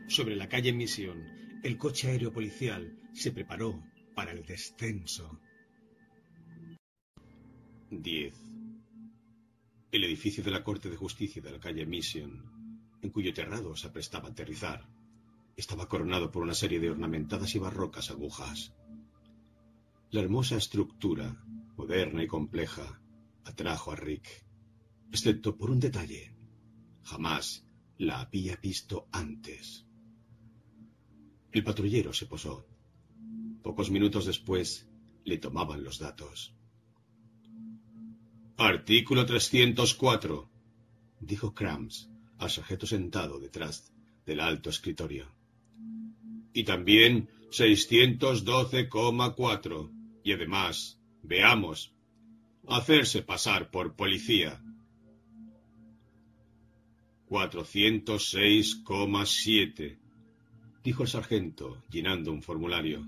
Sobre la calle Mission, el coche aéreo policial se preparó para el descenso. 10 el edificio de la Corte de Justicia de la calle Mission, en cuyo terrado se aprestaba a aterrizar, estaba coronado por una serie de ornamentadas y barrocas agujas. La hermosa estructura, moderna y compleja, atrajo a Rick, excepto por un detalle. Jamás la había visto antes. El patrullero se posó. Pocos minutos después le tomaban los datos. Artículo 304, dijo Krams al sujeto sentado detrás del alto escritorio. Y también 612,4. Y además, veamos, hacerse pasar por policía. 406,7, dijo el sargento, llenando un formulario.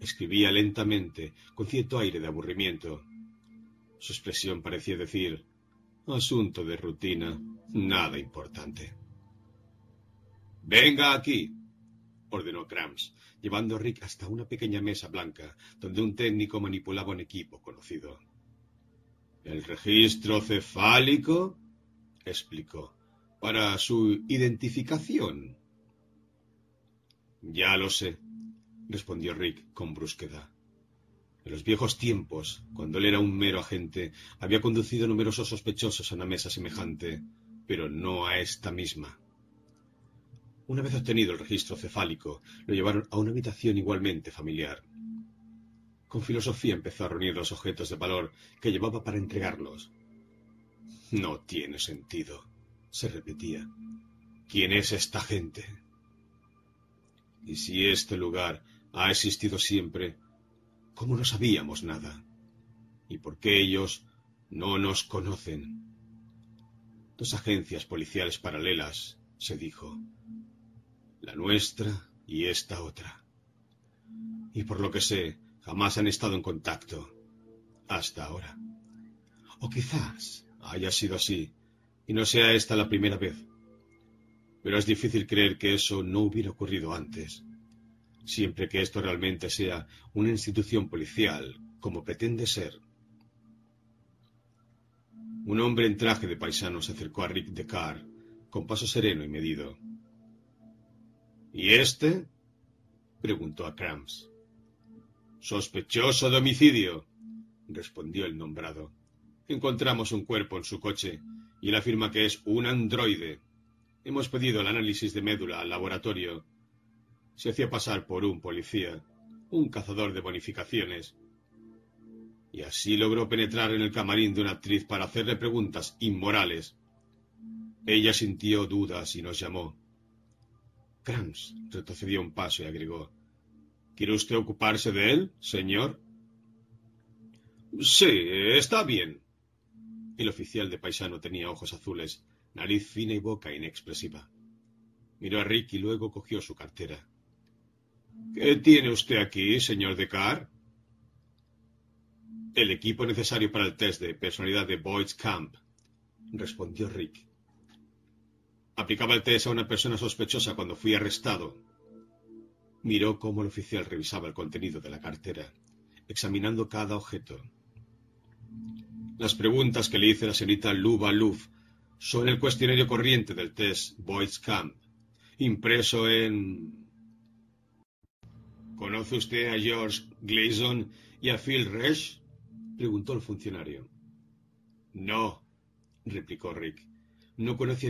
Escribía lentamente, con cierto aire de aburrimiento. Su expresión parecía decir, asunto de rutina, nada importante. Venga aquí, ordenó Krams, llevando a Rick hasta una pequeña mesa blanca donde un técnico manipulaba un equipo conocido. El registro cefálico, explicó, para su identificación. Ya lo sé, respondió Rick con brusquedad. En los viejos tiempos, cuando él era un mero agente, había conducido numerosos sospechosos a una mesa semejante, pero no a esta misma. Una vez obtenido el registro cefálico, lo llevaron a una habitación igualmente familiar. Con filosofía empezó a reunir los objetos de valor que llevaba para entregarlos. No tiene sentido, se repetía. ¿Quién es esta gente? Y si este lugar ha existido siempre, ¿Cómo no sabíamos nada? ¿Y por qué ellos no nos conocen? Dos agencias policiales paralelas, se dijo. La nuestra y esta otra. Y por lo que sé, jamás han estado en contacto. Hasta ahora. O quizás haya sido así, y no sea esta la primera vez. Pero es difícil creer que eso no hubiera ocurrido antes siempre que esto realmente sea una institución policial, como pretende ser. Un hombre en traje de paisano se acercó a Rick Descartes con paso sereno y medido. ¿Y este? preguntó a Krams. Sospechoso de homicidio, respondió el nombrado. Encontramos un cuerpo en su coche y él afirma que es un androide. Hemos pedido el análisis de médula al laboratorio. Se hacía pasar por un policía, un cazador de bonificaciones. Y así logró penetrar en el camarín de una actriz para hacerle preguntas inmorales. Ella sintió dudas y nos llamó. Krams retrocedió un paso y agregó. ¿Quiere usted ocuparse de él, señor? Sí, está bien. El oficial de paisano tenía ojos azules, nariz fina y boca inexpresiva. Miró a Rick y luego cogió su cartera. ¿Qué tiene usted aquí, señor Decar? El equipo necesario para el test de personalidad de Boyd's Camp, respondió Rick. Aplicaba el test a una persona sospechosa cuando fui arrestado. Miró cómo el oficial revisaba el contenido de la cartera, examinando cada objeto. Las preguntas que le hice la señorita Luba Luf son el cuestionario corriente del test Boyd's Camp, impreso en... ¿Conoce usted a George Gleason y a Phil Resch? preguntó el funcionario. No, replicó Rick. No conocía